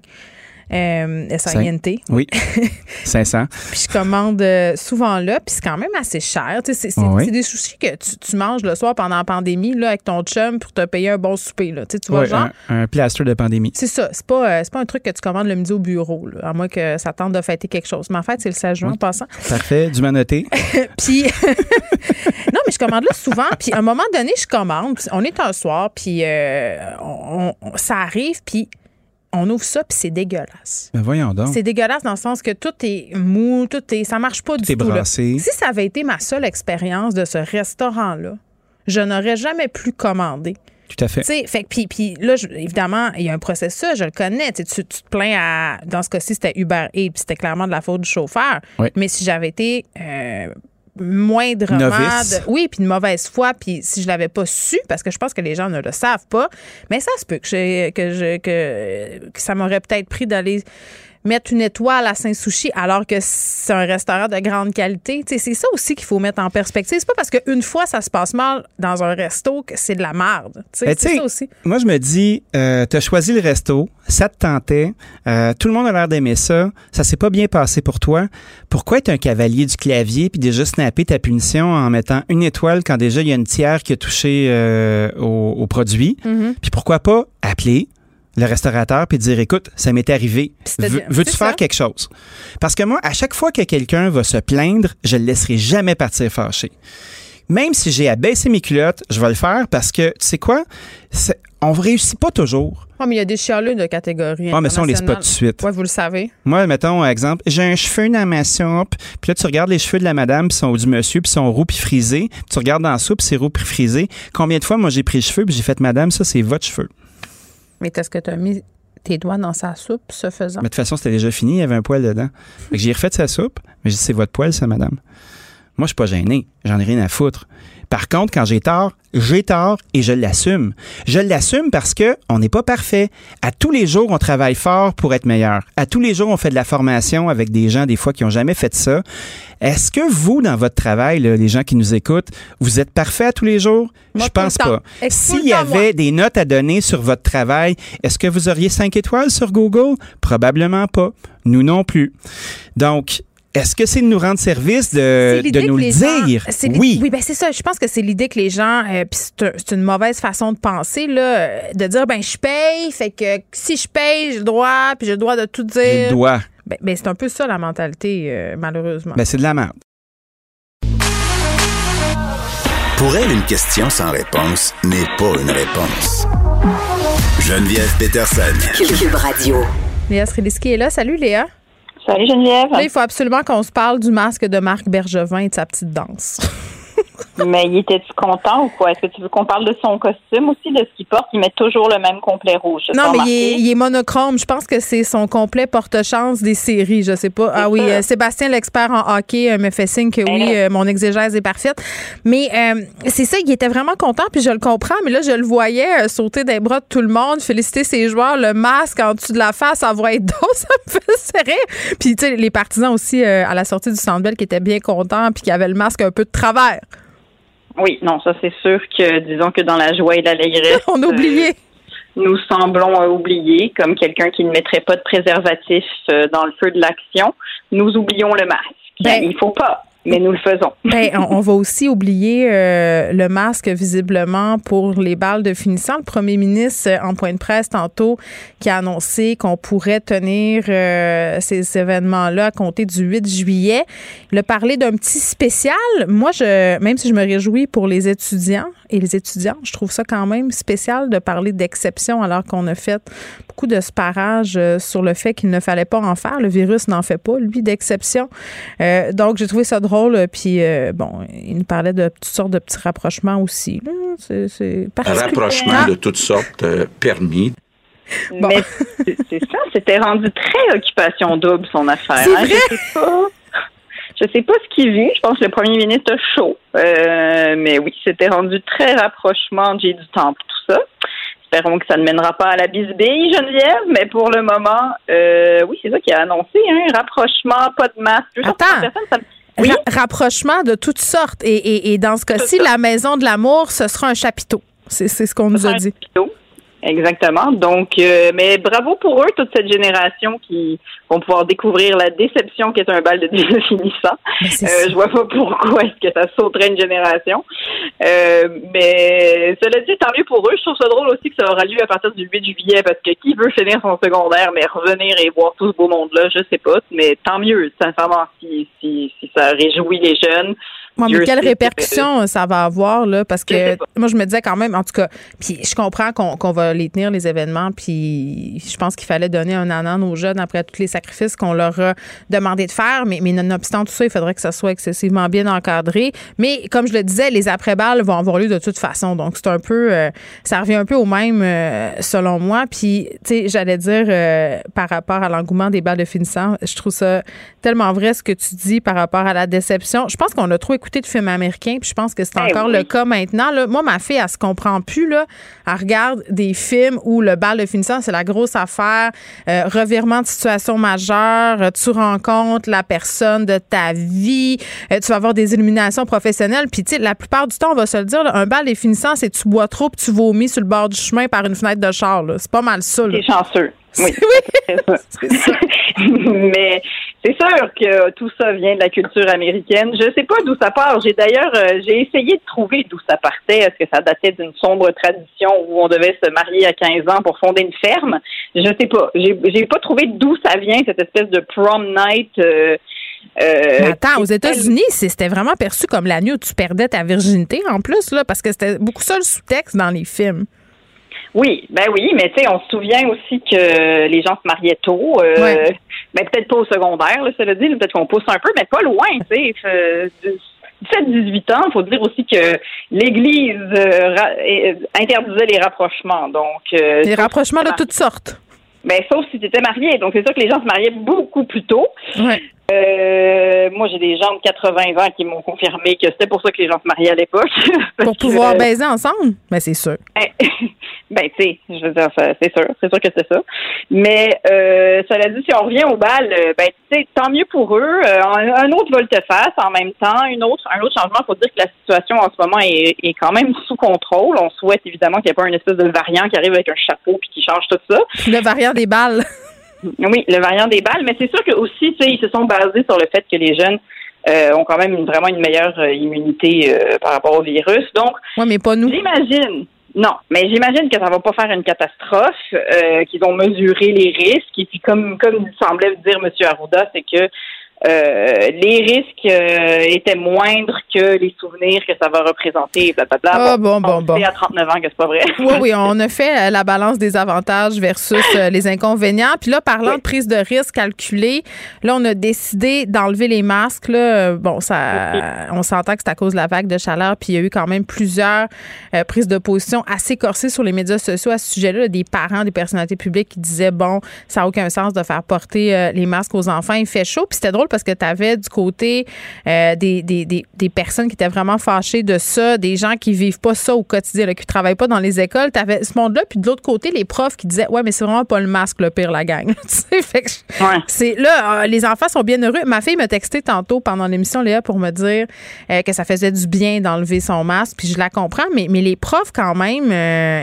Euh, S-A-I-N-T. Oui. *laughs* 500. Puis je commande euh, souvent là, puis c'est quand même assez cher. Tu sais, C'est oui? des sushis que tu, tu manges le soir pendant la pandémie là, avec ton chum pour te payer un bon souper. Là. Tu sais, tu vois, genre. un, un plaster de pandémie. C'est ça. C'est pas, euh, c'est pas un truc que tu commandes le midi au bureau, là, à moins que ça tente de fêter quelque chose. Mais en fait, c'est le 16 juin en passant. Parfait, du manoté. *laughs* Puis, *laughs* non, mais je commande là souvent. Puis, à un moment donné, je commande. On est un soir, puis euh, on- on- ça arrive, puis on ouvre ça, puis c'est dégueulasse. Ben voyons donc. C'est dégueulasse dans le sens que tout est mou, tout est. Ça marche pas du est tout. là. brassé. Si ça avait été ma seule expérience de ce restaurant-là, je n'aurais jamais plus commandé. Tout à fait. Tu sais, fait que puis, puis là, je- évidemment, il y a un processus, je le connais. Tu, sais, tu tu te plains à. Dans ce cas-ci, c'était Uber Eats, puis c'était clairement de la faute du chauffeur. Oui. Mais si j'avais été. euh, moindrement Novice. de- oui puis de mauvaise foi puis si je l'avais pas su parce que je pense que les gens ne le savent pas mais ça se peut que j'ai- que je que, que ça m'aurait peut-être pris d'aller mettre une étoile à Saint-Sushi alors que c'est un restaurant de grande qualité. Tu c'est ça aussi qu'il faut mettre en perspective. C'est pas parce qu'une fois ça se passe mal dans un resto que c'est de la merde. Tu Ben, tu c'est ça aussi. Moi, je me dis, euh, t'as choisi le resto, ça te tentait, euh, tout le monde a l'air d'aimer ça, ça s'est pas bien passé pour toi. Pourquoi être un cavalier du clavier puis déjà snapper ta punition en mettant une étoile quand déjà il y a une tiers qui a touché euh, au, au produit? Mhm. Puis pourquoi pas appeler le restaurateur puis dire écoute, ça m'est arrivé. Veux-tu faire ça. quelque chose? Parce que moi, à chaque fois que quelqu'un va se plaindre, je le laisserai jamais partir fâché. même si j'ai à baisser mes culottes, je vais le faire parce que, tu sais quoi? On ne réussit pas toujours. Oh, mais il y a des chialeux de catégorie. Ah, mais ça, on les spot tout de suite. Ouais, vous le savez. Moi, mettons, exemple, j'ai un cheveu dans ma soupe, puis là, tu regardes les cheveux de la madame, puis sont du monsieur, puis sont roux puis frisés, tu regardes dans la soupe, c'est roux puis frisé. Combien de fois, moi, j'ai pris les cheveux, puis j'ai fait, madame, ça, c'est votre cheveu. Mais est-ce que tu as mis tes doigts dans sa soupe, ce faisant? Mais de toute façon, c'était déjà fini, il y avait un poil dedans. J'ai refait sa soupe, mais j'ai dit, c'est votre poil, ça, madame. Moi, je suis pas gêné. J'en ai rien à foutre. Par contre, quand j'ai tort, j'ai tort et je l'assume. Je l'assume parce que on n'est pas parfait. À tous les jours, on travaille fort pour être meilleur. À tous les jours, on fait de la formation avec des gens, des fois, qui ont jamais fait ça. Est-ce que vous, dans votre travail, là, les gens qui nous écoutent, vous êtes parfait à tous les jours? Moi, je pense pas. S'il y avait moi. des notes à donner sur votre travail, est-ce que vous auriez cinq étoiles sur Google? Probablement pas. Nous non plus. Donc, est-ce que c'est de nous rendre service de, de nous le gens- dire? Oui. Oui, ben c'est ça. Je pense que c'est l'idée que les gens, euh, puis c'est un- c'est une mauvaise façon de penser, là, euh, de dire, ben je paye, fait que si je paye, j'ai le droit, puis j'ai le droit de tout dire. J'ai le droit. Ben, ben, c'est un peu ça la mentalité, euh, malheureusement. Ben, c'est de la merde. Pour elle, une question sans réponse n'est pas une réponse. Geneviève Peterson. Cube Radio. Léa Sreliski est là. Salut Léa. Il faut absolument qu'on se parle du masque de Marc Bergevin et de sa petite danse. *laughs* Mais il était-tu content ou quoi? Est-ce que tu veux qu'on parle de son costume aussi, de ce qu'il porte? Il met toujours le même complet rouge. Non, mais il est, il est monochrome. Je pense que c'est son complet porte-chance des séries. Je sais pas. Ah oui, euh, Sébastien, l'expert en hockey, euh, me fait signe que oui, euh, mon exégèse est parfaite. Mais euh, c'est ça, il était vraiment content, puis je le comprends. Mais là, je le voyais sauter des bras de tout le monde, féliciter ses joueurs, le masque en dessous de la face, avoir être *laughs* dos, ça me fait serrer. Puis, tu sais, les partisans aussi à la sortie du Centre Bell qui étaient bien contents, puis qui avaient le masque un peu de travers. Oui, non, ça c'est sûr que, disons que dans la joie et l'allégresse. *laughs* On a oublié. euh, nous semblons euh, oublier, comme quelqu'un qui ne mettrait pas de préservatif euh, dans le feu de l'action, nous oublions le masque. Ben- il faut pas, mais nous le faisons. *laughs* Ben, on, va aussi oublier euh, le masque, visiblement, pour les balles de finissant. Le premier ministre, euh, en point de presse tantôt, qui a annoncé qu'on pourrait tenir euh, ces événements-là à compter du 8 juillet. Il a parlé d'un petit spécial. Moi, je, même si je me réjouis pour les étudiants et les étudiantes, je trouve ça quand même spécial de parler d'exception alors qu'on a fait beaucoup de sparage euh, sur le fait qu'il ne fallait pas en faire. Le virus n'en fait pas, lui, d'exception. Donc, j'ai trouvé ça drôle. Euh, Puis, euh, bon, il nous parlait de toutes sortes de petits rapprochements aussi. là. C'est- C'est Un particulier. rapprochement Ah, de toutes sortes euh, permis. Mais c'est c'est ça, c'était rendu très occupation double son affaire. C'est hein. vrai? Je sais pas. Je sais pas ce qu'il vit. Je pense que le premier ministre a chaud. Euh, mais oui, c'était rendu très rapprochement J'ai du Temple, tout ça. Espérons que ça ne mènera pas à la bisbille, Geneviève, mais pour le moment, euh, oui, c'est ça qu'il a annoncé, hein, rapprochement, pas de masque. Attends. personnes, ça me- ra- rapprochement de toutes sortes. Et, et- et dans ce cas-ci, la maison de l'amour, ce sera un chapiteau. C'est c'est ce qu'on nous a dit. Exactement. Donc, euh, mais bravo pour eux, toute cette génération qui vont pouvoir découvrir la déception qu'est un bal de *laughs* finissant. Euh, je vois pas pourquoi est-ce que ça sauterait une génération. Euh, mais cela dit, tant mieux pour eux. Je trouve ça drôle aussi que ça aura lieu à partir du 8 juillet parce que qui veut finir son secondaire mais revenir et voir tout ce beau monde-là, je sais pas. Mais tant mieux, sincèrement, si, si, si ça réjouit les jeunes. Ouais, mais quelles répercussions ça va avoir, là? Parce que moi, je me disais quand même, en tout cas, puis je comprends qu'on qu'on va les tenir, les événements, puis je pense qu'il fallait donner un anan aux jeunes après tous les sacrifices qu'on leur a demandé de faire. Mais, mais nonobstant tout ça, il faudrait que ça soit excessivement bien encadré. Mais comme je le disais, les après-balles vont avoir lieu de toute façon. Donc, c'est un peu, euh, ça revient un peu au même, euh, selon moi. Puis, tu sais, j'allais dire, euh, par rapport à l'engouement des balles de finissant, je trouve ça tellement vrai ce que tu dis par rapport à la déception. Je pense qu'on a trop écouté de films américains, puis je pense que c'est Eh encore oui. le cas maintenant. Là. Moi, ma fille, elle se comprend plus. Là. Elle regarde des films où le bal de finissant, c'est la grosse affaire, euh, revirement de situation majeure, euh, tu rencontres la personne de ta vie, euh, tu vas avoir des illuminations professionnelles. Puis, tu sais, la plupart du temps, on va se le dire, là, un bal de finissant, c'est tu bois trop puis tu vomis sur le bord du chemin par une fenêtre de char. là. C'est pas mal ça. C'est chanceux. Oui, *laughs* ça. Mais c'est sûr que tout ça vient de la culture américaine. Je sais pas d'où ça part. J'ai d'ailleurs euh, j'ai essayé de trouver d'où ça partait. Est-ce que ça datait d'une sombre tradition où on devait se marier à 15 ans pour fonder une ferme? Je sais pas. J'ai pas trouvé d'où ça vient cette espèce de prom night. euh, Mais attends, aux États-Unis, c'était vraiment perçu comme la nuit où tu perdais ta virginité en plus, là, parce que c'était beaucoup ça le sous-texte dans les films. Oui, ben oui, mais tu sais, on se souvient aussi que les gens se mariaient tôt. Euh, ben peut-être pas au secondaire, là, cela dit, peut-être qu'on pousse un peu, mais pas loin, tu sais. 17-18 ans, il faut dire aussi que l'Église euh, euh, interdisait les rapprochements. Donc, euh, les rapprochements de toutes sortes. Ben, sauf si tu étais marié. Donc, c'est sûr que les gens se mariaient beaucoup plus tôt. Ouais. Euh, moi, j'ai des gens de 80 ans qui m'ont confirmé que c'était pour ça que les gens se mariaient à l'époque. *laughs* pour pouvoir baiser ensemble? Ben, c'est sûr. ben, *laughs* tu sais, je veux dire, c'est sûr. C'est sûr que c'est ça. Mais, euh, cela dit, si on revient au bal, euh, ben, tu sais, tant mieux pour eux. Euh, un autre volte-face en même temps. Une autre, un autre changement, il faut dire que la situation en ce moment est, est quand même sous contrôle. On souhaite évidemment qu'il n'y ait pas une espèce de variant qui arrive avec un chapeau puis qui change tout ça. Le variant des balles. *laughs* Oui, le variant des balles, mais c'est sûr que aussi, tu sais, ils se sont basés sur le fait que les jeunes euh, ont quand même une, vraiment une meilleure euh, immunité euh, par rapport au virus. Donc, ouais, mais pas nous. J'imagine. Non, mais j'imagine que ça va pas faire une catastrophe, qu'ils ont mesuré les risques. Et puis, comme comme semblait dire M. Arruda, c'est que euh, les risques euh, étaient moindres que les souvenirs que ça va représenter, blablabla. Ah, bon, bon, bon. à 39 ans que c'est pas vrai. oui, oui, on a fait euh, la balance des avantages versus les inconvénients. Puis là, parlant de prise de risque calculée, là, on a décidé d'enlever les masques. Là. Bon, ça, on s'entend que c'est à cause de la vague de chaleur, puis il y a eu quand même plusieurs prises de position assez corsées sur les médias sociaux à ce sujet-là. Des parents, des personnalités publiques qui disaient, bon, ça n'a aucun sens de faire porter les masques aux enfants. Il fait chaud. Puis c'était drôle parce que tu avais du côté euh, des, des, des, personnes qui étaient vraiment fâchées de ça, des gens qui vivent pas ça au quotidien, là, qui travaillent pas dans les écoles. Tu avais ce monde-là, puis de l'autre côté, les profs qui disaient Ouais, mais c'est vraiment pas le masque le pire, la gang. *laughs* fait c'est là, euh, les enfants sont bien heureux. Ma fille m'a texté tantôt pendant l'émission, Léa, pour me dire euh, que ça faisait du bien d'enlever son masque, puis je la comprends, mais, mais les profs, quand même,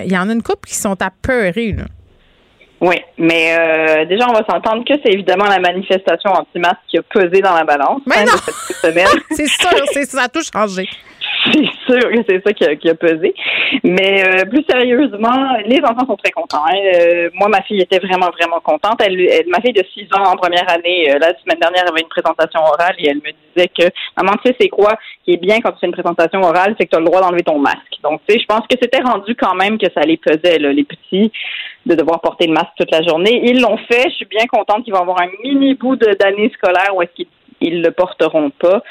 il y en a une couple qui sont apeurés. Là. Oui, mais euh, déjà, on va s'entendre que c'est évidemment la manifestation anti-masque qui a pesé dans la balance. Mais non! *laughs* c'est sûr, ça a tout changé. C'est sûr que c'est ça qui a, pesé. Mais euh, plus sérieusement, les enfants sont très contents. Hein. Euh, moi, ma fille était vraiment, vraiment contente. Elle, ma fille de 6 ans en première année, la semaine dernière, avait une présentation orale et elle me disait que, maman, tu sais, c'est quoi qui est bien quand tu fais une présentation orale, c'est que tu as le droit d'enlever ton masque. Donc, tu sais, je pense que c'était rendu quand même que ça les pesait, là, les petits de devoir porter le masque toute la journée. Ils l'ont fait. Je suis bien contente qu'ils vont avoir un mini bout d'année scolaire où est-ce qu'ils le porteront pas.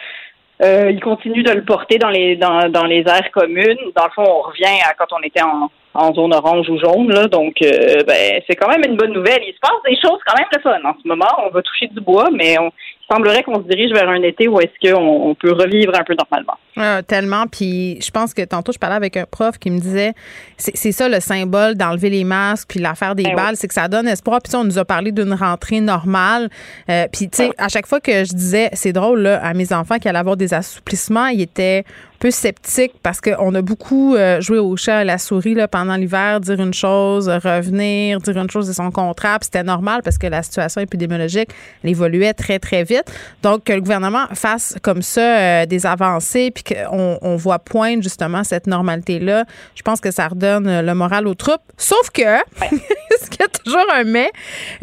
Euh, ils continuent de le porter dans les dans, dans les aires communes. Dans le fond, on revient à quand on était en, en zone orange ou jaune. Là, donc, euh, ben, c'est quand même une bonne nouvelle. Il se passe des choses quand même le fun en ce moment. On va toucher du bois, mais on, il semblerait qu'on se dirige vers un été où est-ce qu'on on peut revivre un peu normalement. Euh, tellement. Puis je pense que tantôt, je parlais avec un prof qui me disait c'est ça le symbole d'enlever les masques puis l'affaire des ben balles, c'est que ça donne espoir. Puis on nous a parlé d'une rentrée normale. Euh, puis tu sais, à chaque fois que je disais c'est drôle là, à mes enfants qu'il allait avoir des assouplissements, ils étaient peu sceptique parce qu'on a beaucoup euh, joué au chat et à la souris là, pendant l'hiver, dire une chose, revenir, dire une chose de son contrat. C'était normal parce que la situation épidémiologique évoluait très, très vite. Donc, que le gouvernement fasse comme ça euh, des avancées puis qu'on on voit poindre justement cette normalité-là, je pense que ça redonne le moral aux troupes. Sauf que, *laughs* ce qu'il y a toujours un mais,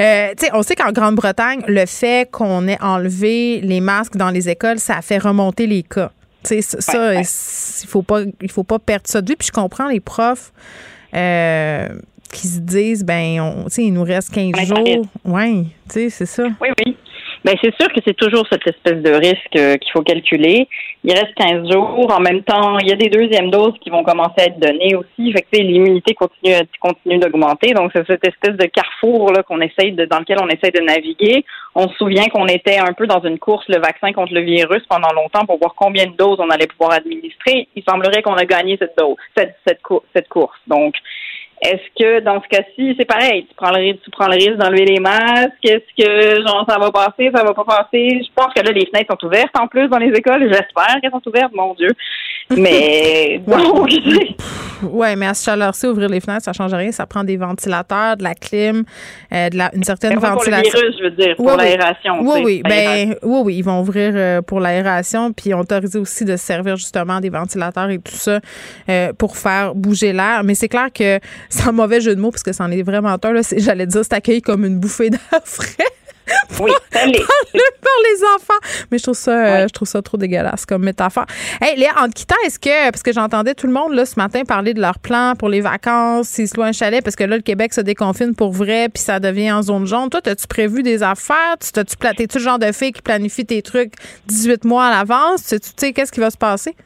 euh, tu sais, on sait qu'en Grande-Bretagne, le fait qu'on ait enlevé les masques dans les écoles, ça a fait remonter les cas. Tu sais, ça, il faut pas, il faut pas perdre ça de vue. Puis je comprends les profs euh, qui se disent, ben, on, il nous reste 15 jours. Oui, tu sais, c'est ça. Oui, oui. Ben c'est sûr que c'est toujours cette espèce de risque euh, qu'il faut calculer. Il reste 15 jours. En même temps, il y a des deuxièmes doses qui vont commencer à être données aussi. Fait que l'immunité continue continue d'augmenter. Donc c'est cette espèce de carrefour là qu'on essaye de dans lequel on essaye de naviguer. On se souvient qu'on était un peu dans une course le vaccin contre le virus pendant longtemps pour voir combien de doses on allait pouvoir administrer. Il semblerait qu'on a gagné cette dose cette cette, cette course. Donc est-ce que dans ce cas-ci, c'est pareil, tu prends le risque, tu prends le risque d'enlever les masques, est-ce que genre ça va passer, ça va pas passer? Je pense que là, les fenêtres sont ouvertes en plus dans les écoles, j'espère qu'elles sont ouvertes, mon Dieu. *laughs* Mais bon, *laughs* ouais, mais à ce chaleur-ci, ouvrir les fenêtres, ça change rien. Ça prend des ventilateurs, de la clim, euh, de la, une certaine ventilation. Pour le virus, je veux dire, pour l'aération. Oui, oui, ben, oui, oui, ils vont ouvrir euh, pour l'aération, puis ils ont autorisé aussi de servir justement des ventilateurs et tout ça euh, pour faire bouger l'air. Mais c'est clair que, *laughs* sans mauvais jeu de mots, parce que c'en est vraiment un, j'allais dire, c'est accueilli comme une bouffée d'air frais. *laughs* Oui, ça l'est. par, par les enfants. Mais je trouve ça, euh, je trouve ça trop dégueulasse comme métaphore. Hey, Léa, en te quittant, est-ce que, parce que j'entendais tout le monde là, ce matin parler de leur plan pour les vacances, s'ils se louent un chalet, parce que là, le Québec se déconfine pour vrai, puis ça devient en zone jaune. Toi, as-tu prévu des affaires? T'es-tu le genre de fille qui planifie tes trucs 18 mois à l'avance? Tu sais, qu'est-ce qui va se passer?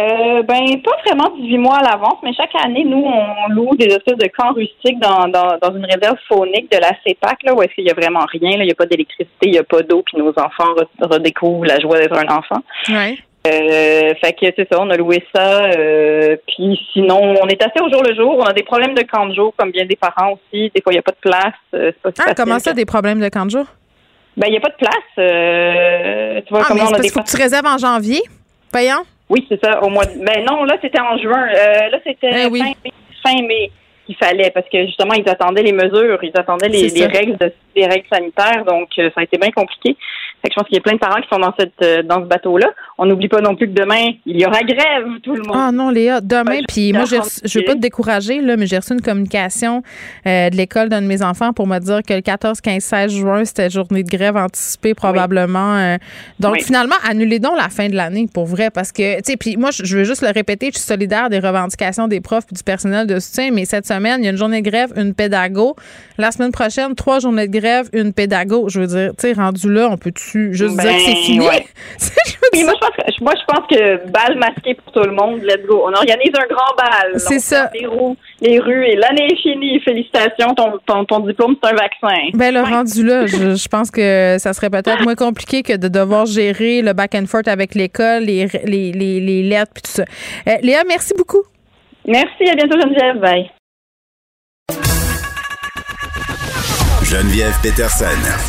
Euh, ben, pas vraiment 18 mois à l'avance, mais chaque année, nous, on loue des espèces de camps rustiques dans, dans, dans une réserve faunique de la CEPAC, là, où est-ce qu'il y a vraiment rien, là. Il n'y a pas d'électricité, il n'y a pas d'eau, puis nos enfants re- redécouvrent la joie d'être un enfant. Ouais. Euh, fait que c'est ça, on a loué ça. Euh, puis sinon, on est assez au jour le jour. On a des problèmes de camp de jour, comme bien des parents aussi. Des fois, il n'y a pas de place. Euh, c'est pas si Ah, comment ça, des problèmes de camp de jour? Ben, il n'y a pas de place. Euh, tu vois Ah, comment on a parce des faut que tu réserves en janvier. Voyons. Oui, c'est ça. Au mois. De... Ben non, là c'était en juin. Euh, là c'était oui. fin, mai, fin mai qu'il fallait parce que justement ils attendaient les mesures, ils attendaient les, règles de, les règles sanitaires, donc euh, ça a été bien compliqué. Fait que je pense qu'il y a plein de parents qui sont dans cette euh, dans ce bateau-là. On n'oublie pas non plus que demain il y aura grève, tout le monde. Ah non, Léa, demain, puis moi, je veux pas te décourager, là, mais j'ai reçu une communication euh, de l'école d'un de mes enfants pour me dire que le 14, 15, 16 juin, c'était journée de grève anticipée probablement. euh, donc, Oui. finalement, annulez donc la fin de l'année, pour vrai, parce que, tu sais, puis moi, je je veux juste le répéter, je suis solidaire des revendications des profs et du personnel de soutien, mais cette semaine, il y a une journée de grève, une pédago. La semaine prochaine, trois journées de grève, une pédago. Je veux dire, tu sais, rendu là, on peut-tu juste dire que c'est Ben, fini? ouais. *laughs* Moi, je pense que, moi, je pense que bal masqué pour tout le monde, let's go. On organise un grand bal. C'est ça. Les, roues, les rues et l'année est finie. Félicitations, ton, ton, ton diplôme, c'est un vaccin. Ben le rendu là, je, je pense que ça serait peut-être moins compliqué que de devoir gérer le back and forth avec l'école, les, les, les, les lettres puis tout ça. Euh, Léa, merci beaucoup. Merci, à bientôt Geneviève. Bye. Geneviève Peterson.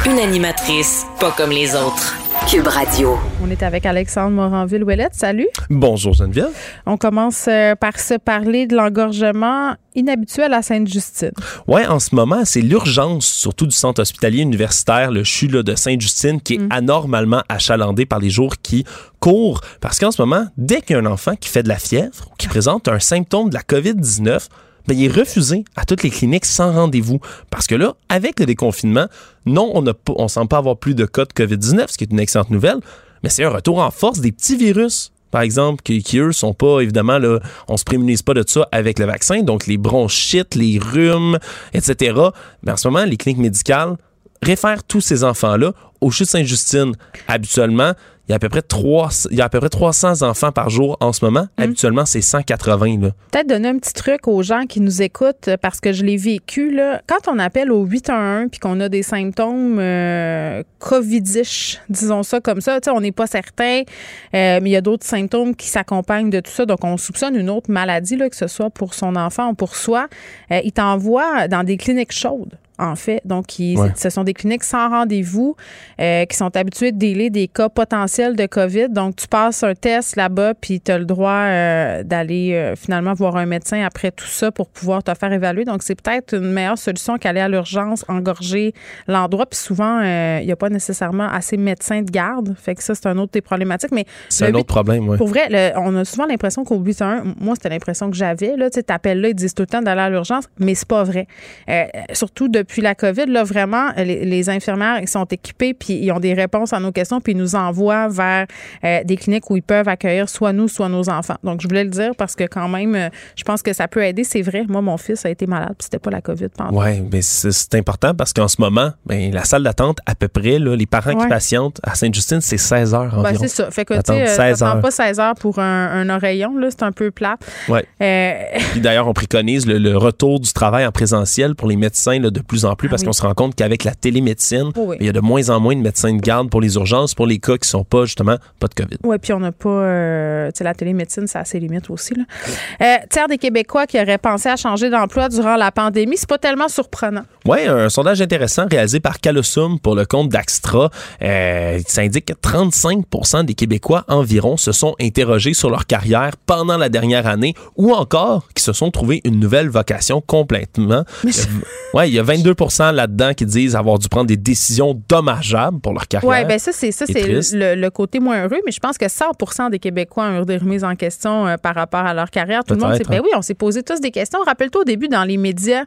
Une animatrice pas comme les autres. Cube Radio. On est avec Alexandre Moranville-Ouellette. Salut. Bonjour Geneviève. On commence euh, par se parler de l'engorgement inhabituel à Sainte-Justine. Ouais, en ce moment, c'est l'urgence, surtout du centre hospitalier universitaire, le CHU là, de Sainte-Justine, qui est anormalement achalandé par les jours qui courent. Parce qu'en ce moment, dès qu'il y a un enfant qui fait de la fièvre ou qui présente un symptôme de la COVID-19, ben, il est refusé à toutes les cliniques sans rendez-vous. Parce que là, avec le déconfinement, non, on ne semble pas avoir plus de cas de COVID-19, ce qui est une excellente nouvelle, mais c'est un retour en force des petits virus par exemple, qui, qui, eux sont pas, évidemment, là, on se prémunise pas de ça avec le vaccin, donc les bronchites, les rhumes, etc. Mais en ce moment, les cliniques médicales réfèrent tous ces enfants-là au CHU Sainte-Justine. Habituellement, il y a à peu près 3, il y a à peu près 300 enfants par jour en ce moment. Habituellement, c'est 180. Là. Peut-être donner un petit truc aux gens qui nous écoutent euh, parce que je l'ai vécu. Là. Quand on appelle au 811 puis qu'on a des symptômes euh, covidish, disons ça comme ça, on n'est pas certain, euh, mais il y a d'autres symptômes qui s'accompagnent de tout ça. Donc, on soupçonne une autre maladie, là, que ce soit pour son enfant ou pour soi. Euh, il t'envoie dans des cliniques chaudes en fait. Donc, ils, Ouais. ce sont des cliniques sans rendez-vous euh, qui sont habituées de délai des cas potentiels de COVID. Donc, tu passes un test là-bas, puis tu as le droit euh, d'aller euh, finalement voir un médecin après tout ça pour pouvoir te faire évaluer. Donc, c'est peut-être une meilleure solution qu'aller à l'urgence, engorger l'endroit. Puis souvent, il n'y a pas nécessairement assez de médecins de garde. Fait que ça, c'est un autre des problématiques. Mais C'est un autre problème, oui. pour vrai, le- on a souvent l'impression qu'au 811, moi, c'était l'impression que j'avais. Là, tu t'appelles là, ils disent tout le temps d'aller à l'urgence, mais c'est pas vrai. Surtout depuis la COVID, là, vraiment, les, les infirmières, ils sont équipés, puis ils ont des réponses à nos questions, puis ils nous envoient vers euh, des cliniques où ils peuvent accueillir soit nous, soit nos enfants. Donc, je voulais le dire parce que quand même, euh, je pense que ça peut aider. C'est vrai. Moi, mon fils a été malade, puis c'était pas la COVID pendant. Oui, mais c'est important parce qu'en ce moment, ben, la salle d'attente, à peu près, là, les parents Ouais. qui patientent à Sainte-Justine, c'est 16 heures Ben, environ. c'est ça. Fait que, tu sais, euh, 16 t'attends heures. pas 16 heures pour un, un oreillon, là. C'est un peu plat. Euh, Puis d'ailleurs, on préconise le, le retour du travail en présentiel pour les médecins là, de plus en plus parce Ah oui. qu'on se rend compte qu'avec la télémédecine, oui. il y a de moins en moins de médecins de garde pour les urgences, pour les cas qui sont pas justement pas de COVID. Oui, puis on n'a pas. euh, tu sais, la télémédecine, ça a ses limites aussi. Là. Euh, tiers des Québécois qui auraient pensé à changer d'emploi durant la pandémie, c'est pas tellement surprenant. Oui, un sondage intéressant réalisé par Calosum pour le compte d'Axtra. Euh, ça indique que 35 des Québécois environ se sont interrogés sur leur carrière pendant la dernière année ou encore qui se sont trouvé une nouvelle vocation complètement. Mais ouais, il y a *laughs* 22 là-dedans qui disent avoir dû prendre des décisions dommageables pour leur carrière. Oui, bien ça, c'est ça, c'est le, le côté moins heureux, mais je pense que 100% des Québécois ont eu des remises en question euh, par rapport à leur carrière. Tout le monde s'est. Ben hein. oui, on s'est posé tous des questions. Rappelle-toi au début dans les médias.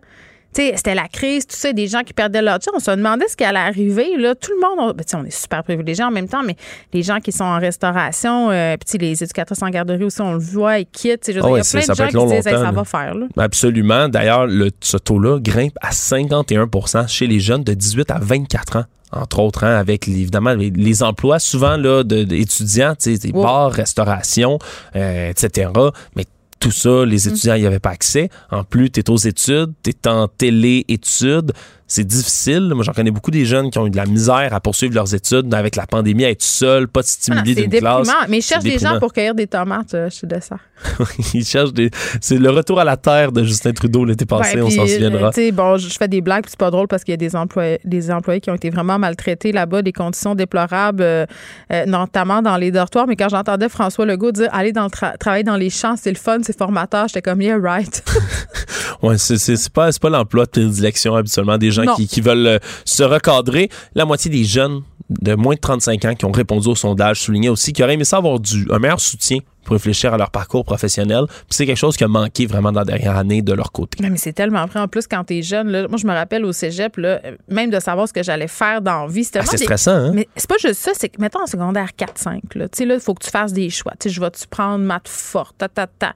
C'était la crise, tout ça, des gens qui perdaient leur job. On se demandait ce qui allait arriver. Là, tout le monde, ben, on est super privilégiés en même temps, mais les gens qui sont en restauration, euh, puis les éducateurs en garderie aussi, on le voit, ils quittent. Ah il y a plein de gens qui disent Hey, ça va faire. Là. Absolument. D'ailleurs, le, ce taux-là grimpe à 51% chez les jeunes de 18 à 24 ans. Entre autres, hein, avec évidemment les, les emplois souvent là, d'étudiants, des bars, restauration, euh, etc. Mais tout ça, les Mm. étudiants n'y avaient pas accès. En plus, tu es aux études, tu es en télé-études. C'est difficile. Moi, j'en connais beaucoup des jeunes qui ont eu de la misère à poursuivre leurs études avec la pandémie, à être seuls, pas de Ah, d'une classe. Mais ils cherchent des gens pour cueillir des tomates euh, chez Dessert. *laughs* Ils cherchent des. C'est le retour à la terre de Justin Trudeau l'été passé, Ouais, on s'en euh, souviendra. bon, je fais des blagues, c'est pas drôle parce qu'il y a des employés, des employés qui ont été vraiment maltraités là-bas, des conditions déplorables, euh, euh, notamment dans les dortoirs. Mais quand j'entendais François Legault dire aller dans le tra- travailler dans les champs, c'est le fun, c'est formateur, j'étais comme yeah right. *laughs* Ouais, c'est, pas, pas l'emploi de prédilection habituellement des gens Qui veulent euh, se recadrer. La moitié des jeunes de moins de 35 ans qui ont répondu au sondage soulignaient aussi qu'ils auraient aimé ça avoir du, un meilleur soutien pour réfléchir à leur parcours professionnel. Puis c'est quelque chose qui a manqué vraiment dans la dernière année de leur côté. Mais c'est tellement vrai. En plus, quand t'es jeune, là, moi, je me rappelle au cégep, là, euh, même de savoir ce que j'allais faire dans la vie. C'était Ah, c'est des- stressant, hein? Mais c'est pas juste ça. C'est que, mettons, en secondaire 4-5, là, tu sais, là, il faut que tu fasses des choix. Tu sais, je vais-tu prendre maths forte, ta, ta, ta.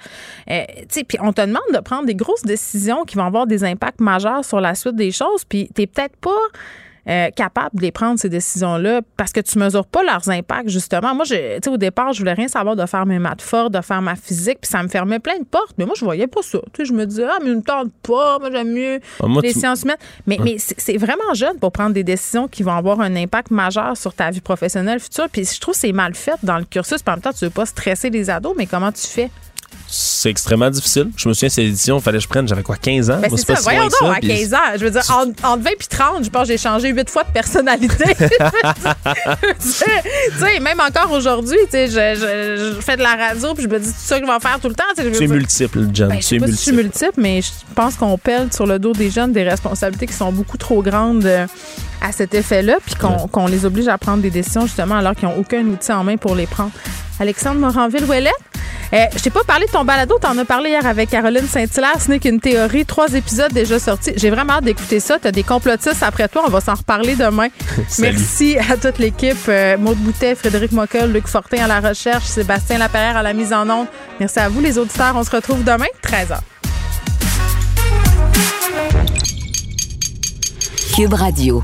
Euh, tu sais, puis on te demande de prendre des grosses décisions qui vont avoir des impacts majeurs sur la suite des choses, puis t'es peut-être pas euh, capable de les prendre, ces décisions-là, parce que tu mesures pas leurs impacts, justement. Moi, tu sais, au départ, je voulais rien savoir de faire mes maths fortes, de faire ma physique, puis ça me fermait plein de portes, mais moi, je voyais pas ça. Tu sais, je me disais, ah, mais il me tente pas, moi, j'aime mieux Ah, moi, les tu- sciences humaines. Mais, mais c'est c'est vraiment jeune pour prendre des décisions qui vont avoir un impact majeur sur ta vie professionnelle future. Puis je trouve que c'est mal fait dans le cursus. Puis en même temps, tu veux pas stresser les ados, mais comment tu fais? C'est extrêmement difficile. Je me souviens, cette édition, il fallait que je prenne, j'avais quoi, 15 ans? Ben, c'est ça. Voyons donc, à puis- 15 ans. Je veux dire, entre, entre 20 puis 30, je pense que j'ai changé 8 fois de personnalité. *laughs* tu sais, même encore aujourd'hui, tu sais, je, je- je fais de la radio puis je me dis tout ça que je vais faire tout le temps. tu es multiple, Jen. Ben, je sais si je suis multiple. multiple, mais je pense qu'on pèle sur le dos des jeunes des responsabilités qui sont beaucoup trop grandes euh, à cet effet-là, puis qu'on qu'on les oblige à prendre des décisions justement alors qu'ils n'ont aucun outil en main pour les prendre. Alexandre Moranville-Ouellette, euh, je t'ai pas parlé de ton balado, t'en as parlé hier avec Caroline Saint-Hilaire, ce n'est qu'une théorie, trois épisodes déjà sortis. J'ai vraiment hâte d'écouter ça. T'as des complotistes après toi, on va s'en reparler demain. *laughs* Merci à toute l'équipe, euh, Maude Boutet, Frédéric Mockel, Luc Fortin à la recherche, Sébastien Laperrière à la mise en onde. Merci à vous les auditeurs, on se retrouve demain, 13h. Cube Radio.